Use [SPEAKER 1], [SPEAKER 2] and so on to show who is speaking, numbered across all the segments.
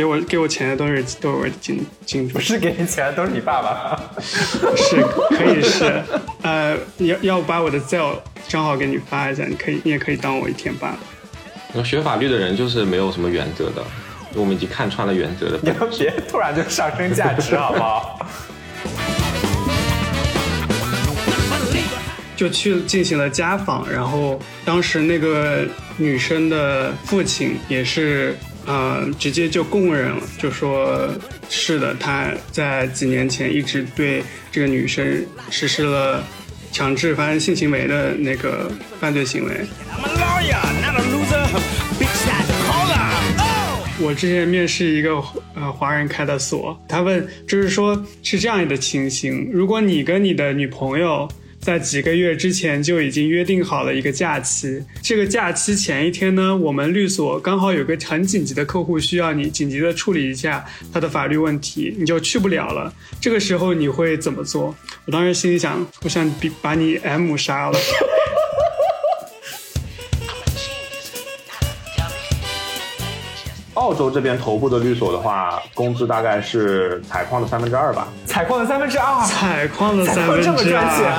[SPEAKER 1] 给我给我钱的都是都是我的金金主
[SPEAKER 2] 不，是给你钱的都是你爸爸。
[SPEAKER 1] 是可以是，呃，要要把我的 Zelle 正好给你发一下，你可以你也可以当我一天爸。
[SPEAKER 3] 学法律的人就是没有什么原则的，我们已经看穿了原则的
[SPEAKER 2] 你。们别突然就上升价值好不好？
[SPEAKER 1] 就去进行了家访，然后当时那个女生的父亲也是，呃，直接就供认了，就说是的，他在几年前一直对这个女生实施了强制发生性行为的那个犯罪行为。
[SPEAKER 4] Oh!
[SPEAKER 1] 我之前面试一个呃华人开的所，他问就是说是这样的情形：如果你跟你的女朋友在几个月之前就已经约定好了一个假期，这个假期前一天呢，我们律所刚好有个很紧急的客户需要你紧急的处理一下他的法律问题，你就去不了了。这个时候你会怎么做？我当时心里想，我想比把你 M 杀了。
[SPEAKER 3] 澳洲这边头部的律所的话，工资大概是采矿的三分之二吧。
[SPEAKER 2] 采矿的三分之二，
[SPEAKER 1] 采矿的三分
[SPEAKER 2] 矿这么
[SPEAKER 1] 之
[SPEAKER 2] 赚钱.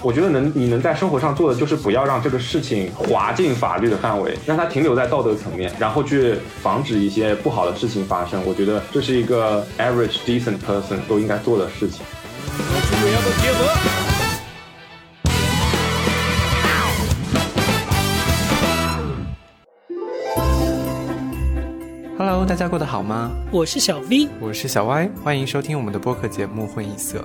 [SPEAKER 3] 我觉得能你能在生活上做的就是不要让这个事情滑进法律的范围，让它停留在道德层面，然后去防止一些不好的事情发生。我觉得这是一个 average decent person 都应该做的事情。
[SPEAKER 5] 大家过得好吗？
[SPEAKER 6] 我是小 V，
[SPEAKER 5] 我是小 Y，欢迎收听我们的播客节目《混一色》。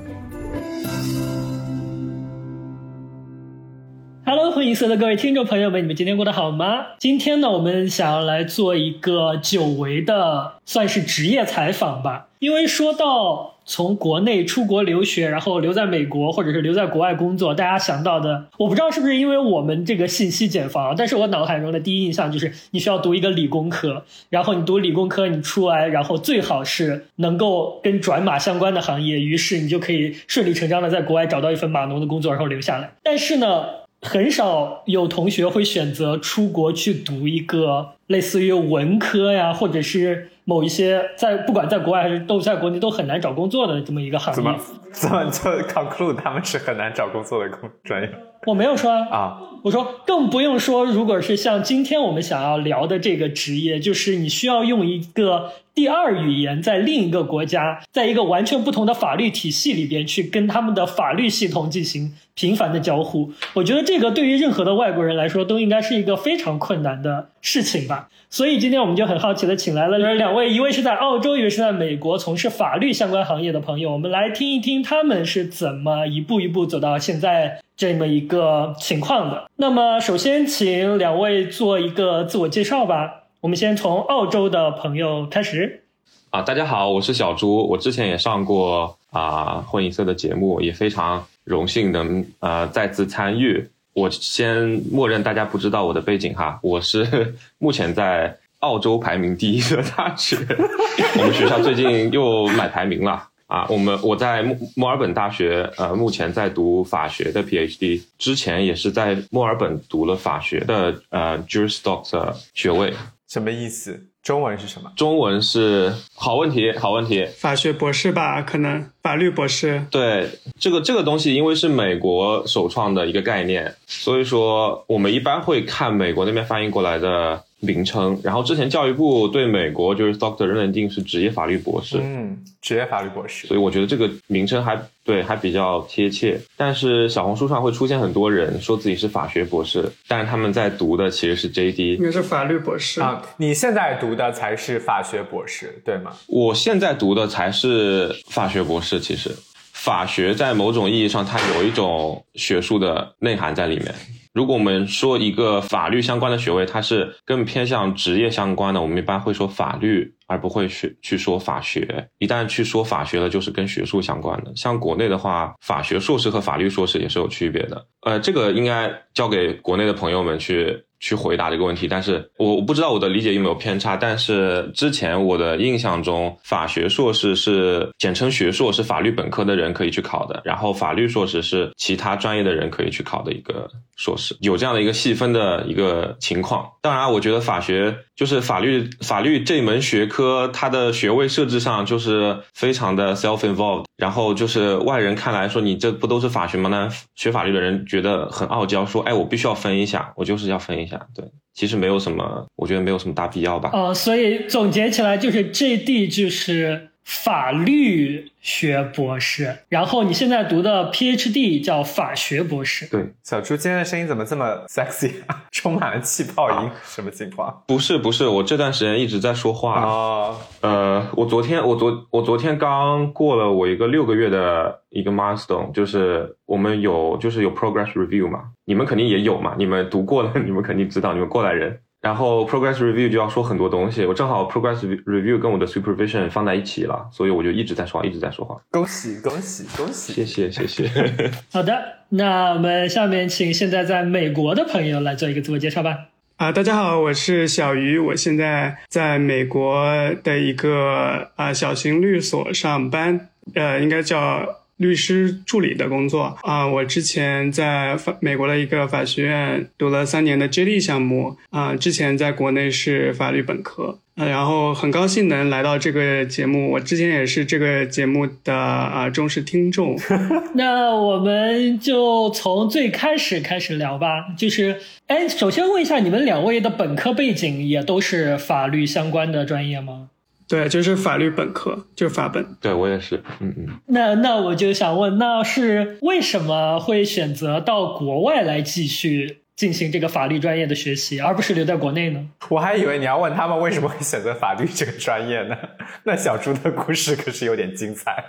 [SPEAKER 6] Hello，混一色的各位听众朋友们，你们今天过得好吗？今天呢，我们想要来做一个久违的，算是职业采访吧。因为说到从国内出国留学，然后留在美国或者是留在国外工作，大家想到的，我不知道是不是因为我们这个信息茧房，但是我脑海中的第一印象就是你需要读一个理工科，然后你读理工科，你出来，然后最好是能够跟转码相关的行业，于是你就可以顺理成章的在国外找到一份码农的工作，然后留下来。但是呢，很少有同学会选择出国去读一个类似于文科呀，或者是某一些在不管在国外还是都在国内都很难找工作的这么一个行业
[SPEAKER 2] 怎么
[SPEAKER 6] 业。
[SPEAKER 2] 怎么 就 conclude 他们是很难找工作的工专业
[SPEAKER 6] 我没有说啊，
[SPEAKER 2] 啊？
[SPEAKER 6] 我说更不用说，如果是像今天我们想要聊的这个职业，就是你需要用一个第二语言，在另一个国家，在一个完全不同的法律体系里边去跟他们的法律系统进行频繁的交互。我觉得这个对于任何的外国人来说，都应该是一个非常困难的事情吧。所以今天我们就很好奇的请来了两位，一位是在澳洲，一位是在美国从事法律相关行业的朋友，我们来听一听他们是怎么一步一步走到现在这么一个情况的。那么，首先请两位做一个自我介绍吧。我们先从澳洲的朋友开始。
[SPEAKER 3] 啊，大家好，我是小朱，我之前也上过啊混音色的节目，也非常荣幸能呃再次参与。我先默认大家不知道我的背景哈，我是 目前在澳洲排名第一的大学，我们学校最近又买排名了。啊，我们我在墨墨尔本大学，呃，目前在读法学的 PhD，之前也是在墨尔本读了法学的呃 Juris Doctor 学位，
[SPEAKER 2] 什么意思？中文是什么？
[SPEAKER 3] 中文是好问题，好问题。
[SPEAKER 1] 法学博士吧，可能法律博士。
[SPEAKER 3] 对这个这个东西，因为是美国首创的一个概念，所以说我们一般会看美国那边翻译过来的名称。然后之前教育部对美国就是 Doctor 认定是职业法律博士，
[SPEAKER 2] 嗯，职业法律博士
[SPEAKER 3] 所。以我觉得这个名称还对还比较贴切。但是小红书上会出现很多人说自己是法学博士，但是他们在读的其实是 JD。
[SPEAKER 1] 该是法律博士
[SPEAKER 2] 啊，你现在读的才是法学博士，对吗？
[SPEAKER 3] 我现在读的才是法学博士，其实法学在某种意义上它有一种学术的内涵在里面。如果我们说一个法律相关的学位，它是更偏向职业相关的，我们一般会说法律，而不会去去说法学。一旦去说法学了，就是跟学术相关的。像国内的话，法学硕士和法律硕士也是有区别的。呃，这个应该交给国内的朋友们去去回答这个问题，但是我我不知道我的理解有没有偏差，但是之前我的印象中，法学硕士是简称学硕，是法律本科的人可以去考的，然后法律硕士是其他专业的人可以去考的一个硕士，有这样的一个细分的一个情况。当然，我觉得法学就是法律法律这门学科，它的学位设置上就是非常的 self-involved，然后就是外人看来说你这不都是法学吗？那学法律的人觉得很傲娇，说哎我必须要分一下，我就是要分一。对，其实没有什么，我觉得没有什么大必要吧。
[SPEAKER 6] 哦，所以总结起来就是 JD 就是法律学博士，然后你现在读的 PhD 叫法学博士。
[SPEAKER 3] 对，
[SPEAKER 2] 小猪今天的声音怎么这么 sexy 啊？充满了气泡音，什么情况？
[SPEAKER 3] 不是不是，我这段时间一直在说话。
[SPEAKER 2] 啊，
[SPEAKER 3] 呃，我昨天我昨我昨天刚过了我一个六个月的一个 milestone，就是我们有就是有 progress review 嘛，你们肯定也有嘛，你们读过了，你们肯定知道，你们过来人。然后 progress review 就要说很多东西，我正好 progress review 跟我的 supervision 放在一起了，所以我就一直在说话，一直在说话。
[SPEAKER 2] 恭喜恭喜恭喜！
[SPEAKER 3] 谢谢谢谢。
[SPEAKER 6] 好的，那我们下面请现在在美国的朋友来做一个自我介绍吧。
[SPEAKER 1] 啊、大家好，我是小鱼，我现在在美国的一个啊、小型律所上班，呃，应该叫律师助理的工作啊、我之前在法美国的一个法学院读了三年的 JD 项目啊、之前在国内是法律本科。呃，然后很高兴能来到这个节目，我之前也是这个节目的啊、忠实听众。
[SPEAKER 6] 那我们就从最开始开始聊吧，就是，哎，首先问一下，你们两位的本科背景也都是法律相关的专业吗？
[SPEAKER 1] 对，就是法律本科，就是法本。
[SPEAKER 3] 对我也是，嗯嗯。
[SPEAKER 6] 那那我就想问，那是为什么会选择到国外来继续进行这个法律专业的学习，而不是留在国内呢？
[SPEAKER 2] 我还以为你要问他们为什么会选择法律这个专业呢。那小猪的故事可是有点精彩。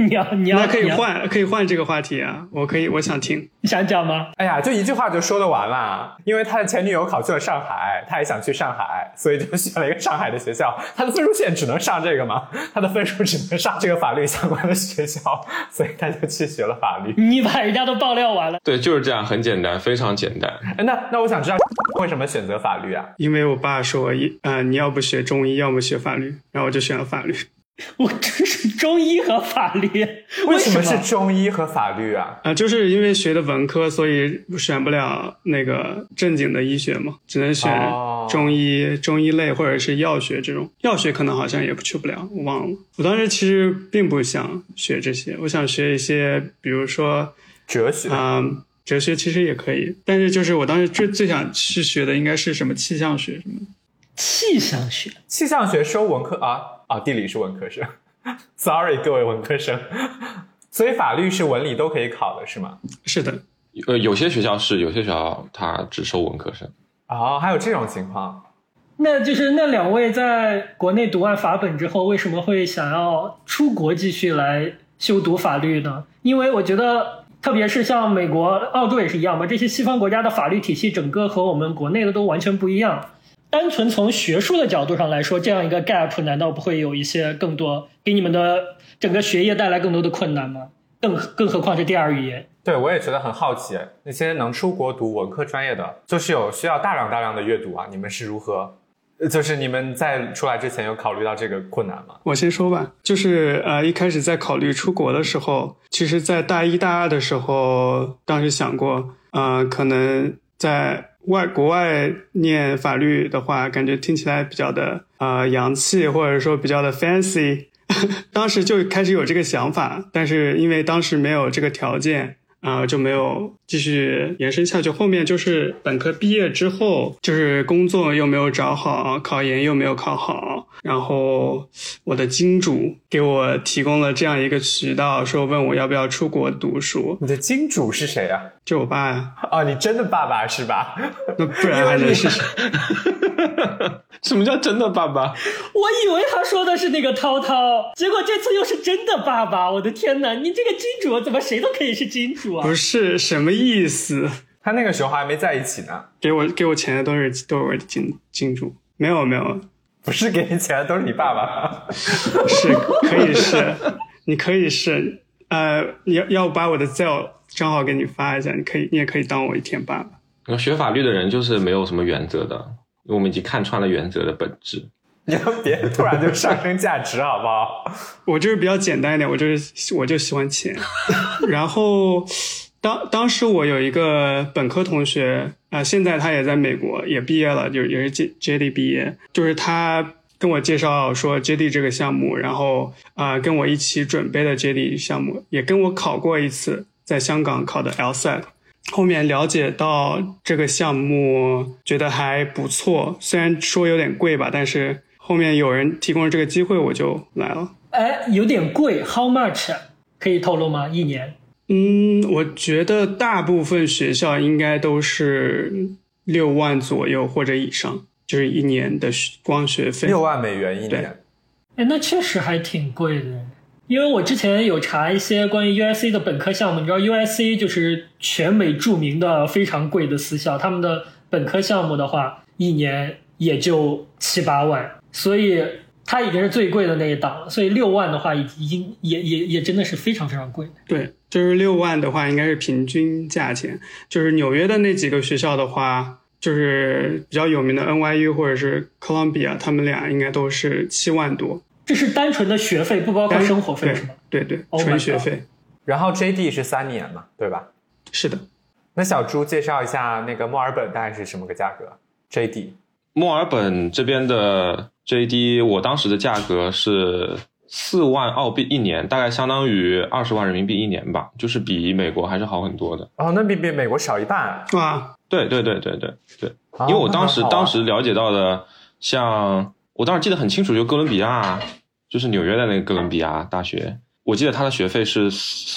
[SPEAKER 6] 你要你要
[SPEAKER 1] 那可以换，可以换这个话题啊，我可以，我想听。
[SPEAKER 6] 你 想讲吗？
[SPEAKER 2] 哎呀，就一句话就说得完了。因为他的前女友考去了上海，他也想去上海，所以就选了一个上海的学校。他的分数线只能上这个嘛，他的分数只能上这个法律相关的学校，所以他就去学了法律。
[SPEAKER 6] 你把人家都爆料完了，
[SPEAKER 3] 对，就是这样，很简单，非常简单。
[SPEAKER 2] 哎那那我想知道为什么选择法律啊？
[SPEAKER 1] 因为我爸说，一呃，你要不学中医，要么学法律，然后我就选了法律。
[SPEAKER 6] 我这是中医和法律，
[SPEAKER 2] 为什么
[SPEAKER 6] 什
[SPEAKER 2] 是中医和法律啊？
[SPEAKER 1] 啊、就是因为学的文科，所以选不了那个正经的医学嘛，只能选
[SPEAKER 2] 哦
[SPEAKER 1] 中医、中医类或者是药学这种。药学可能好像也去不了，我忘了。我当时其实并不想学这些，我想学一些，比如说
[SPEAKER 2] 哲学？
[SPEAKER 1] 啊、哲学其实也可以，但是就是我当时最最想去学的应该是什么气象学什么。
[SPEAKER 6] 气象学。
[SPEAKER 2] 气象学收文科啊啊，地理是文科生。Sorry，各位文科生。所以法律是文理都可以考的，是吗？
[SPEAKER 1] 是的，
[SPEAKER 3] 呃，有些学校是，有些学校它只收文科生。
[SPEAKER 2] 哦，还有这种情况。
[SPEAKER 6] 那就是那两位在国内读完法本之后，为什么会想要出国继续来修读法律呢？因为我觉得，特别是像美国、澳洲也是一样嘛，这些西方国家的法律体系整个和我们国内的都完全不一样。单纯从学术的角度上来说，这样一个 gap 难道不会有一些更多给你们的整个学业带来更多的困难吗？更更何况是第二语言。
[SPEAKER 2] 对，我也觉得很好奇，那些能出国读文科专业的，就是有需要大量大量的阅读啊，你们是如何？呃就是你们在出来之前有考虑到这个困难吗？
[SPEAKER 1] 我先说吧，就是呃，一开始在考虑出国的时候，其实，在大一、大二的时候，当时想过，呃，可能在外国外念法律的话，感觉听起来比较的呃洋气，或者说比较的 fancy，当时就开始有这个想法，但是因为当时没有这个条件。啊、就没有继续延伸下去。后面就是本科毕业之后，就是工作又没有找好，考研又没有考好，然后我的金主给我提供了这样一个渠道，说问我要不要出国读书，
[SPEAKER 2] 你的金主是谁啊？
[SPEAKER 1] 就我爸呀，
[SPEAKER 2] 哦，你真的爸爸是吧？
[SPEAKER 1] 那不然还能 是谁？
[SPEAKER 3] 什么叫真的爸爸？
[SPEAKER 6] 我以为他说的是那个涛涛，结果这次又是真的爸爸！我的天哪，你这个金主怎么谁都可以是金主啊
[SPEAKER 1] 不？是什么意思？
[SPEAKER 2] 他那个时候还没在一起呢，
[SPEAKER 1] 给我给我钱的都是都是我的金金主，没有没有，
[SPEAKER 2] 不是给你钱的都是你爸爸。
[SPEAKER 1] 是可以是，你可以是，呃，要要把我的 Zelle 账号给你发一下，你可以，你也可以当我一天爸爸。
[SPEAKER 3] 学法律的人就是没有什么原则的，我们已经看穿了原则的本质。
[SPEAKER 2] 你们别突然就上升价值好不好？
[SPEAKER 1] 我就是比较简单一点，我就是我就喜欢钱。然后当当时我有一个本科同学啊、呃现在他也在美国，也毕业了，就也是 J JD 毕业，就是他跟我介绍说 JD 这个项目，然后啊、跟我一起准备的 JD 项目，也跟我考过一次，在香港考的 LSAT。后面了解到这个项目，觉得还不错，虽然说有点贵吧，但是后面有人提供了这个机会，我就来了。
[SPEAKER 6] 哎，有点贵，How much？可以透露吗？一年？
[SPEAKER 1] 嗯，我觉得大部分学校应该都是六万左右或者以上，就是一年的学光学费。
[SPEAKER 2] 六万美元一
[SPEAKER 1] 对
[SPEAKER 2] 年，
[SPEAKER 6] 哎，那确实还挺贵的。因为我之前有查一些关于 USC 的本科项目，你知道 USC 就是全美著名的非常贵的私校，他们的本科项目的话，一年也就七八万，所以它已经是最贵的那一档了。所以六万的话，已已经也也也真的是非常非常贵。
[SPEAKER 1] 对，就是六万的话，应该是平均价钱。就是纽约的那几个学校的话，就是比较有名的 NYU 或者是 Columbia，他们俩应该都是七万多，
[SPEAKER 6] 这是单纯的学费，不包括生活费
[SPEAKER 1] 对
[SPEAKER 6] 是吗？
[SPEAKER 1] 对对
[SPEAKER 6] ，Oh
[SPEAKER 1] 纯学费。
[SPEAKER 2] 然后 JD 是三年嘛，对吧？
[SPEAKER 1] 是的，
[SPEAKER 2] 那小朱介绍一下那个墨尔本大概是什么个价格？JD
[SPEAKER 3] 墨尔本这边的 JD，我当时的价格是四万澳币一年，大概相当于二十万人民币一年吧，就是比美国还是好很多的。
[SPEAKER 2] 哦，那比比美国少一半。
[SPEAKER 1] 啊，
[SPEAKER 3] 对对对对对对，
[SPEAKER 2] 啊
[SPEAKER 3] 因为我当时、当时了解到的，像我当时记得很清楚，就哥伦比亚，就是纽约的那个哥伦比亚大学，我记得他的学费是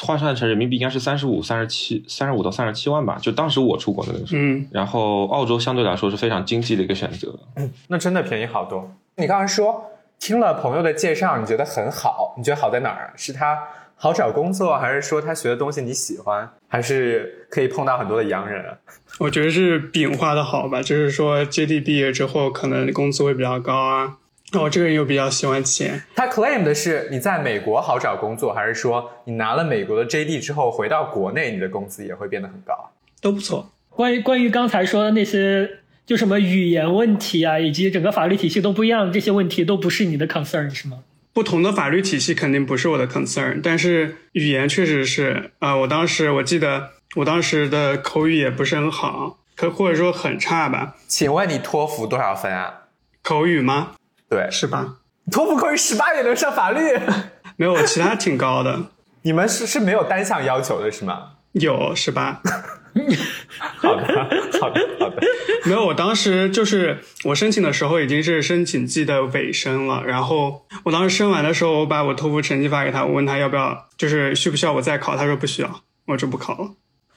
[SPEAKER 3] 换算成人民币应该是三十五、三十七、三十五到三十七万吧，就当时我出国的那个时候。
[SPEAKER 1] 嗯，
[SPEAKER 3] 然后澳洲相对来说是非常经济的一个选择，嗯
[SPEAKER 2] 那真的便宜好多。你刚才说听了朋友的介绍，你觉得很好，你觉得好在哪儿啊？是他好找工作，还是说他学的东西你喜欢，还是可以碰到很多的洋人啊？
[SPEAKER 1] 我觉得是饼画的好吧，就是说 JD 毕业之后可能工资会比较高啊。那我这个人又比较喜欢钱，
[SPEAKER 2] 他 claim 的是你在美国好找工作，还是说你拿了美国的 JD 之后回到国内，你的工资也会变得很高？
[SPEAKER 1] 都不错。
[SPEAKER 6] 关于关于刚才说的那些，就什么语言问题啊，以及整个法律体系都不一样，这些问题都不是你的 concern 是吗？
[SPEAKER 1] 不同的法律体系肯定不是我的 concern，但是语言确实是啊、呃我当时我记得我当时的口语也不是很好，可或者说很差吧。
[SPEAKER 2] 请问你托福多少分啊？
[SPEAKER 1] 口语吗？
[SPEAKER 2] 对，
[SPEAKER 1] 是吧？
[SPEAKER 2] 托福口语十八也能上法律？
[SPEAKER 1] 没有，其他挺高的，
[SPEAKER 2] 你们是是没有单项要求的是吗？
[SPEAKER 1] 有十八？
[SPEAKER 2] 好的，好的，好的。
[SPEAKER 1] 没有，我当时就是我申请的时候已经是申请季的尾声了，然后我当时申完的时候，我把我托福成绩发给他，我问他要不要，就是需不需要我再考，他说不需要，我就不考了。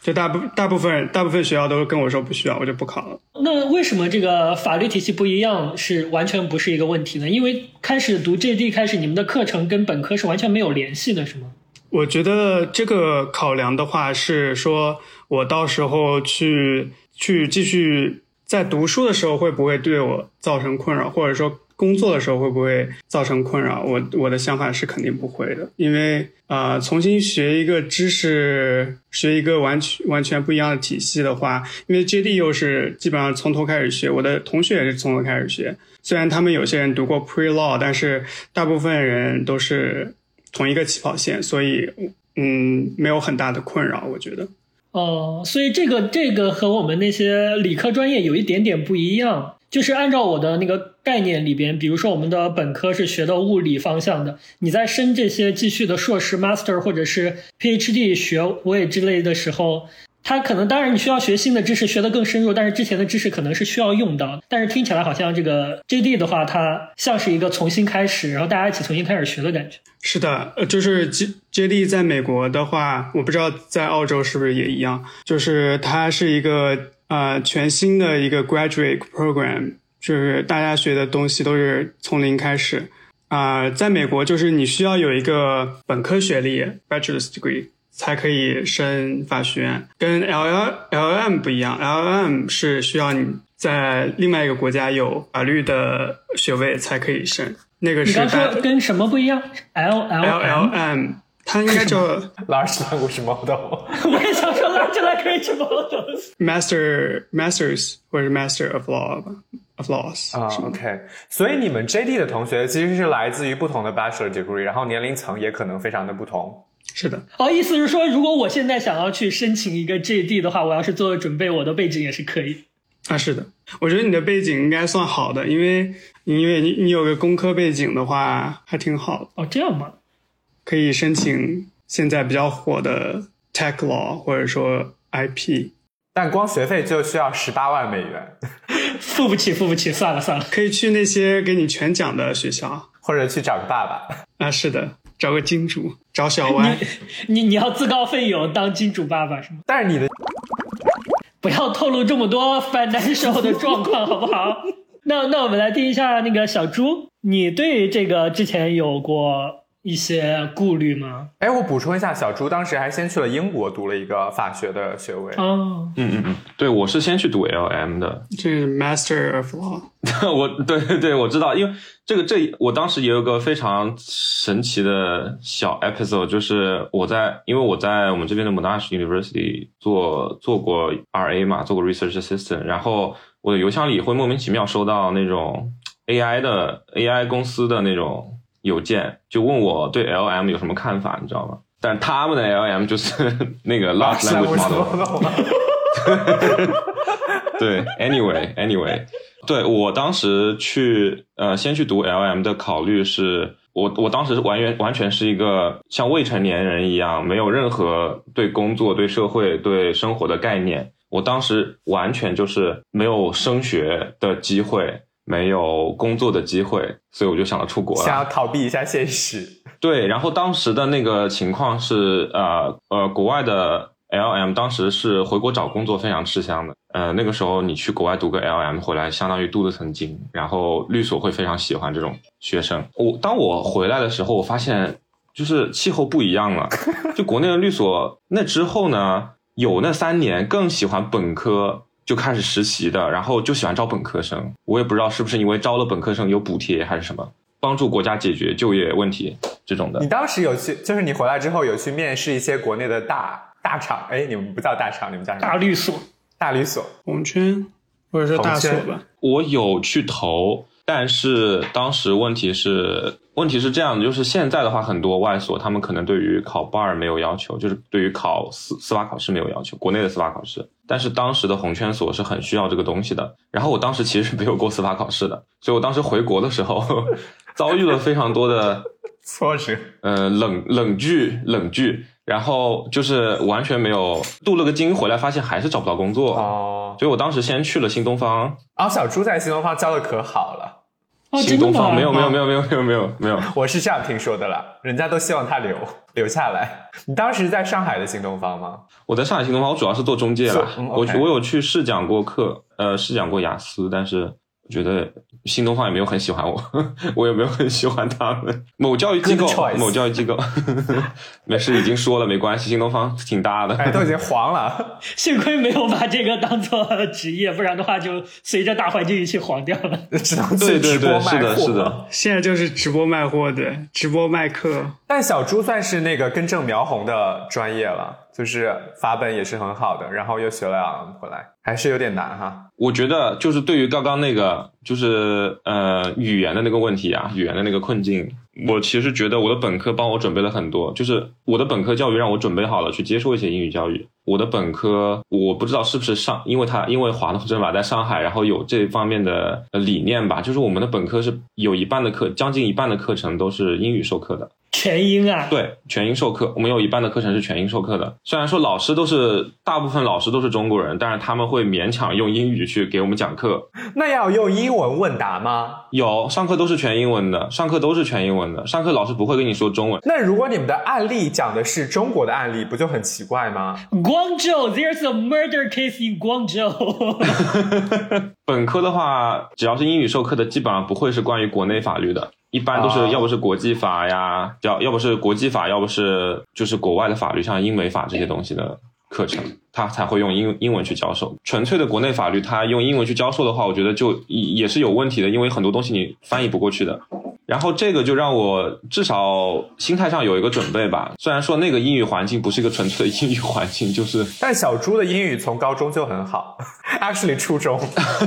[SPEAKER 1] 就大部大部分大部分学校都跟我说不需要，我就不考了。
[SPEAKER 6] 那为什么这个法律体系不一样是完全不是一个问题呢？因为开始读 JD 开始，你们的课程跟本科是完全没有联系的，是吗？
[SPEAKER 1] 我觉得这个考量的话是说，我到时候去去继续在读书的时候会不会对我造成困扰，或者说工作的时候会不会造成困扰？我我的想法是肯定不会的，因为啊、呃重新学一个知识，学一个完全完全不一样的体系的话，因为 JD 又是基本上从头开始学，我的同学也是从头开始学。虽然他们有些人读过 Pre Law，但是大部分人都是同一个起跑线，所以嗯，没有很大的困扰，我觉得。
[SPEAKER 6] 哦、所以这个这个和我们那些理科专业有一点点不一样。就是按照我的那个概念里边，比如说我们的本科是学的物理方向的，你在升这些继续的硕士、master 或者是 PhD 学位之类的时候，它可能当然你需要学新的知识，学得更深入，但是之前的知识可能是需要用到。但是听起来好像这个 JD 的话，它像是一个重新开始，然后大家一起重新开始学的感觉。
[SPEAKER 1] 是的，呃，就是 J JD 在美国的话，我不知道在澳洲是不是也一样，就是它是一个呃全新的一个 graduate program，就是大家学的东西都是从零开始。啊、在美国就是你需要有一个本科学历 （bachelor's degree） 才可以升法学院，跟 L L L M 不一样 LLM 是需要你在另外一个国家有法律的学位才可以升，那个
[SPEAKER 6] 你刚
[SPEAKER 1] 是大
[SPEAKER 6] 说跟什么不一样？L L
[SPEAKER 1] L L M，M，它应该叫
[SPEAKER 2] 老师讲故事 model，
[SPEAKER 6] 我也想说就 like rich models。
[SPEAKER 1] master masters 或者是 master of law 吧，of laws
[SPEAKER 2] 啊、
[SPEAKER 1] 是吗
[SPEAKER 2] o k 所以你们 JD 的同学其实是来自于不同的 bachelor degree，然后年龄层也可能非常的不同。
[SPEAKER 1] 是的，
[SPEAKER 6] 哦，意思是说，如果我现在想要去申请一个 JD 的话，我要是做了准备，我的背景也是可以。
[SPEAKER 1] 啊是的，我觉得你的背景应该算好的，因为因为你你有个工科背景的话还挺好的，
[SPEAKER 6] 哦，这样吗？
[SPEAKER 1] 可以申请现在比较火的 tech law 或者说 IP，
[SPEAKER 2] 但光学费就需要十八万美元，
[SPEAKER 6] 付不起，付不起，算了算了。
[SPEAKER 1] 可以去那些给你全奖的学校
[SPEAKER 2] 或者去找个爸爸。
[SPEAKER 1] 啊，是的，找个金主，找小歪。
[SPEAKER 6] 你你要自告奋勇当金主爸爸是吗？
[SPEAKER 2] 但是你的
[SPEAKER 6] 不要透露这么多 financial 的状况，好不好？那那我们来听一下那个小猪，你对这个之前有过一些顾虑吗？
[SPEAKER 2] 哎，我补充一下，小朱当时还先去了英国读了一个法学的学位。
[SPEAKER 6] 哦，
[SPEAKER 3] 嗯嗯嗯，对我是先去读 LM 的，
[SPEAKER 1] 这是 Master of Law，
[SPEAKER 3] 我对对对，我知道，因为这个这我当时也有个非常神奇的小 episode，就是我在因为我在我们这边的 Monash University 做做过 RA 嘛，做过 research assistant，然后我的邮箱里会莫名其妙收到那种 AI 的 AI 公司的那种邮件，就问我对 LM 有什么看法，你知道吗？但他们的 LM 就是 那个 large language model，对，anyway anyway，对我当时去呃先去读 LM 的考虑是，我我当时完全完全是一个像未成年人一样，没有任何对工作、对社会、对生活的概念。我当时完全就是没有升学的机会，没有工作的机会，所以我就想着出国了。
[SPEAKER 2] 想要逃避一下现实。
[SPEAKER 3] 对，然后当时的那个情况是，呃呃，国外的 LM 当时是回国找工作非常吃香的。呃，那个时候你去国外读个 LM 回来，相当于镀了层金，然后律所会非常喜欢这种学生。我当我回来的时候，我发现就是气候不一样了。就国内的律所那之后呢，有那三年更喜欢本科。就开始实习的，然后就喜欢招本科生。我也不知道是不是因为招了本科生有补贴还是什么，帮助国家解决就业问题这种的
[SPEAKER 2] 你。当时有去，就是你回来之后有去面试一些国内的大大厂，哎，你们不叫大厂，你们叫什么？
[SPEAKER 6] 大律所。
[SPEAKER 2] 大律所。
[SPEAKER 1] 红圈或者说大所吧。
[SPEAKER 3] 我有去投，但是当时问题是，问题是这样的，就是现在的话，很多外所他们可能对于考 bar 没有要求，就是对于考司司法考试没有要求，国内的司法考试。但是当时的红圈所是很需要这个东西的。然后我当时其实是没有过司法考试的，所以我当时回国的时候遭遇了非常多的
[SPEAKER 2] 挫折。
[SPEAKER 3] 呃冷冷剧冷剧，然后就是完全没有镀了个金回来，发现还是找不到工作。
[SPEAKER 2] 哦，
[SPEAKER 3] 所以我当时先去了新东方，
[SPEAKER 2] 啊，小朱在新东方教的可好了，
[SPEAKER 6] 哦，
[SPEAKER 3] 新？东方没有没有没有没有没有没有没有，
[SPEAKER 2] 我是这样听说的啦，人家都希望他留留下来。你当时在上海的新东方吗？
[SPEAKER 3] 我在上海新东方，我主要是做中介啦。
[SPEAKER 2] 嗯
[SPEAKER 3] 我我有去试讲过课，呃，试讲过雅思，但是我觉得新东方也没有很喜欢我，我也没有很喜欢他们。某教育机构某教育机构，没事，已经说了，没关系。新东方挺大的，
[SPEAKER 2] 哎，都已经黄了。
[SPEAKER 6] 幸亏没有把这个当做职业，不然的话就随着大环境一起黄掉了。
[SPEAKER 2] 只能
[SPEAKER 3] 对对
[SPEAKER 2] 去直播
[SPEAKER 3] 对，是的，
[SPEAKER 2] 卖货
[SPEAKER 3] 是的。
[SPEAKER 1] 现在就是直播卖货的，直播卖课。
[SPEAKER 2] 但小猪算是那个根正苗红的专业了，就是法本也是很好的，然后又学了 LM 回来，还是有点难哈。
[SPEAKER 3] 我觉得就是对于刚刚那个就是呃语言的那个问题啊，语言的那个困境，我其实觉得我的本科帮我准备了很多，就是我的本科教育让我准备好了去接受一些英语教育。我的本科我不知道是不是上，因为它因为华东政法在上海，然后有这方面的理念吧，就是我们的本科是有一半的课，将近一半的课程都是英语授课的。
[SPEAKER 6] 全英啊，
[SPEAKER 3] 对，全英授课，我们有一半的课程是全英授课的。虽然说老师都是大部分老师都是中国人，但是他们会勉强用英语去给我们讲课。
[SPEAKER 2] 那要用英文问答吗？
[SPEAKER 3] 有上课都是全英文的，上课都是全英文的，上课老师不会跟你说中文。
[SPEAKER 2] 那如果你们的案例讲的是中国的案例，不就很奇怪吗？
[SPEAKER 6] 光州，There's a murder case in Guangzhou。
[SPEAKER 3] 本科的话，只要是英语授课的，基本上不会是关于国内法律的，一般都是
[SPEAKER 2] 哦。
[SPEAKER 3] 要不是国际法呀，要要不是国际法，要不是就是国外的法律，像英美法这些东西的课程，他才会用英英文去教授。纯粹的国内法律，他用英文去教授的话，我觉得就也也是有问题的，因为很多东西你翻译不过去的。然后这个就让我至少心态上有一个准备吧。虽然说那个英语环境不是一个纯粹的英语环境，就是，
[SPEAKER 2] 但小猪的英语从高中就很好，actually 初中。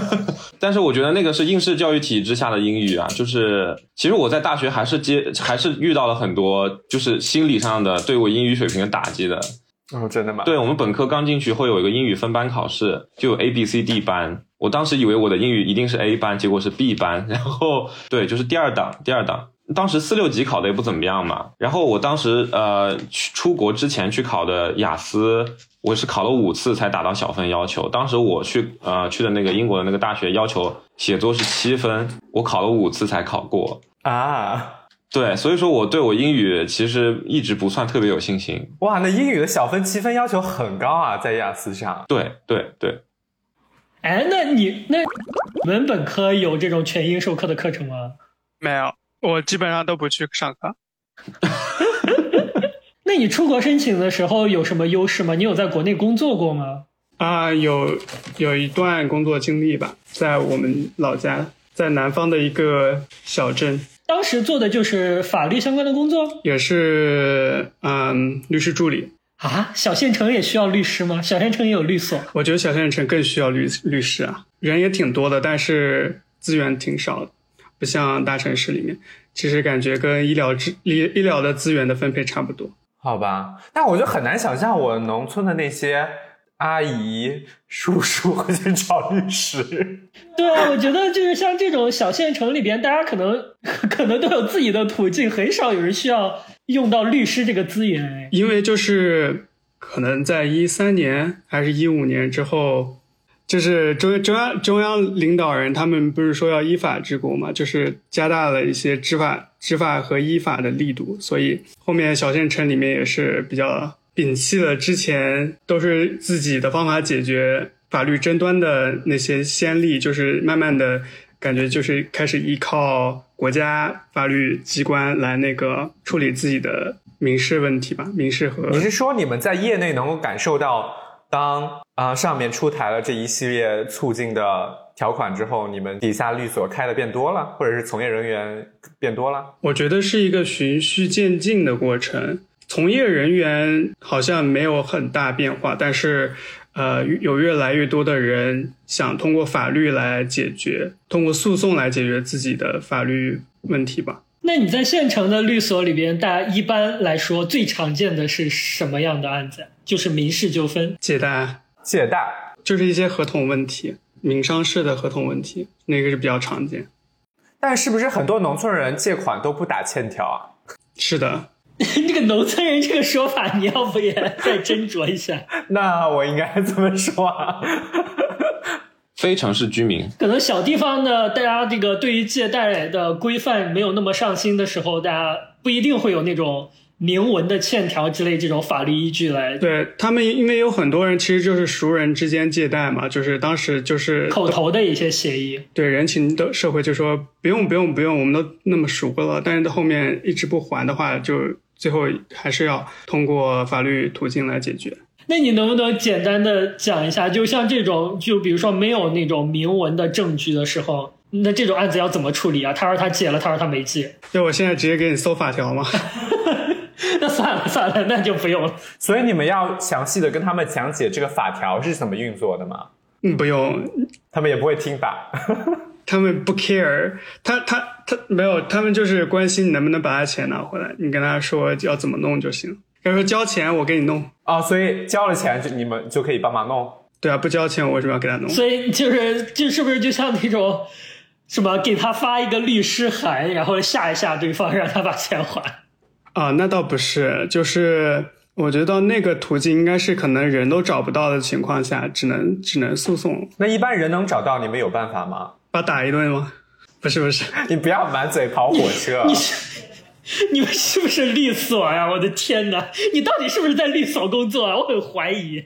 [SPEAKER 3] 但是我觉得那个是应试教育体制下的英语啊，就是其实我在大学还是接还是遇到了很多就是心理上的对我英语水平的打击的。
[SPEAKER 2] 哦，真的吗？
[SPEAKER 3] 对我们本科刚进去会有一个英语分班考试，就有 A、B、C、D 班。我当时以为我的英语一定是 A 班，结果是 B 班。然后对，就是第二档，第二档。当时四六级考的也不怎么样嘛。然后我当时呃去出国之前去考的雅思，我是考了五次才达到小分要求。当时我去呃去的那个英国的那个大学要求写作是七分，我考了五次才考过。
[SPEAKER 2] 啊，
[SPEAKER 3] 对，所以说我对我英语其实一直不算特别有信心。
[SPEAKER 2] 哇，那英语的小分七分要求很高啊，在雅思上。
[SPEAKER 3] 对对对，
[SPEAKER 6] 哎，那你那你们本科有这种全英授课的课程吗？
[SPEAKER 1] 没有，我基本上都不去上课。
[SPEAKER 6] 那你出国申请的时候有什么优势吗？你有在国内工作过吗？
[SPEAKER 1] 啊、有有一段工作经历吧，在我们老家，在南方的一个小镇，
[SPEAKER 6] 当时做的就是法律相关的工作
[SPEAKER 1] 也是嗯律师助理。
[SPEAKER 6] 啊？小县城也需要律师吗？小县城也有律所。
[SPEAKER 1] 我觉得小县城更需要律律师啊，人也挺多的，但是资源挺少的，不像大城市里面。其实感觉跟医疗资医医疗的资源的分配差不多。
[SPEAKER 2] 好吧，但我就很难想象我农村的那些阿姨、叔叔会去找律师。
[SPEAKER 6] 对啊，我觉得就是像这种小县城里边，大家可能 可能都有自己的途径，很少有人需要用到律师这个资源。哎，
[SPEAKER 1] 因为就是可能在一三年还是一五年之后，就是中中央中央领导人他们不是说要依法治国嘛，就是加大了一些执法执法和依法的力度，所以后面小县城里面也是比较摒弃了之前都是自己的方法解决法律争端的那些先例，就是慢慢的感觉就是开始依靠国家法律机关来那个处理自己的民事问题吧，民事和
[SPEAKER 2] 你是说你们在业内能够感受到，当啊、上面出台了这一系列促进的条款之后，你们底下律所开的变多了，或者是从业人员变多了？
[SPEAKER 1] 我觉得是一个循序渐进的过程。从业人员好像没有很大变化，但是，呃，有越来越多的人想通过法律来解决，通过诉讼来解决自己的法律问题吧。
[SPEAKER 6] 那你在县城的律所里边，大家一般来说最常见的是什么样的案子？就是民事纠纷。
[SPEAKER 1] 借贷
[SPEAKER 2] 借贷，
[SPEAKER 1] 就是一些合同问题，民商事的合同问题，那个是比较常见。
[SPEAKER 2] 但是不是很多农村人借款都不打欠条啊？
[SPEAKER 1] 是的，
[SPEAKER 6] 这个农村人这个说法，你要不也再斟酌一下？
[SPEAKER 2] 那我应该怎么说啊？
[SPEAKER 3] 非城市居民，
[SPEAKER 6] 可能小地方的大家这个对于借贷的规范没有那么上心的时候，大家不一定会有那种明文的欠条之类这种法律依据来
[SPEAKER 1] 对他们，因为有很多人其实就是熟人之间借贷嘛，就是当时就是
[SPEAKER 6] 口头的一些协议。
[SPEAKER 1] 对人情的社会就说不用不用不用，我们都那么熟了，但是到后面一直不还的话，就最后还是要通过法律途径来解决。
[SPEAKER 6] 那你能不能简单的讲一下，就像这种，就比如说没有那种明文的证据的时候，那这种案子要怎么处理啊？他说他借了，他说他没借，
[SPEAKER 1] 就我现在直接给你搜法条吗。
[SPEAKER 6] 那算了算了，那就不用了。
[SPEAKER 2] 所以你们要详细的跟他们讲解这个法条是怎么运作的吗？
[SPEAKER 1] 嗯，不用，
[SPEAKER 2] 他们也不会听吧？
[SPEAKER 1] 他们不 care，他他他没有，他们就是关心你能不能把他钱拿回来。你跟他说要怎么弄就行。他说交钱我给你弄，
[SPEAKER 2] 哦，所以交了钱就你们就可以帮忙弄。
[SPEAKER 1] 对啊，不交钱我为什么要给他弄？
[SPEAKER 6] 所以就是就是不是就像那种什么给他发一个律师函，然后吓一吓对方，让他把钱还。
[SPEAKER 1] 啊，那倒不是，就是我觉得那个途径应该是可能人都找不到的情况下，只能只能诉讼，
[SPEAKER 2] 那一般人能找到，你们有办法吗？
[SPEAKER 1] 把他打一顿吗？不是不是，
[SPEAKER 2] 你不要满嘴跑火车。
[SPEAKER 6] 你是你们是不是律所呀？我的天哪！你到底是不是在律所工作啊？我很怀疑。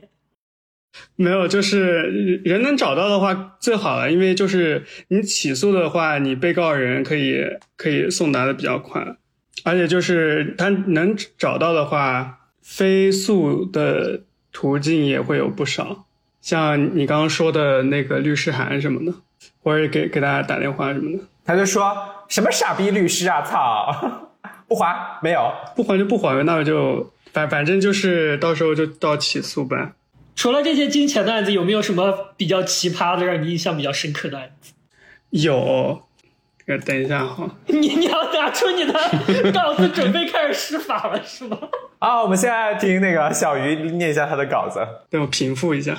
[SPEAKER 1] 没有，就是人能找到的话最好了，因为就是你起诉的话，你被告人可以可以送达的比较快，而且就是他能找到的话，飞诉的途径也会有不少，像你刚刚说的那个律师函什么的，或者给给大家打电话什么的。
[SPEAKER 2] 他就说什么傻逼律师啊，操，不还没有。
[SPEAKER 1] 不还就不还呗，那我就反反正就是到时候就到起诉呗。
[SPEAKER 6] 除了这些金钱的案子，有没有什么比较奇葩的、让你印象比较深刻的案子？
[SPEAKER 1] 有，呃，等一下哈，
[SPEAKER 6] 你你要拿出你的稿子，准备开始施法了是吗？
[SPEAKER 2] 啊，我们现在听那个小鱼念一下他的稿子，
[SPEAKER 1] 等我平复一下。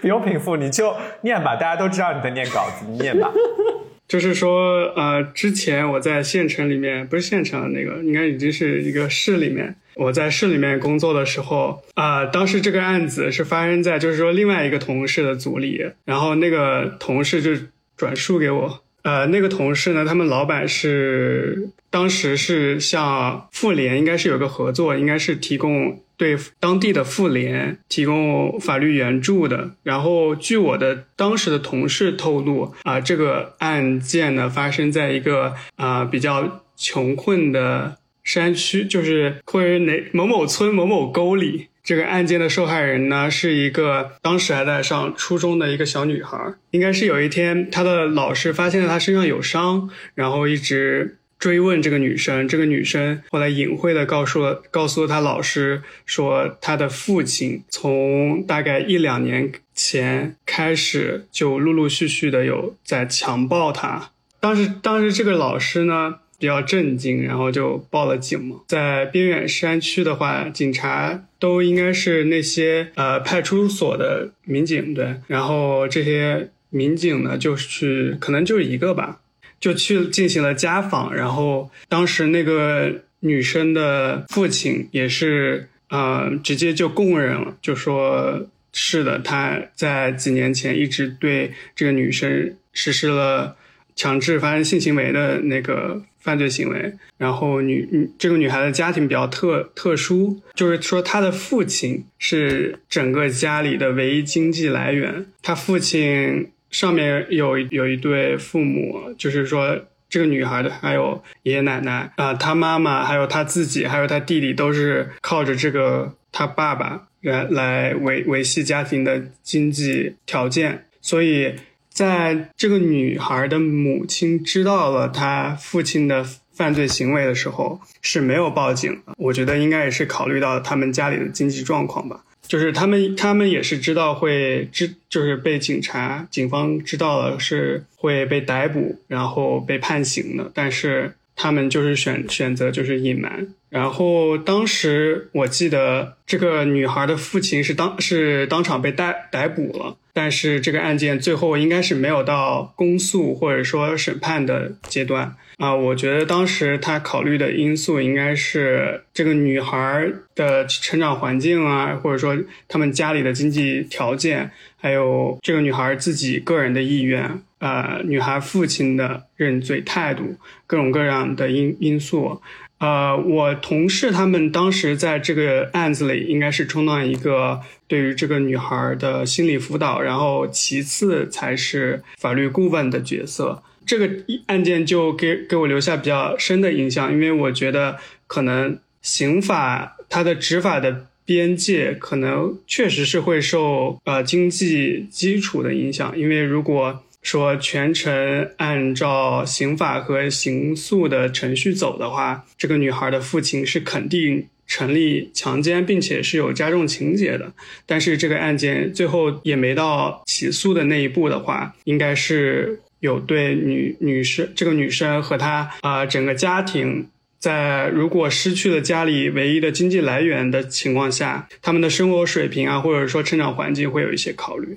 [SPEAKER 2] 不用平复，你就念吧，大家都知道你在念稿子，你念吧。
[SPEAKER 1] 就是说，呃，之前我在县城里面，不是县城那个，应该已经是一个市里面。我在市里面工作的时候，啊、当时这个案子是发生在就是说另外一个同事的组里，然后那个同事就转述给我，呃，那个同事呢，他们老板是当时是向妇联应该是有个合作，应该是提供对当地的妇联提供法律援助的。然后据我的当时的同事透露，啊、这个案件呢发生在一个啊、比较穷困的山区，就是或者哪某某村某某沟里。这个案件的受害人呢，是一个当时还在上初中的一个小女孩。应该是有一天，她的老师发现了她身上有伤，然后一直追问这个女生。这个女生后来隐晦的告诉了告诉了她老师，说她的父亲从大概一两年前开始就陆陆续续的有在强暴她。当时当时这个老师呢比较震惊，然后就报了警嘛。在边远山区的话，警察都应该是那些呃派出所的民警对，然后这些民警呢就去，可能就一个吧，就去进行了家访，然后当时那个女生的父亲也是呃直接就供认了，就说是的，他在几年前一直对这个女生实施了强制发生性行为的那个犯罪行为。然后女女这个女孩的家庭比较特特殊，就是说她的父亲是整个家里的唯一经济来源。她父亲上面有有一对父母，就是说这个女孩的还有爷爷奶奶啊、她妈妈还有她自己还有她弟弟都是靠着这个她爸爸来来维维系家庭的经济条件，所以在这个女孩的母亲知道了她父亲的犯罪行为的时候是没有报警的。我觉得应该也是考虑到他们家里的经济状况吧。就是他们，他们也是知道会知，就是被警察、警方知道了是会被逮捕，然后被判刑的，但是他们就是选选择就是隐瞒。然后当时我记得这个女孩的父亲是当是当场被逮逮捕了，但是这个案件最后应该是没有到公诉或者说审判的阶段啊。我觉得当时他考虑的因素应该是这个女孩的成长环境啊，或者说他们家里的经济条件，还有这个女孩自己个人的意愿，呃，女孩父亲的认罪态度，各种各样的因因素。呃，我同事他们当时在这个案子里，应该是充当一个对于这个女孩的心理辅导，然后其次才是法律顾问的角色。这个案件就给给我留下比较深的印象，因为我觉得可能刑法它的执法的边界可能确实是会受呃经济基础的影响，因为如果说全程按照刑法和刑诉的程序走的话，这个女孩的父亲是肯定成立强奸，并且是有加重情节的。但是这个案件最后也没到起诉的那一步的话，应该是有对女女生这个女生和她啊、整个家庭。在如果失去了家里唯一的经济来源的情况下，他们的生活水平啊，或者说成长环境会有一些考虑。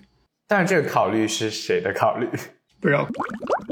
[SPEAKER 2] 但是这个考虑是谁的考虑？
[SPEAKER 1] 不知道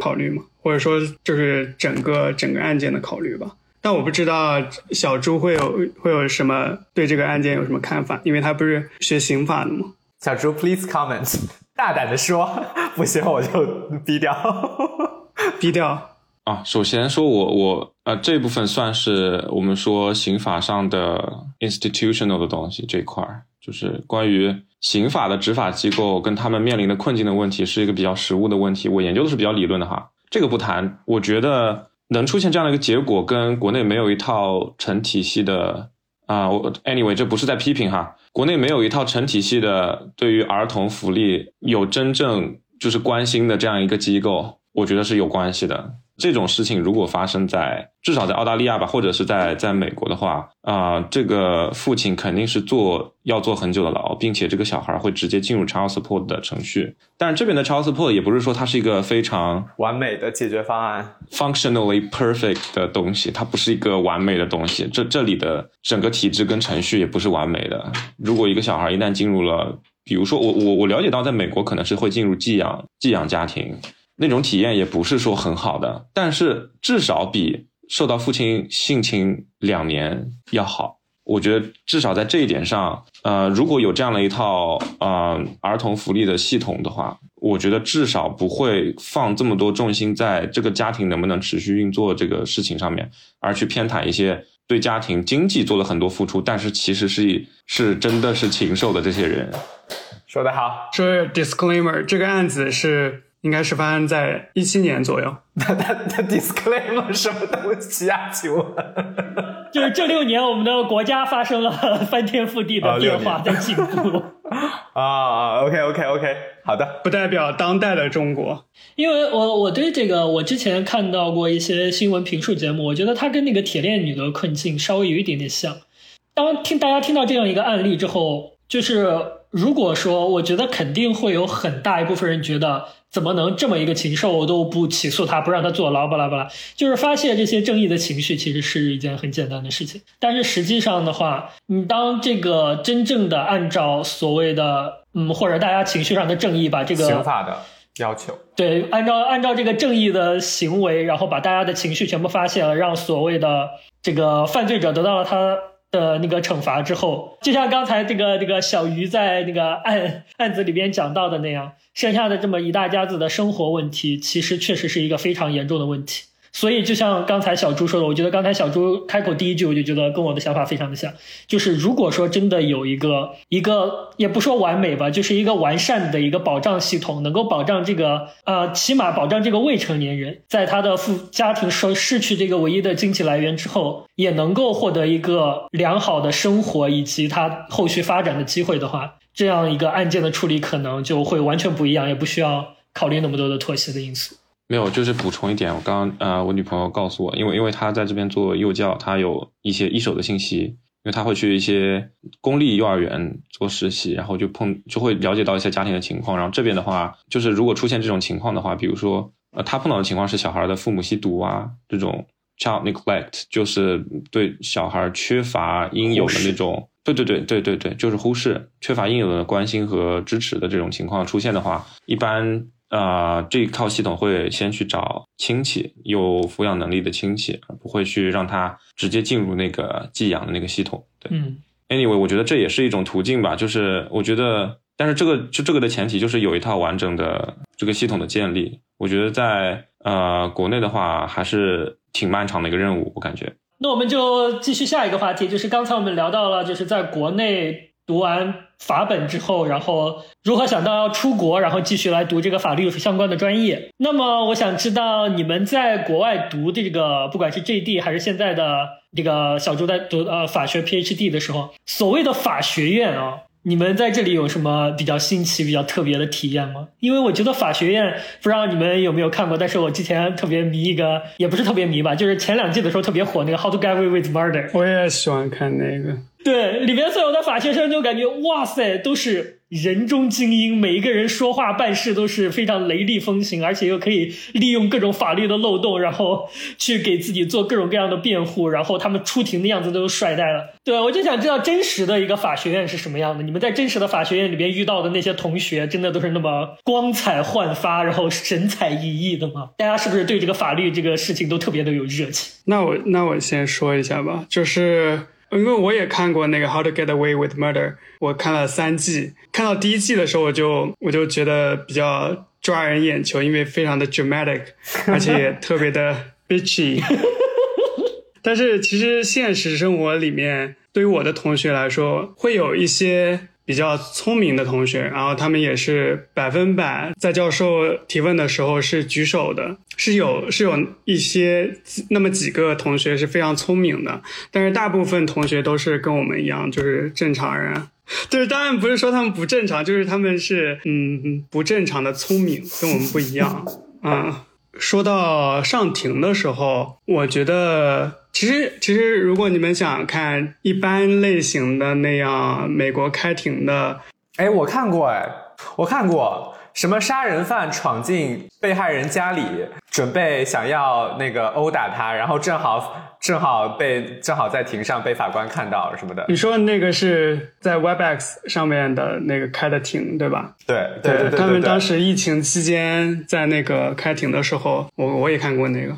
[SPEAKER 1] 考虑吗？或者说就是整个整个案件的考虑吧。但我不知道小朱会有会有什么对这个案件有什么看法，因为他不是学刑法的吗？
[SPEAKER 2] 小朱，please comment，大胆的说，不行我就逼掉。
[SPEAKER 1] 低调，
[SPEAKER 3] 啊，首先说我我呃这部分算是我们说刑法上的 institutional 的东西这一块儿，就是关于刑法的执法机构跟他们面临的困境的问题，是一个比较实务的问题。我研究的是比较理论的哈，这个不谈。我觉得能出现这样的一个结果，跟国内没有一套成体系的啊，我 anyway 这不是在批评哈，国内没有一套成体系的对于儿童福利有真正就是关心的这样一个机构。我觉得是有关系的。这种事情如果发生在至少在澳大利亚吧，或者是在在美国的话，啊、这个父亲肯定是坐要坐很久的牢，并且这个小孩会直接进入 child support 的程序。但是这边的 child support 也不是说它是一个非常
[SPEAKER 2] 完美的解决方案。
[SPEAKER 3] functionally perfect 的东西，它不是一个完美的东西。这这里的整个体制跟程序也不是完美的。如果一个小孩一旦进入了，比如说我我我了解到，在美国可能是会进入寄养寄养家庭，那种体验也不是说很好的，但是至少比受到父亲性侵两年要好。我觉得至少在这一点上，呃，如果有这样的一套呃儿童福利的系统的话，我觉得至少不会放这么多重心在这个家庭能不能持续运作这个事情上面，而去偏袒一些对家庭经济做了很多付出，但是其实是是真的是禽兽的这些人。
[SPEAKER 2] 说得好，
[SPEAKER 1] 说 disclaimer，这个案子是应该是发生在一七年左右。
[SPEAKER 2] 他他他 disclaimer 什么东西啊？请问？
[SPEAKER 6] 就是这六年，我们的国家发生了 翻天覆地的变化，
[SPEAKER 2] 啊
[SPEAKER 6] 在进步。
[SPEAKER 2] 啊，OK OK OK，好的，
[SPEAKER 1] 不代表当代的中国。
[SPEAKER 6] 因为我我对这个，我之前看到过一些新闻评述节目，我觉得它跟那个铁链女的困境稍微有一点点像。当听大家听到这样一个案例之后，就是如果说，我觉得肯定会有很大一部分人觉得，怎么能这么一个禽兽，我都不起诉他，不让他坐牢，巴拉巴拉。就是发泄这些正义的情绪，其实是一件很简单的事情。但是实际上的话，你当这个真正的按照所谓的嗯，或者大家情绪上的正义，把这个
[SPEAKER 2] 刑法的要求，
[SPEAKER 6] 对，按照按照这个正义的行为，然后把大家的情绪全部发泄了，让所谓的这个犯罪者得到了他的那个惩罚之后，就像刚才这个这个小鱼在那个案案子里边讲到的那样，剩下的这么一大家子的生活问题，其实确实是一个非常严重的问题。所以，就像刚才小朱说的，我觉得刚才小朱开口第一句，我就觉得跟我的想法非常的像。就是如果说真的有一个一个，也不说完美吧，就是一个完善的一个保障系统，能够保障这个呃，起码保障这个未成年人在他的父家庭失失去这个唯一的经济来源之后，也能够获得一个良好的生活以及他后续发展的机会的话，这样一个案件的处理可能就会完全不一样，也不需要考虑那么多的妥协的因素。
[SPEAKER 3] 没有，就是补充一点，我刚刚呃，我女朋友告诉我，因为因为她在这边做幼教，她有一些一手的信息，因为她会去一些公立幼儿园做实习，然后就碰就会了解到一些家庭的情况。然后这边的话，就是如果出现这种情况的话，比如说呃，她碰到的情况是小孩的父母吸毒啊，这种 child neglect，就是对小孩缺乏应有的那种。对对对对对对，就是忽视、缺乏应有的关心和支持的这种情况出现的话，一般呃，这一套系统会先去找亲戚有抚养能力的亲戚，不会去让他直接进入那个寄养的那个系统。对
[SPEAKER 6] 嗯。
[SPEAKER 3] ，anyway，我觉得这也是一种途径吧。就是我觉得，但是这个就这个的前提就是有一套完整的这个系统的建立。我觉得在呃国内的话，还是挺漫长的一个任务，我感觉。
[SPEAKER 6] 那我们就继续下一个话题，就是刚才我们聊到了，就是在国内读完法本之后，然后如何想到要出国，然后继续来读这个法律相关的专业。那么我想知道你们在国外读这个，不管是 JD 还是现在的这个小朱在读呃法学 PhD 的时候，所谓的法学院啊。你们在这里有什么比较新奇、比较特别的体验吗？因为我觉得法学院，不知道你们有没有看过，但是我之前特别迷一个，也不是特别迷吧，就是前两季的时候特别火那个《How to Get Away with Murder》。
[SPEAKER 1] 我也喜欢看那个。
[SPEAKER 6] 对，里面所有的法学生就感觉哇塞，都是人中精英，每一个人说话办事都是非常雷厉风行，而且又可以利用各种法律的漏洞，然后去给自己做各种各样的辩护，然后他们出庭的样子都帅呆了。对，我就想知道真实的一个法学院是什么样的。你们在真实的法学院里边遇到的那些同学，真的都是那么光彩焕发，然后神采奕奕的吗？大家是不是对这个法律这个事情都特别的有热情？
[SPEAKER 1] 那我那我先说一下吧，就是因为我也看过那个《How to Get Away with Murder》，我看了三季。看到第一季的时候，我就我就觉得比较抓人眼球，因为非常的 dramatic，而且也特别的 bitchy。但是其实现实生活里面，对于我的同学来说，会有一些比较聪明的同学，然后他们也是百分百在教授提问的时候是举手的，是有是有一些那么几个同学是非常聪明的，但是大部分同学都是跟我们一样，就是正常人。就是当然不是说他们不正常，就是他们是嗯不正常的聪明，跟我们不一样。嗯，说到上庭的时候，我觉得其实其实如果你们想看一般类型的那样美国开庭的，
[SPEAKER 2] 哎，我看过，哎，我看过。什么杀人犯闯进被害人家里，准备想要那个殴打他，然后正好正好被正好在庭上被法官看到什么的。
[SPEAKER 1] 你说那个是在 WebEx 上面的那个开的庭，对吧？
[SPEAKER 2] 对对对对，
[SPEAKER 1] 他们当时疫情期间在那个开庭的时候，我我也看过那个。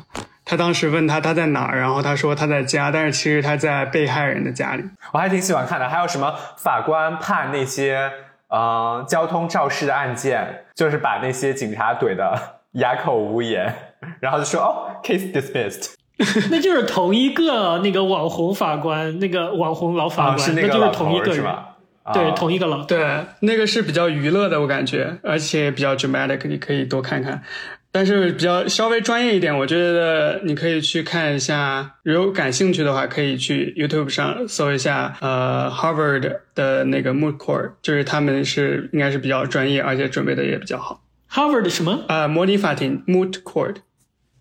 [SPEAKER 1] 他当时问他他在哪儿，然后他说他在家，但是其实他在被害人的家里。
[SPEAKER 2] 我还挺喜欢看的。还有什么法官判那些。嗯，交通肇事的案件就是把那些警察怼的哑口无言，然后就说哦，case dismissed。
[SPEAKER 6] 那就是同一个那个网红法官，那个网红老法官，那就是同一个人，对，同一个老
[SPEAKER 1] 对，那个是比较娱乐的，我感觉，而且比较 dramatic，你可以多看看。但是比较稍微专业一点，我觉得你可以去看一下，如果感兴趣的话，可以去 YouTube 上搜一下，呃，Harvard 的那个 Moot Court，就是他们是应该是比较专业，而且准备的也比较好。
[SPEAKER 6] Harvard 什么？
[SPEAKER 1] 呃，模拟法庭 Moot Court，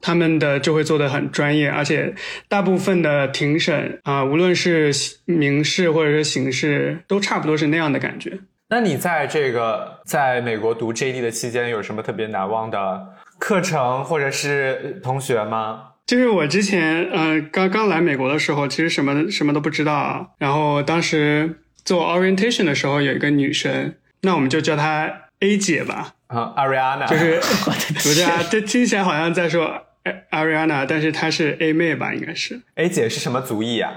[SPEAKER 1] 他们的就会做的很专业，而且大部分的庭审啊，无论是民事或者是刑事，都差不多是那样的感觉。
[SPEAKER 2] 那你在这个在美国读 JD 的期间，有什么特别难忘的？课程或者是同学吗？
[SPEAKER 1] 就是我之前，呃，刚刚来美国的时候，其实什么什么都不知道。然后当时做 orientation 的时候，有一个女生，那我们就叫她 A 姐吧。
[SPEAKER 2] 啊，Ariana，
[SPEAKER 1] 就是不是啊？这听起来好像在说 Ariana，但是她是 A 妹吧？应该是
[SPEAKER 2] A 姐是什么族裔啊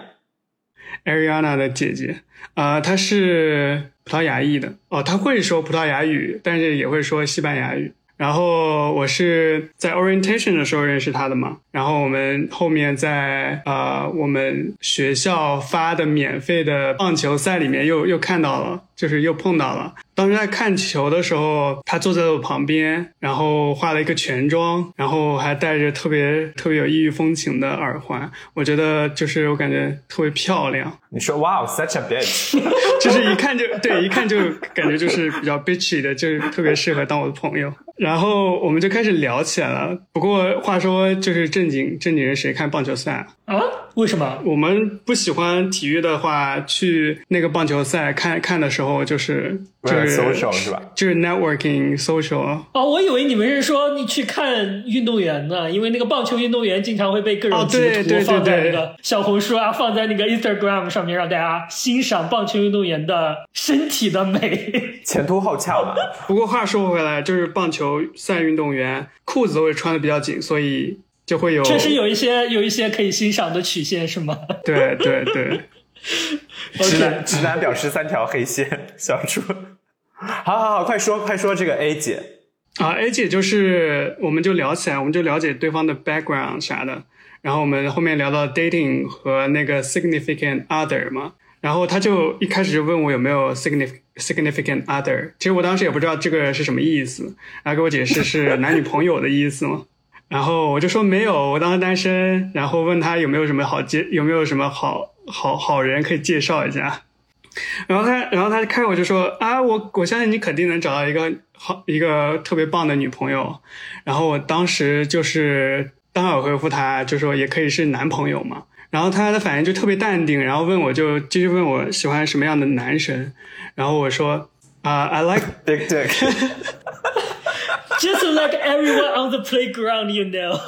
[SPEAKER 1] ？Ariana 的姐姐啊，她是葡萄牙裔的。哦，她会说葡萄牙语，但是也会说西班牙语。然后我是在 orientation 的时候认识他的嘛，然后我们后面在呃我们学校发的免费的棒球赛里面又又看到了，就是又碰到了。当时在看球的时候，他坐在我旁边，然后化了一个全妆，然后还戴着特别特别有异域风情的耳环。我觉得就是我感觉特别漂亮。
[SPEAKER 2] 你说哇，such a bitch，
[SPEAKER 1] 就是一看就对，一看就感觉就是比较 bitchy 的，就是特别适合当我的朋友。然后我们就开始聊起来了。不过话说，就是正经正经人谁看棒球赛
[SPEAKER 6] 啊？为什么？
[SPEAKER 1] 我们不喜欢体育的话，去那个棒球赛看看的时候，就是就是
[SPEAKER 2] social 是吧？
[SPEAKER 1] 就是 networking social。
[SPEAKER 6] 哦，我以为你们是说你去看运动员呢，因为那个棒球运动员经常会被各种截图放在那个小红书啊，放在那个 Instagram 上面，让大家欣赏棒球运动员的身体的美，
[SPEAKER 2] 前凸后翘嘛。
[SPEAKER 1] 不过话说回来，就是棒球赛运动员裤子都会穿的比较紧，所以。就会有，
[SPEAKER 6] 确实有一些有一些可以欣赏的曲线，是吗？
[SPEAKER 1] 对对对，
[SPEAKER 2] 直男直男表示三条黑线，小猪。好好好，快说快说这个 A 姐
[SPEAKER 1] 啊，A 姐就是我们就聊起来，我们就了解对方的 background 啥的，然后我们后面聊到 dating 和那个 significant other 嘛，然后他就一开始就问我有没有 significant significant other，其实我当时也不知道这个是什么意思，然后给我解释是男女朋友的意思嘛。然后我就说没有，我当时单身。然后问他有没有什么好介，有没有什么好好好人可以介绍一下。然后他，然后他开口就说啊，我我相信你肯定能找到一个好一个特别棒的女朋友。然后我当时就是当场回复他，就说也可以是男朋友嘛。然后他的反应就特别淡定，然后问我就继续问我喜欢什么样的男神。然后我说啊，I like
[SPEAKER 2] big dick。
[SPEAKER 6] Just like everyone on the playground, you know。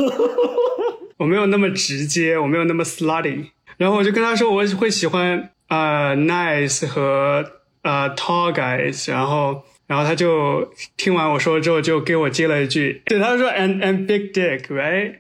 [SPEAKER 1] 我没有那么直接，我没有那么 slutty。然后我就跟他说，我会喜欢呃 nice 和呃 tall guys。然后，然后他就听完我说之后，就给我接了一句，对，他说 and and big dick，right？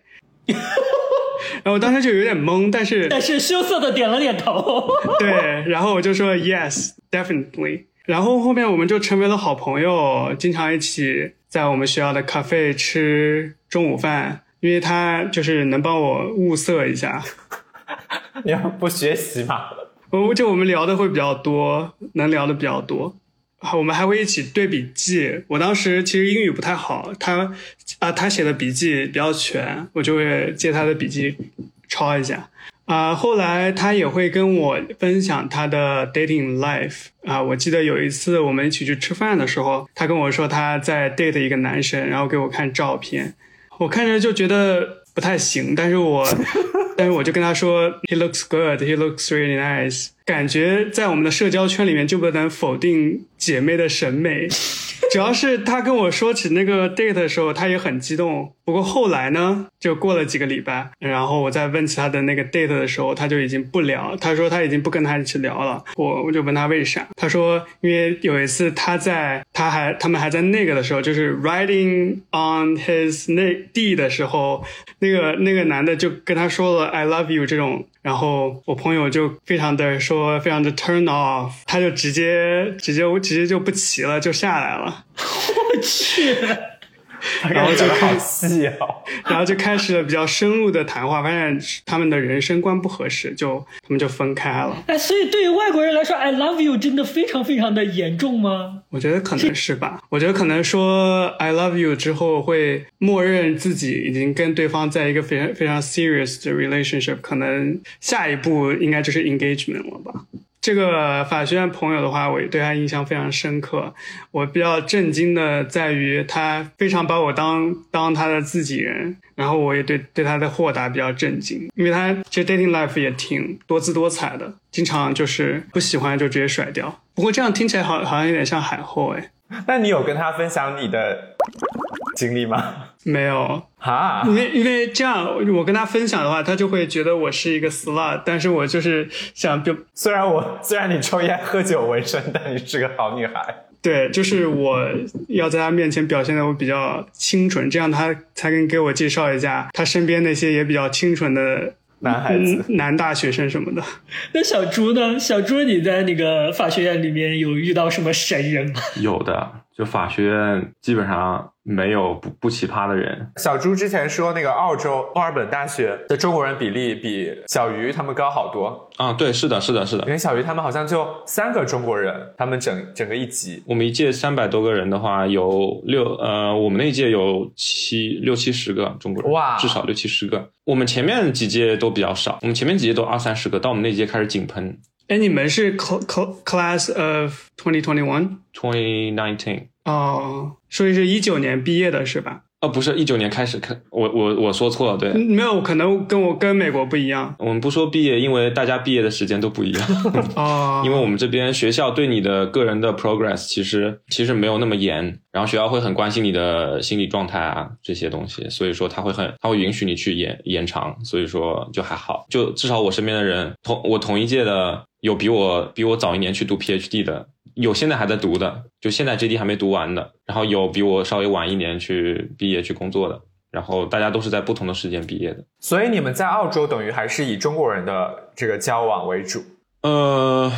[SPEAKER 1] 然后我当时就有点懵，但是
[SPEAKER 6] 但是羞涩的点了点头。
[SPEAKER 1] 对，然后我就说 yes，definitely。 然后后面我们就成为了好朋友，经常一起。在我们学校的咖啡吃中午饭，因为他就是能帮我物色一下。
[SPEAKER 2] 你要不学习吗？
[SPEAKER 1] 我就我们聊的会比较多，能聊的比较多。我们还会一起对笔记。我当时其实英语不太好，他啊他写的笔记比较全，我就会借他的笔记抄一下。啊，后来他也会跟我分享他的 dating life 啊。我记得有一次我们一起去吃饭的时候，他跟我说他在 date 一个男生，然后给我看照片。我看着就觉得不太行，但是我 但是我就跟他说，He looks good, he looks really nice。感觉在我们的社交圈里面就不能否定姐妹的审美。主要是他跟我说起那个 date 的时候，他也很激动。不过后来呢，就过了几个礼拜，然后我在问起他的那个 date 的时候，他就已经不聊。他说他已经不跟他一起聊了。我我就问他为啥，他说因为有一次他在他还他们还在那个的时候，就是 riding on his 那地的时候，那个那个男的就跟他说了 I love you 这种。然后我朋友就非常的说，非常的 turn off，他就直接直接我直接就不骑了，就下来了。
[SPEAKER 6] 我去，
[SPEAKER 2] 然
[SPEAKER 1] 后就
[SPEAKER 2] 好细哦。
[SPEAKER 1] 然后就开始了比较深入的谈话，发现他们的人生观不合适，就他们就分开了。
[SPEAKER 6] 哎，所以对于外国人来说，I love you 真的非常非常的严重吗？
[SPEAKER 1] 我觉得可能是吧。我觉得可能说 I love you 之后，会默认自己已经跟对方在一个非常非常 serious 的 relationship，可能下一步应该就是 engagement 了吧。这个法学院朋友的话，我对他印象非常深刻。我比较震惊的在于，他非常把我当当他的自己人，然后我也对对他的豁达比较震惊，因为他其实 dating life 也挺多姿多彩的，经常就是不喜欢就直接甩掉。不过这样听起来好好像有点像海后哎。
[SPEAKER 2] 那你有跟他分享你的经历吗？
[SPEAKER 1] 没有
[SPEAKER 2] 啊，
[SPEAKER 1] 因为因为这样，我跟他分享的话，他就会觉得我是一个 slut，但是我就是想就
[SPEAKER 2] 虽然我虽然你抽烟喝酒纹身，但你是个好女孩。
[SPEAKER 1] 对，就是我要在他面前表现的我比较清纯，这样他才能给我介绍一下他身边那些也比较清纯的
[SPEAKER 2] 男孩子、
[SPEAKER 1] 男大学生什么的。
[SPEAKER 6] 那小猪呢？小猪你在那个法学院里面有遇到什么神人吗？
[SPEAKER 3] 有的，就法学院基本上。没有不不奇葩的人。
[SPEAKER 2] 小朱之前说，那个澳洲墨尔本大学的中国人比例比小鱼他们高好多
[SPEAKER 3] 啊！对，是的，是的，是的。
[SPEAKER 2] 因为小鱼他们好像就三个中国人，他们整整个一级。
[SPEAKER 3] 我们一届三百多个人的话，有六呃，我们那一届有七六七十个中国人，
[SPEAKER 2] 哇，
[SPEAKER 3] 至少六七十个。我们前面几届都比较少，我们前面几届都二三十个，到我们那届开始井喷。
[SPEAKER 1] 哎，你们是 class of twenty twenty one
[SPEAKER 3] twenty nineteen？
[SPEAKER 1] 哦，所以是一九年毕业的是吧？
[SPEAKER 3] 哦，不是一九年开始看，我我我说错了，对，
[SPEAKER 1] 没有，可能跟我跟美国不一样。
[SPEAKER 3] 我们不说毕业，因为大家毕业的时间都不一样。
[SPEAKER 1] 哦，
[SPEAKER 3] 因为我们这边学校对你的个人的 progress 其实其实没有那么严，然后学校会很关心你的心理状态啊这些东西，所以说他会很他会允许你去延延长，所以说就还好，就至少我身边的人同我同一届的有比我比我早一年去读 PhD 的。有现在还在读的，就现在 JD 还没读完的，然后有比我稍微晚一年去毕业去工作的，然后大家都是在不同的时间毕业的。
[SPEAKER 2] 所以你们在澳洲等于还是以中国人的这个交往为主？
[SPEAKER 3] 呃，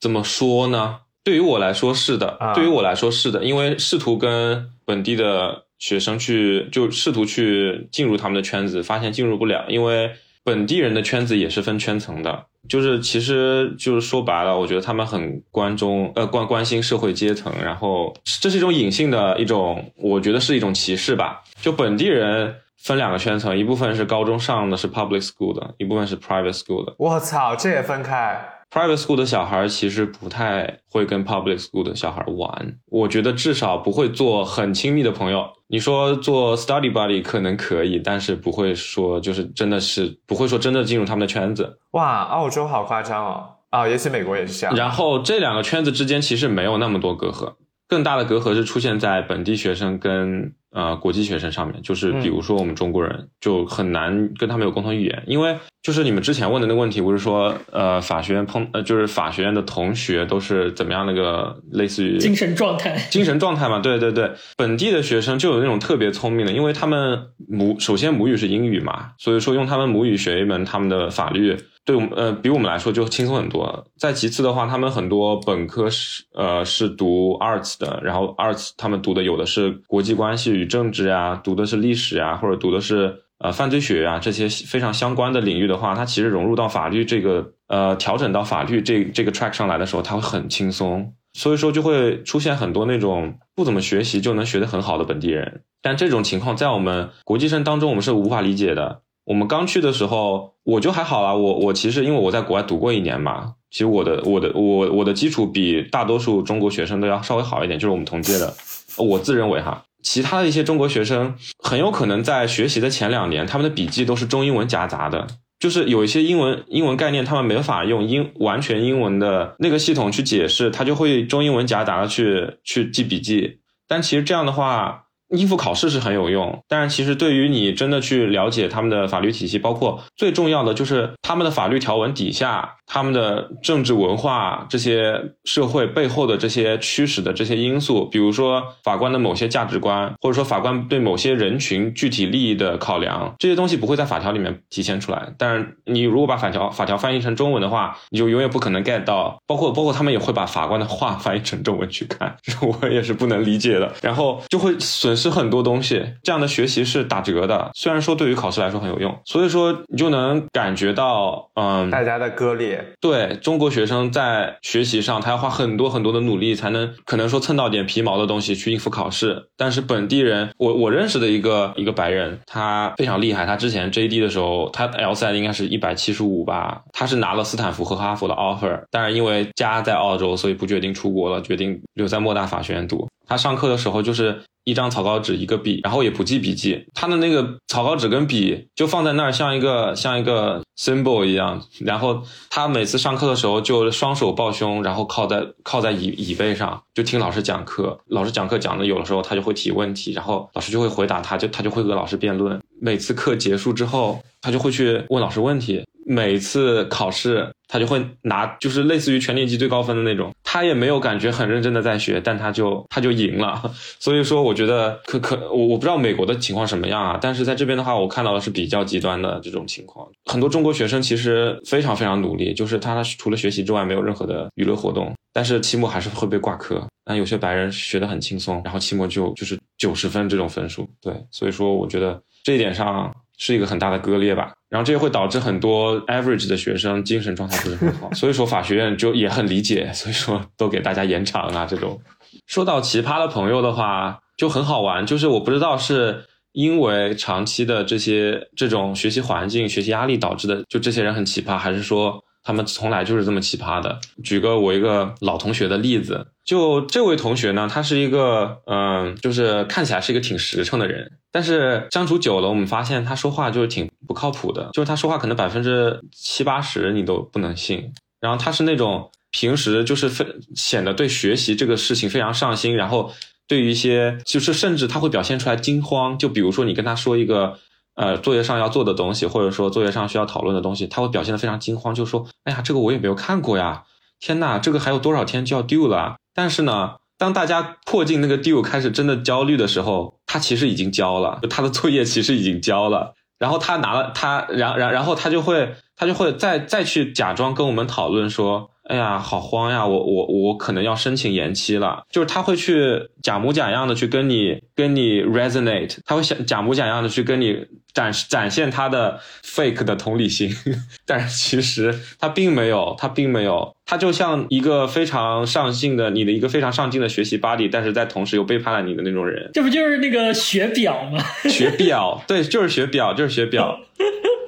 [SPEAKER 3] 怎么说呢？对于我来说是的，对于我来说是的，因为试图跟本地的学生去，就试图去进入他们的圈子，发现进入不了，因为本地人的圈子也是分圈层的。就是其实就是说白了，我觉得他们很关中呃关关心社会阶层，然后这是一种隐性的一种，我觉得是一种歧视吧。就本地人分两个圈层，一部分是高中上的是 public school 的，一部分是 private school 的。
[SPEAKER 2] 我操，这也分开。
[SPEAKER 3] Private school 的小孩其实不太会跟 public school 的小孩玩，我觉得至少不会做很亲密的朋友。你说做 study buddy 可能可以，但是不会说就是真的是不会说真的进入他们的圈子。
[SPEAKER 2] 哇，澳洲好夸张哦！啊，也许美国也是这样。
[SPEAKER 3] 然后这两个圈子之间其实没有那么多隔阂，更大的隔阂是出现在本地学生跟。呃，国际学生上面，就是比如说我们中国人就很难跟他们有共同语言，因为就是你们之前问的那个问题，不是说呃法学院碰呃就是法学院的同学都是怎么样那个类似于
[SPEAKER 6] 精神状态，
[SPEAKER 3] 精神状态嘛，对对对，本地的学生就有那种特别聪明的，因为他们母首先母语是英语嘛，所以说用他们母语学一门他们的法律。对我们呃，比我们来说就轻松很多。再其次的话，他们很多本科是呃是读 arts 的，然后 arts 他们读的有的是国际关系与政治啊，读的是历史啊，或者读的是呃犯罪学啊这些非常相关的领域的话，它其实融入到法律这个呃调整到法律这这个 track 上来的时候，它会很轻松。所以说就会出现很多那种不怎么学习就能学得很好的本地人。但这种情况在我们国际生当中，我们是无法理解的。我们刚去的时候，我就还好啦。我我其实因为我在国外读过一年嘛，其实我的我的我我的基础比大多数中国学生都要稍微好一点，就是我们同届的，我自认为哈。其他的一些中国学生很有可能在学习的前两年，他们的笔记都是中英文夹杂的。就是有一些英文英文概念，他们没法用英完全英文的那个系统去解释，他就会中英文夹杂的去去记笔记。但其实这样的话，应付考试是很有用，但是其实对于你真的去了解他们的法律体系，包括最重要的就是他们的法律条文底下，他们的政治文化这些社会背后的这些驱使的这些因素，比如说法官的某些价值观，或者说法官对某些人群具体利益的考量，这些东西不会在法条里面体现出来。但是你如果把法条法条翻译成中文的话，你就永远不可能 get 到。包括包括他们也会把法官的话 翻译成中文去看，这我也是不能理解的。然后就会损失很多东西，这样的学习是打折的。虽然说对于考试来说很有用，所以说你就能感觉到，嗯，
[SPEAKER 2] 大家的割裂。
[SPEAKER 3] 对中国学生在学习上，他要花很多很多的努力，才能可能说蹭到点皮毛的东西去应付考试。但是本地人，我我认识的一个一个白人，他非常厉害。他之前 JD 的时候，他 L 赛应该是一百七十五吧，他是拿了斯坦福和哈佛的 offer，但是因为家在澳洲，所以不决定出国了，决定留在莫大法学院读。他上课的时候就是一张草稿纸一个笔，然后也不记笔记。他的那个草稿纸跟笔就放在那儿，像一个像一个 symbol 一样。然后他每次上课的时候就双手抱胸，然后靠在靠在椅椅背上，就听老师讲课。老师讲课讲的有的时候他就会提问题，然后老师就会回答他，就他就会和老师辩论。每次课结束之后，他就会去问老师问题。每次考试，他就会拿，就是类似于全年级最高分的那种。他也没有感觉很认真的在学，但他就他就赢了。所以说，我觉得可可我我不知道美国的情况什么样啊，但是在这边的话，我看到的是比较极端的这种情况。很多中国学生其实非常非常努力，就是他除了学习之外没有任何的娱乐活动，但是期末还是会被挂科。但有些白人学得很轻松，然后期末就就是九十分这种分数。对，所以说我觉得这一点上。是一个很大的割裂吧，然后这也会导致很多 average 的学生精神状态不是很好，所以说法学院就也很理解，所以说都给大家延长啊这种。说到奇葩的朋友的话，就很好玩，就是我不知道是因为长期的这些这种学习环境、学习压力导致的，就这些人很奇葩，还是说？他们从来就是这么奇葩的。举个我一个老同学的例子，就这位同学呢，他是一个，嗯，就是看起来是一个挺实诚的人，但是相处久了，我们发现他说话就是挺不靠谱的，就是他说话可能百分之七八十你都不能信。然后他是那种平时就是非显得对学习这个事情非常上心，然后对于一些就是甚至他会表现出来惊慌，就比如说你跟他说一个。呃，作业上要做的东西，或者说作业上需要讨论的东西，他会表现得非常惊慌，就说：“哎呀，这个我也没有看过呀！天呐，这个还有多少天就要 due 了？”但是呢，当大家迫近那个 due 开始真的焦虑的时候，他其实已经交了，他的作业其实已经交了。然后他拿了他，然然然后他就会他就会再再去假装跟我们讨论说。哎呀，好慌呀！我我我可能要申请延期了。就是他会去假模假样的去跟你跟你 resonate，他会想假模假样的去跟你展展现他的 fake 的同理心，但是其实他并没有，他并没有，他就像一个非常上进的你的一个非常上进的学习 buddy，但是在同时又背叛了你的那种人。
[SPEAKER 6] 这不就是那个学表吗？
[SPEAKER 3] 学表，对，就是学表，就是学表。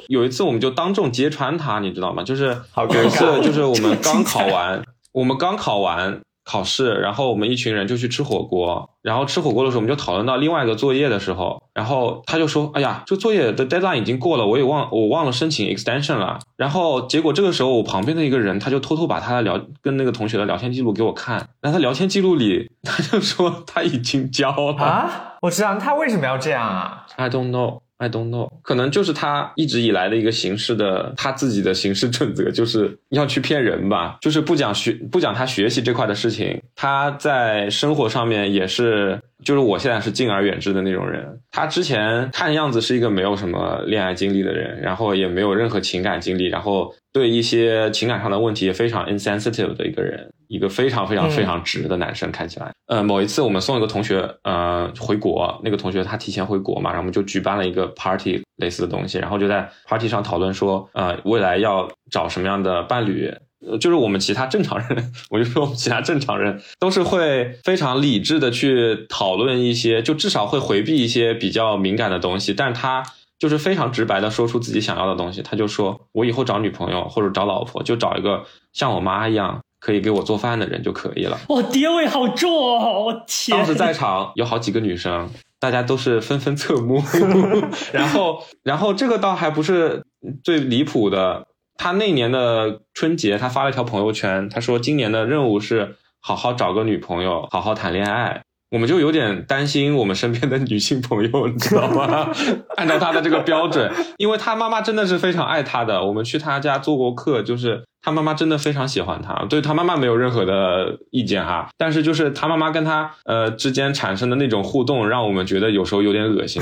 [SPEAKER 3] 有一次，我们就当众揭穿他，你知道吗？就是有一次，就是我们 刚考完，我们刚考完考试，然后我们一群人就去吃火锅，然后吃火锅的时候，我们就讨论到另外一个作业的时候，然后他就说：“哎呀，这作业的 deadline 已经过了，我也忘我忘了申请 extension 了。”然后结果这个时候，我旁边的一个人他就偷偷把他的聊跟那个同学的聊天记录给我看，然后他聊天记录里他就说他已经交了
[SPEAKER 2] 啊！我知道他为什么要这样啊
[SPEAKER 3] ？I don't know。I don't know，可能就是他一直以来的一个行事的他自己的行事准则，就是要去骗人吧，就是不讲学不讲他学习这块的事情，他在生活上面也是，就是我现在是敬而远之的那种人。他之前看样子是一个没有什么恋爱经历的人，然后也没有任何情感经历，然后。对一些情感上的问题也非常 insensitive 的一个人，一个非常非常非常直的男生，看起来。呃，某一次我们送一个同学，呃，回国，那个同学他提前回国嘛，然后我们就举办了一个 party 类似的东西，然后就在 party 上讨论说，呃，未来要找什么样的伴侣。就是我们其他正常人，我就说我们其他正常人都是会非常理智的去讨论一些，就至少会回避一些比较敏感的东西，但是他。就是非常直白的说出自己想要的东西，他就说我以后找女朋友或者找老婆，就找一个像我妈一样可以给我做饭的人就可以了。
[SPEAKER 6] 哇，爹味好重哦！我天！
[SPEAKER 3] 当时在场有好几个女生，大家都是纷纷侧目。然后，然后这个倒还不是最离谱的，他那年的春节，他发了一条朋友圈，他说今年的任务是好好找个女朋友，好好谈恋爱。我们就有点担心我们身边的女性朋友，你知道吗？按照他的这个标准，因为他妈妈真的是非常爱他的。我们去他家做过客，就是他妈妈真的非常喜欢他，对他妈妈没有任何的意见哈。但是就是他妈妈跟他呃之间产生的那种互动，让我们觉得有时候有点恶心，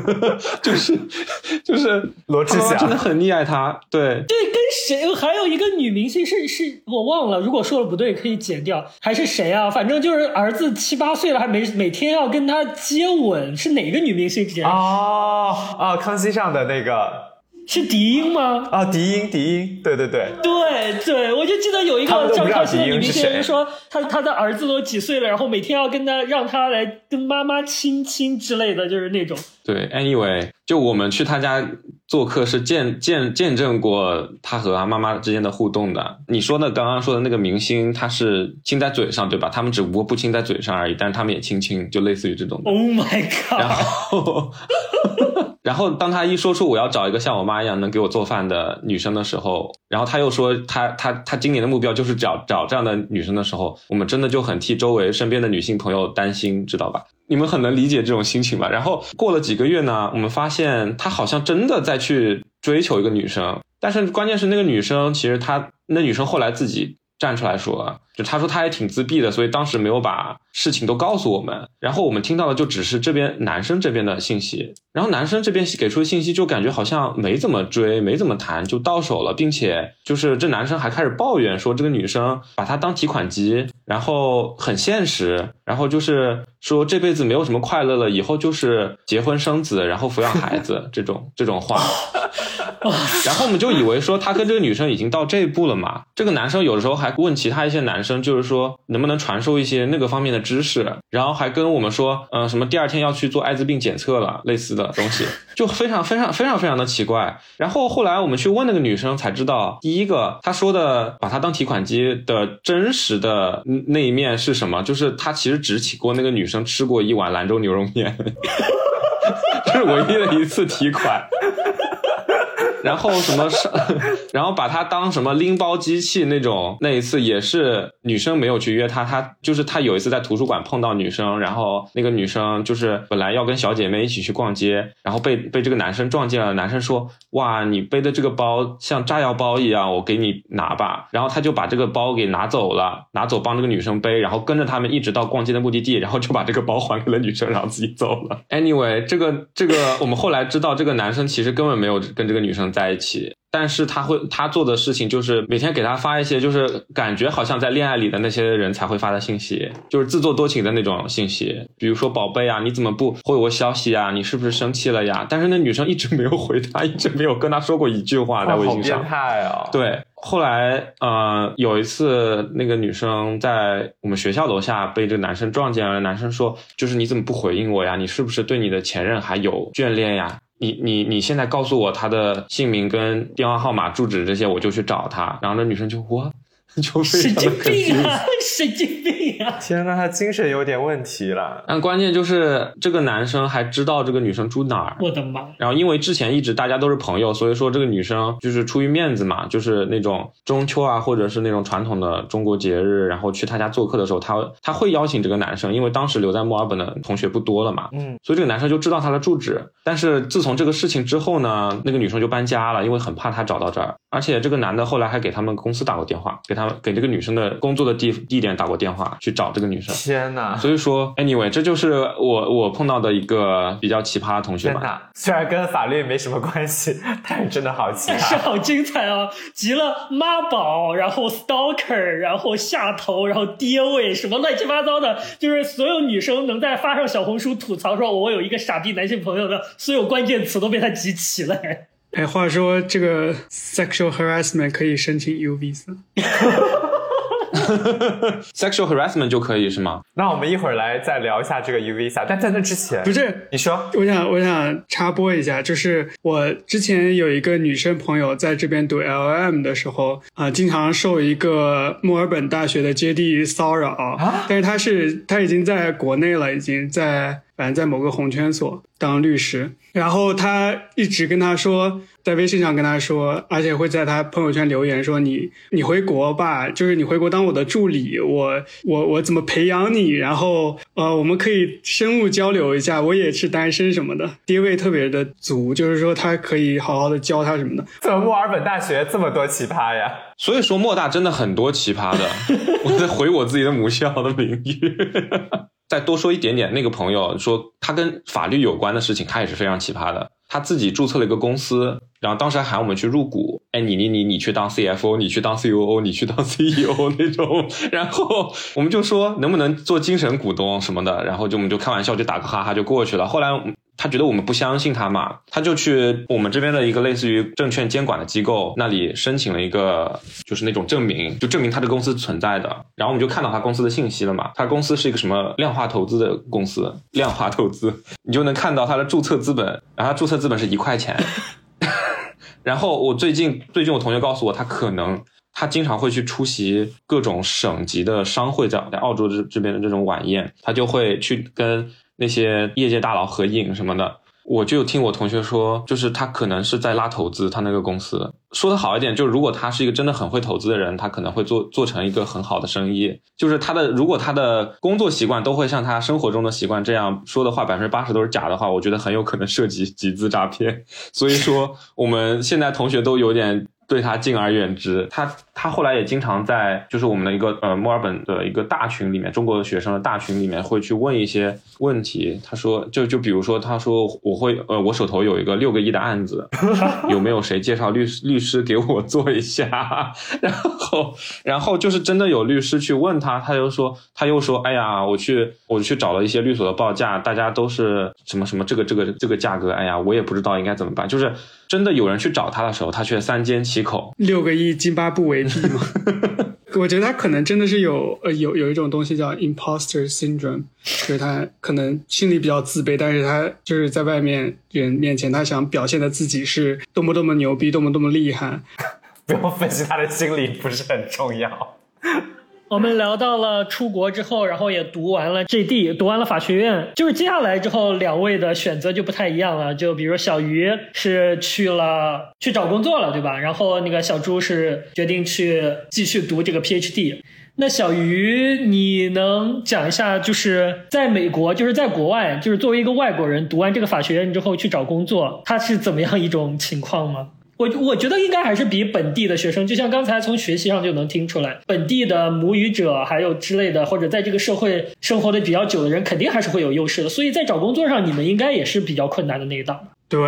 [SPEAKER 3] 就是就是
[SPEAKER 2] 罗志祥
[SPEAKER 3] 真的很溺爱他，对，
[SPEAKER 6] 对，跟谁？还有一个女明星是是我忘了，如果说了不对可以剪掉。还是谁啊？反正就是儿子七八岁了，还每每天要跟他接吻，是哪个女明星剪？
[SPEAKER 2] 哦哦，康熙上的那个
[SPEAKER 6] 是笛音吗？
[SPEAKER 2] 啊，笛音，笛音，对对对，
[SPEAKER 6] 对对，我就记得有一个
[SPEAKER 2] 他们都不知道
[SPEAKER 6] 赵少熙的女明星
[SPEAKER 2] 谁
[SPEAKER 6] 说，他他的儿子都几岁了，然后每天要跟他让他来跟妈妈亲亲之类的，就是那种。
[SPEAKER 3] 对，anyway，就我们去他家做客是见见见证过他和他妈妈之间的互动的。你说的刚刚说的那个明星，他是亲在嘴上，对吧？他们只不过不亲在嘴上而已，但是他们也亲亲，就类似于这种。
[SPEAKER 6] Oh my god！
[SPEAKER 3] 然后，然后当他一说出我要找一个像我妈一样能给我做饭的女生的时候，然后他又说他他他今年的目标就是找找这样的女生的时候，我们真的就很替周围身边的女性朋友担心，知道吧？你们很能理解这种心情吧？然后过了几个月呢，我们发现他好像真的在去追求一个女生，但是关键是那个女生其实她那女生后来自己站出来说，就他说他也挺自闭的，所以当时没有把事情都告诉我们。然后我们听到的就只是这边男生这边的信息，然后男生这边给出的信息就感觉好像没怎么追，没怎么谈就到手了，并且就是这男生还开始抱怨说这个女生把他当提款机，然后很现实，然后就是说这辈子没有什么快乐了，以后就是结婚生子，然后抚养孩子这种这种话。然后我们就以为说他跟这个女生已经到这一步了嘛。这个男生有的时候还问其他一些男生，就是说能不能传授一些那个方面的知识，然后还跟我们说，嗯、什么第二天要去做艾滋病检测了，类似的东西，就非常非常非常非常的奇怪。然后后来我们去问那个女生，才知道，第一个她说的把她当提款机的真实的那一面是什么，就是她其实只请过那个女生吃过一碗兰州牛肉面。这是唯一的一次提款。然后什么是，然后把他当什么拎包机器那种，那一次也是女生没有去约他，他就是他有一次在图书馆碰到女生，然后那个女生就是本来要跟小姐妹一起去逛街，然后被被这个男生撞见了，男生说哇你背的这个包像炸药包一样，我给你拿吧，然后他就把这个包给拿走了，拿走帮这个女生背，然后跟着他们一直到逛街的目的地，然后就把这个包还给了女生，然后自己走了。Anyway，这个这个我们后来知道，这个男生其实根本没有跟这个女生在一起。但是他会，他做的事情就是每天给他发一些，就是感觉好像在恋爱里的那些人才会发的信息，就是自作多情的那种信息，比如说宝贝啊，你怎么不回我消息啊？你是不是生气了呀？但是那女生一直没有回他，一直没有跟他说过一句话在微
[SPEAKER 2] 好变
[SPEAKER 3] 信上。对，后来呃有一次那个女生在我们学校楼下被这个男生撞见了，男生说就是你怎么不回应我呀？你是不是对你的前任还有眷恋呀？你你你现在告诉我他的姓名跟电话号码、住址这些，我就去找他。然后那女生就我 就非
[SPEAKER 6] 神经病啊！神经病啊！
[SPEAKER 2] 天呐，他精神有点问题了。
[SPEAKER 3] 但关键就是这个男生还知道这个女生住哪儿，
[SPEAKER 6] 我的妈！
[SPEAKER 3] 然后因为之前一直大家都是朋友，所以说这个女生就是出于面子嘛，就是那种中秋啊，或者是那种传统的中国节日，然后去他家做客的时候，他他会邀请这个男生，因为当时留在墨尔本的同学不多了嘛，
[SPEAKER 2] 嗯，
[SPEAKER 3] 所以这个男生就知道他的住址。但是自从这个事情之后呢，那个女生就搬家了，因为很怕他找到这儿，而且这个男的后来还给他们公司打过电话，给他们给这个女生的工作的地地点打过电话去找这个女生。
[SPEAKER 2] 天呐，
[SPEAKER 3] 所以说，anyway，这就是我我碰到的一个比较奇葩的同学吧。
[SPEAKER 2] 虽然跟法律没什么关系，但是真的好奇
[SPEAKER 6] 但是。好精彩啊！集了妈宝，然后 stalker，然后下头，然后爹味，什么乱七八糟的，就是所有女生能在发上小红书吐槽说我有一个傻逼男性朋友的所有关键词都被他集齐了。
[SPEAKER 1] 哎，话说这个 sexual harassment 可以申请 U visa，
[SPEAKER 3] sexual harassment 就可以是吗？
[SPEAKER 2] 那我们一会儿来再聊一下这个 U Visa，但在那之前，
[SPEAKER 1] 不是，
[SPEAKER 2] 你说。
[SPEAKER 1] 我想我想插播一下，就是我之前有一个女生朋友在这边读 LLM 的时候啊、经常受一个墨尔本大学的接地骚扰，
[SPEAKER 2] 啊？
[SPEAKER 1] 但是她是她已经在国内了，已经在反正在某个红圈所当律师，然后她一直跟她说，在微信上跟他说，而且会在他朋友圈留言说你你回国吧，就是你回国当我的助理，我我我怎么培养你，然后呃我们可以深入交流一下，我也是单身什么的，爹位特别的足，就是说他可以好好的教他什么的。
[SPEAKER 2] 怎么墨尔本大学这么多奇葩呀？
[SPEAKER 3] 所以说莫大真的很多奇葩的，我在回我自己的母校的名誉。再多说一点点，那个朋友说他跟法律有关的事情，他也是非常奇葩的。他自己注册了一个公司，然后当时还喊我们去入股，哎，你你你你去当 CFO，你去当 COO，你去当 CEO 那种，然后我们就说能不能做精神股东什么的，然后就我们就开玩笑就打个哈哈就过去了。后来他觉得我们不相信他嘛，他就去我们这边的一个类似于证券监管的机构那里申请了一个就是那种证明，就证明他的公司存在的。然后我们就看到他公司的信息了嘛，他公司是一个什么量化投资的公司，量化投资，你就能看到他的注册资本，然后他注册资本是一块钱。然后我最近最近我同学告诉我，他可能他经常会去出席各种省级的商会在在澳洲这这边的这种晚宴，他就会去跟那些业界大佬合影什么的。我就听我同学说，就是他可能是在拉投资，他那个公司说的好一点，就是如果他是一个真的很会投资的人，他可能会做做成一个很好的生意。就是他的如果他的工作习惯都会像他生活中的习惯这样说的话，百分之八十都是假的话，我觉得很有可能涉及集资诈骗。所以说，我们现在同学都有点对他敬而远之。他他后来也经常在就是我们的一个呃墨尔本的一个大群里面，中国的学生的大群里面会去问一些问题。他说就就比如说他说我会呃我手头有一个六个亿的案子，有没有谁介绍律师律师给我做一下？然后然后就是真的有律师去问他，他又说他又说哎呀我去我去找了一些律所的报价，大家都是什么什么这个这个这个价格，哎呀我也不知道应该怎么办，就是真的有人去找他的时候，他却三缄其口。
[SPEAKER 1] 六个亿津巴布韦币嘛。我觉得他可能真的是有呃有有一种东西叫 imposter syndrome，就是他可能心里比较自卑，但是他就是在外面人面前，他想表现的自己是多么多么牛逼，多么多么厉害。
[SPEAKER 2] 不用分析他的心理，不是很重要。
[SPEAKER 6] 我们聊到了出国之后，然后也读完了 JD，读完了法学院，就是接下来之后两位的选择就不太一样了。就比如小鱼是去了去找工作了，对吧？然后那个小朱是决定去继续读这个 PhD。那小鱼，你能讲一下，就是在美国，就是在国外，就是作为一个外国人，读完这个法学院之后去找工作，他是怎么样一种情况吗？我我觉得应该还是比本地的学生，就像刚才从学习上就能听出来，本地的母语者还有之类的，或者在这个社会生活的比较久的人，肯定还是会有优势的。所以在找工作上，你们应该也是比较困难的那一档。
[SPEAKER 1] 对，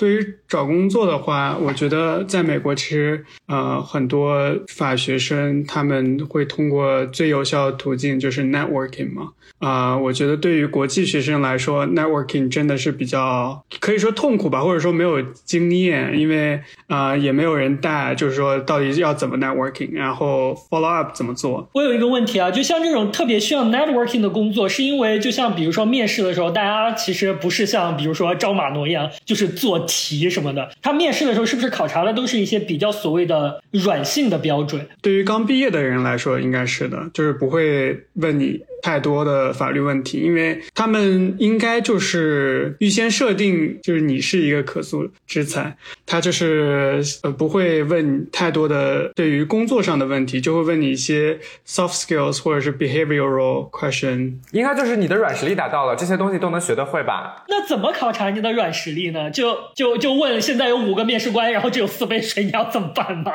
[SPEAKER 1] 对于找工作的话，我觉得在美国其实呃很多法学生他们会通过最有效的途径就是 networking 嘛。啊、我觉得对于国际学生来说，networking 真的是比较可以说痛苦吧，或者说没有经验，因为啊、也没有人带，就是说到底要怎么 networking，然后 follow up 怎么做。
[SPEAKER 6] 我有一个问题啊，就像这种特别需要 networking 的工作，是因为就像比如说面试的时候，大家其实不是像比如说招马挪一样，就是做题什么的。他面试的时候是不是考察的都是一些比较所谓的软性的标准？
[SPEAKER 1] 对于刚毕业的人来说，应该是的，就是不会问你太多的法律问题，因为他们应该就是预先设定，就是你是一个可塑之才，他就是呃不会问太多的对于工作上的问题，就会问你一些 soft skills 或者是 behavioral question。
[SPEAKER 2] 应该就是你的软实力达到了，这些东西都能学得会吧？
[SPEAKER 6] 那怎么考察你的软实力呢？就就就问现在有五个面试官，然后只有四杯水，你要怎么办吗？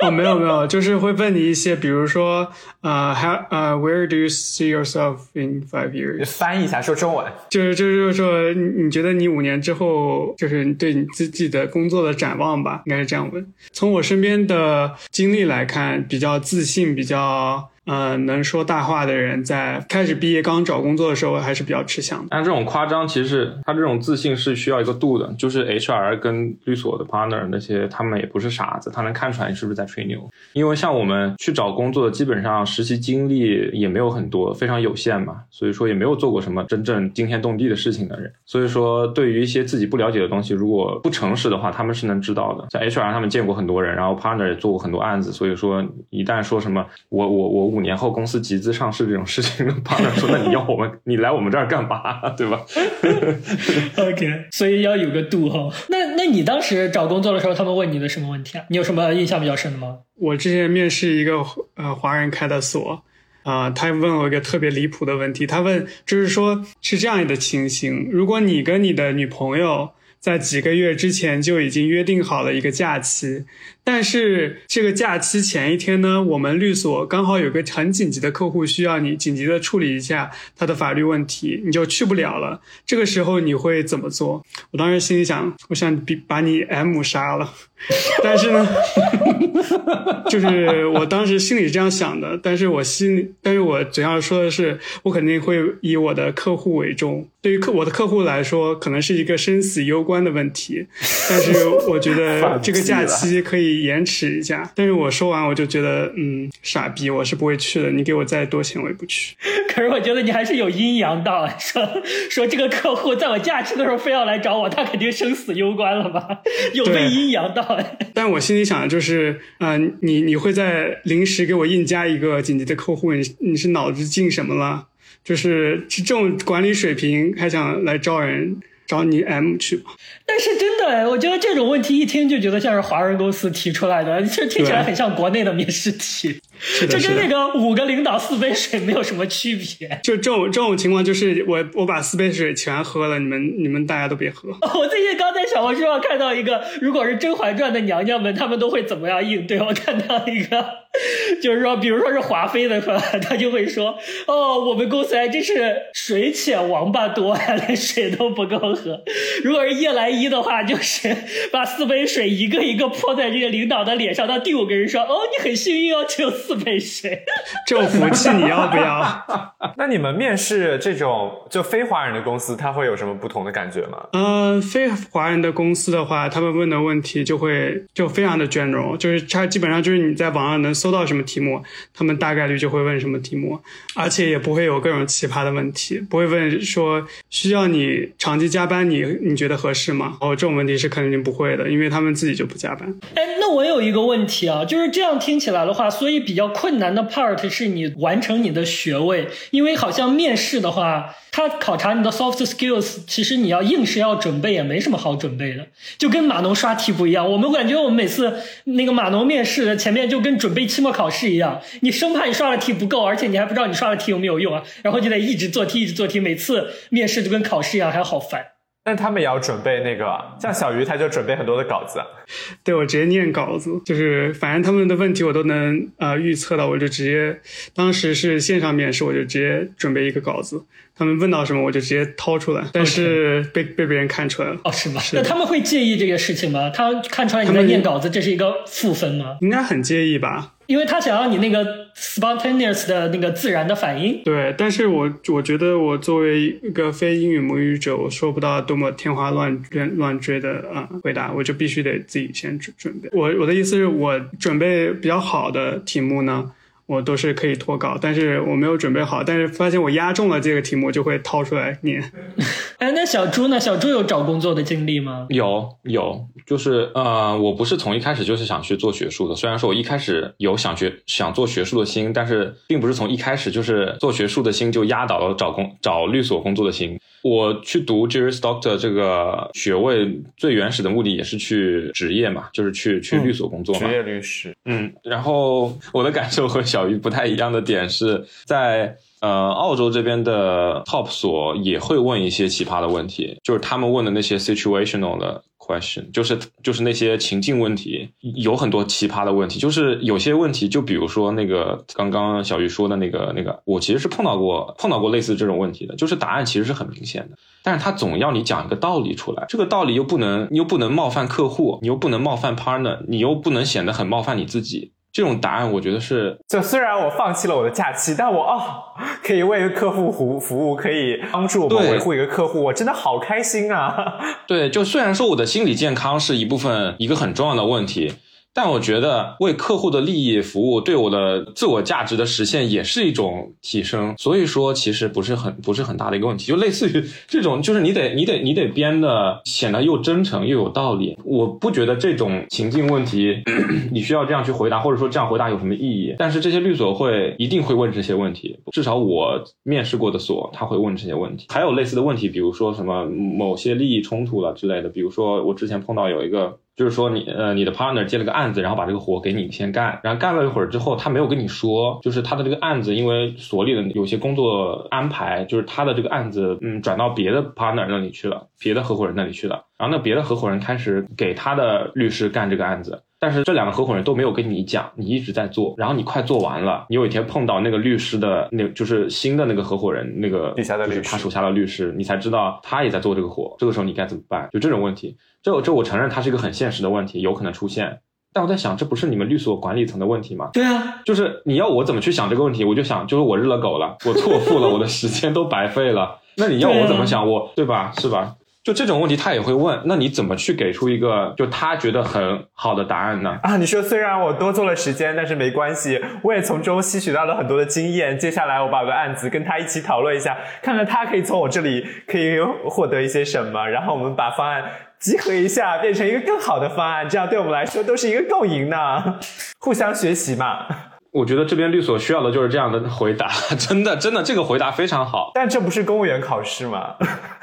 [SPEAKER 1] 哦，没有没有，就是会问你一些，比如说呃，how 呃，where do you see yourself in five years？
[SPEAKER 2] 翻译一下，说中文。
[SPEAKER 1] 就是就是就是说，你你觉得你五年之后，就是你对你自己的工作的展望吧，应该是这样问。从我身边的经历来看，比较自信、比较呃能说大话的人，在开始毕业刚找工作的时候还是比较吃香的。
[SPEAKER 3] 但这种夸张，其实他这种自信是需要一个度的。就是 HR 跟律所的 partner 那些，他们也不是傻子，他能看出来你是不是在吹牛。因为像我们去找工作，基本上实习经历也没有很多，非常有限嘛，所以说也没有做过什么真正惊天动地的事情的人。所以说，对于一些自己不了解的东西，如果不诚实的话，他们是能知道的。像 HR 他们见过很多人，然后 partner 也做过很多案子，所以说一旦说什么我我我五年后公司集资上市这种事情，partner 说那你要我们你来我们这儿干嘛，对吧
[SPEAKER 6] ？OK，所以要有个度哈。那那你当时找工作的时候，他们问你的什么问题啊？你有什么印象比较深的吗？
[SPEAKER 1] 我之前面试一个呃华人开的所，啊、他问我一个特别离谱的问题，他问就是说是这样的情形，如果你跟你的女朋友在几个月之前就已经约定好了一个假期，但是这个假期前一天呢，我们律所刚好有个很紧急的客户需要你紧急的处理一下他的法律问题，你就去不了了。这个时候你会怎么做？我当时心里想，我想比把你 M 杀了，但是呢，就是我当时心里是这样想的，但是我心里，但是我嘴上说的是，我肯定会以我的客户为重。对于客我的客户来说，可能是一个生死攸关的问题，但是我觉得 这个假期可以延迟一下。但是我说完，我就觉得，嗯，傻逼，我是不会去的。你给我再多钱，我也不去。
[SPEAKER 6] 可是我觉得你还是有阴阳道，说 说这个客户在我假期的时候非要来找我，他肯定生死攸关了吧？有被阴阳道。
[SPEAKER 1] 但我心里想的就是，呃，你你会在临时给我硬加一个紧急的客户，你你是脑子进什么了？就是这种管理水平还想来招人，找你 M 去吧。
[SPEAKER 6] 但是真的，我觉得这种问题一听就觉得像是华人公司提出来的，这听起来很像国内的面试题，这跟那。个五个领导四杯水没有什么区别。
[SPEAKER 1] 就这种这种情况，就是我我把四杯水全喝了，你们你们大家都别喝。
[SPEAKER 6] 我最近刚在小红书上看到一个，如果是《甄嬛传》的娘娘们，她们都会怎么样应对？我看到一个，就是说，比如说是华妃的话，她就会说：“哦，我们公司还真是水浅王八多呀，连水都不够喝。”如果是叶澜依的话，就是把四杯水一个一个泼在这个领导的脸上，到第五个人说：“哦，你很幸运哦，只有四杯水。
[SPEAKER 1] 这种福气你要不要？
[SPEAKER 2] 那你们面试这种就非华人的公司，它会有什么不同的感觉吗？
[SPEAKER 1] 呃，非华人的公司的话，他们问的问题就会就非常的 general，就是它基本上就是你在网上能搜到什么题目，他们大概率就会问什么题目，而且也不会有各种奇葩的问题，不会问说需要你长期加班你，你觉得合适吗？哦，这种问题是肯定不会的，因为他们自己就不加班。”
[SPEAKER 6] 哎，那我有一个问题啊，就是这样听起来的话，所以比比较困难的 part 是你完成你的学位，因为好像面试的话，他考察你的 soft skills，其实你要硬是要准备也没什么好准备的，就跟码农刷题不一样。我们感觉我们每次那个码农面试的前面就跟准备期末考试一样，你生怕你刷的题不够，而且你还不知道你刷的题有没有用啊，然后就得一直做题，一直做题，每次面试就跟考试一样，还好烦。
[SPEAKER 2] 但他们也要准备那个，像小鱼他就准备很多的稿子。
[SPEAKER 1] 对我直接念稿子，就是反正他们的问题我都能呃预测到，我就直接当时是线上面试，我就直接准备一个稿子，他们问到什么我就直接掏出来，但是被被别人看出来了，
[SPEAKER 6] 哦，是吗？
[SPEAKER 1] 是
[SPEAKER 6] 那他们会介意这个事情吗？他看出来你
[SPEAKER 1] 们
[SPEAKER 6] 在念稿子，这是一个负分吗？
[SPEAKER 1] 应该很介意吧？
[SPEAKER 6] 因为他想要你那个 spontaneous 的那个自然的反应。
[SPEAKER 1] 对，但是我我觉得我作为一个非英语母语者，我说不到多么天花乱乱乱坠的啊、呃回答，我就必须得自己先准准备。我我的意思是我准备比较好的题目呢，我都是可以脱稿，但是我没有准备好，但是发现我压中了这个题目，就会掏出来念。
[SPEAKER 6] 哎，那小朱呢？小朱有找工作的经历吗？
[SPEAKER 3] 有有，就是呃，我不是从一开始就是想去做学术的。虽然说我一开始有想学想做学术的心，但是并不是从一开始就是做学术的心就压倒了找工找律所工作的心。我去读 Juris Doctor 这个学位，最原始的目的也是去职业嘛，就是去去律所工作嘛。
[SPEAKER 2] 职业律师，
[SPEAKER 3] 嗯，然后我的感受和小小鱼不太一样的点是在呃澳洲这边的 top 所也会问一些奇葩的问题，就是他们问的那些 situational 的 question，就是就是那些情境问题，有很多奇葩的问题，就是有些问题，就比如说那个刚刚小鱼说的那个那个，我其实是碰到过碰到过类似这种问题的，就是答案其实是很明显的，但是他总要你讲一个道理出来，这个道理又不能你又不能冒犯客户，你又不能冒犯 partner，你又不能显得很冒犯你自己。这种答案我觉得是
[SPEAKER 2] 就虽然我放弃了我的假期，但我哦可以为客户服服务，可以帮助我们维护一个客户，我真的好开心啊！
[SPEAKER 3] 对，就虽然说我的心理健康是一部分一个很重要的问题，但我觉得为客户的利益服务，对我的自我价值的实现也是一种提升。所以说，其实不是很不是很大的一个问题，就类似于这种，就是你得你得你得编的 显得又真诚又有道理。我不觉得这种情境问题你需要这样去回答，或者说这样回答有什么意义。但是这些律所会一定会问这些问题，至少我面试过的所他会问这些问题。还有类似的问题，比如说什么某些利益冲突了之类的，比如说我之前碰到有一个。就是说你呃你的 partner 接了个案子，然后把这个活给你先干，然后干了一会儿之后，他没有跟你说，就是他的这个案子因为所里的有些工作安排，就是他的这个案子嗯转到别的 partner 那里去了，别的合伙人那里去了，然后那别的合伙人开始给他的律师干这个案子。但是这两个合伙人都没有跟你讲，你一直在做，然后你快做完了，你有一天碰到那个律师的那，就是新的那个合伙人，那个
[SPEAKER 2] 底下的律师
[SPEAKER 3] 就是他手下的律师，你才知道他也在做这个活，这个时候你该怎么办？就这种问题，这这我承认它是一个很现实的问题，有可能出现。但我在想，这不是你们律所管理层的问题吗？
[SPEAKER 6] 对啊，
[SPEAKER 3] 就是你要我怎么去想这个问题，我就想，就是我日了狗了，我错付了，我的时间都白费了。那你要我怎么想？我对吧？是吧？就这种问题，他也会问。那你怎么去给出一个就他觉得很好的答案呢？
[SPEAKER 2] 啊，你说虽然我多做了时间，但是没关系，我也从中吸取到了很多的经验。接下来我把个案子跟他一起讨论一下，看看他可以从我这里可以获得一些什么，然后我们把方案集合一下，变成一个更好的方案，这样对我们来说都是一个共赢呢，互相学习嘛。
[SPEAKER 3] 我觉得这边律所需要的就是这样的回答，真的，真的，这个回答非常好。
[SPEAKER 2] 但这不是公务员考试吗？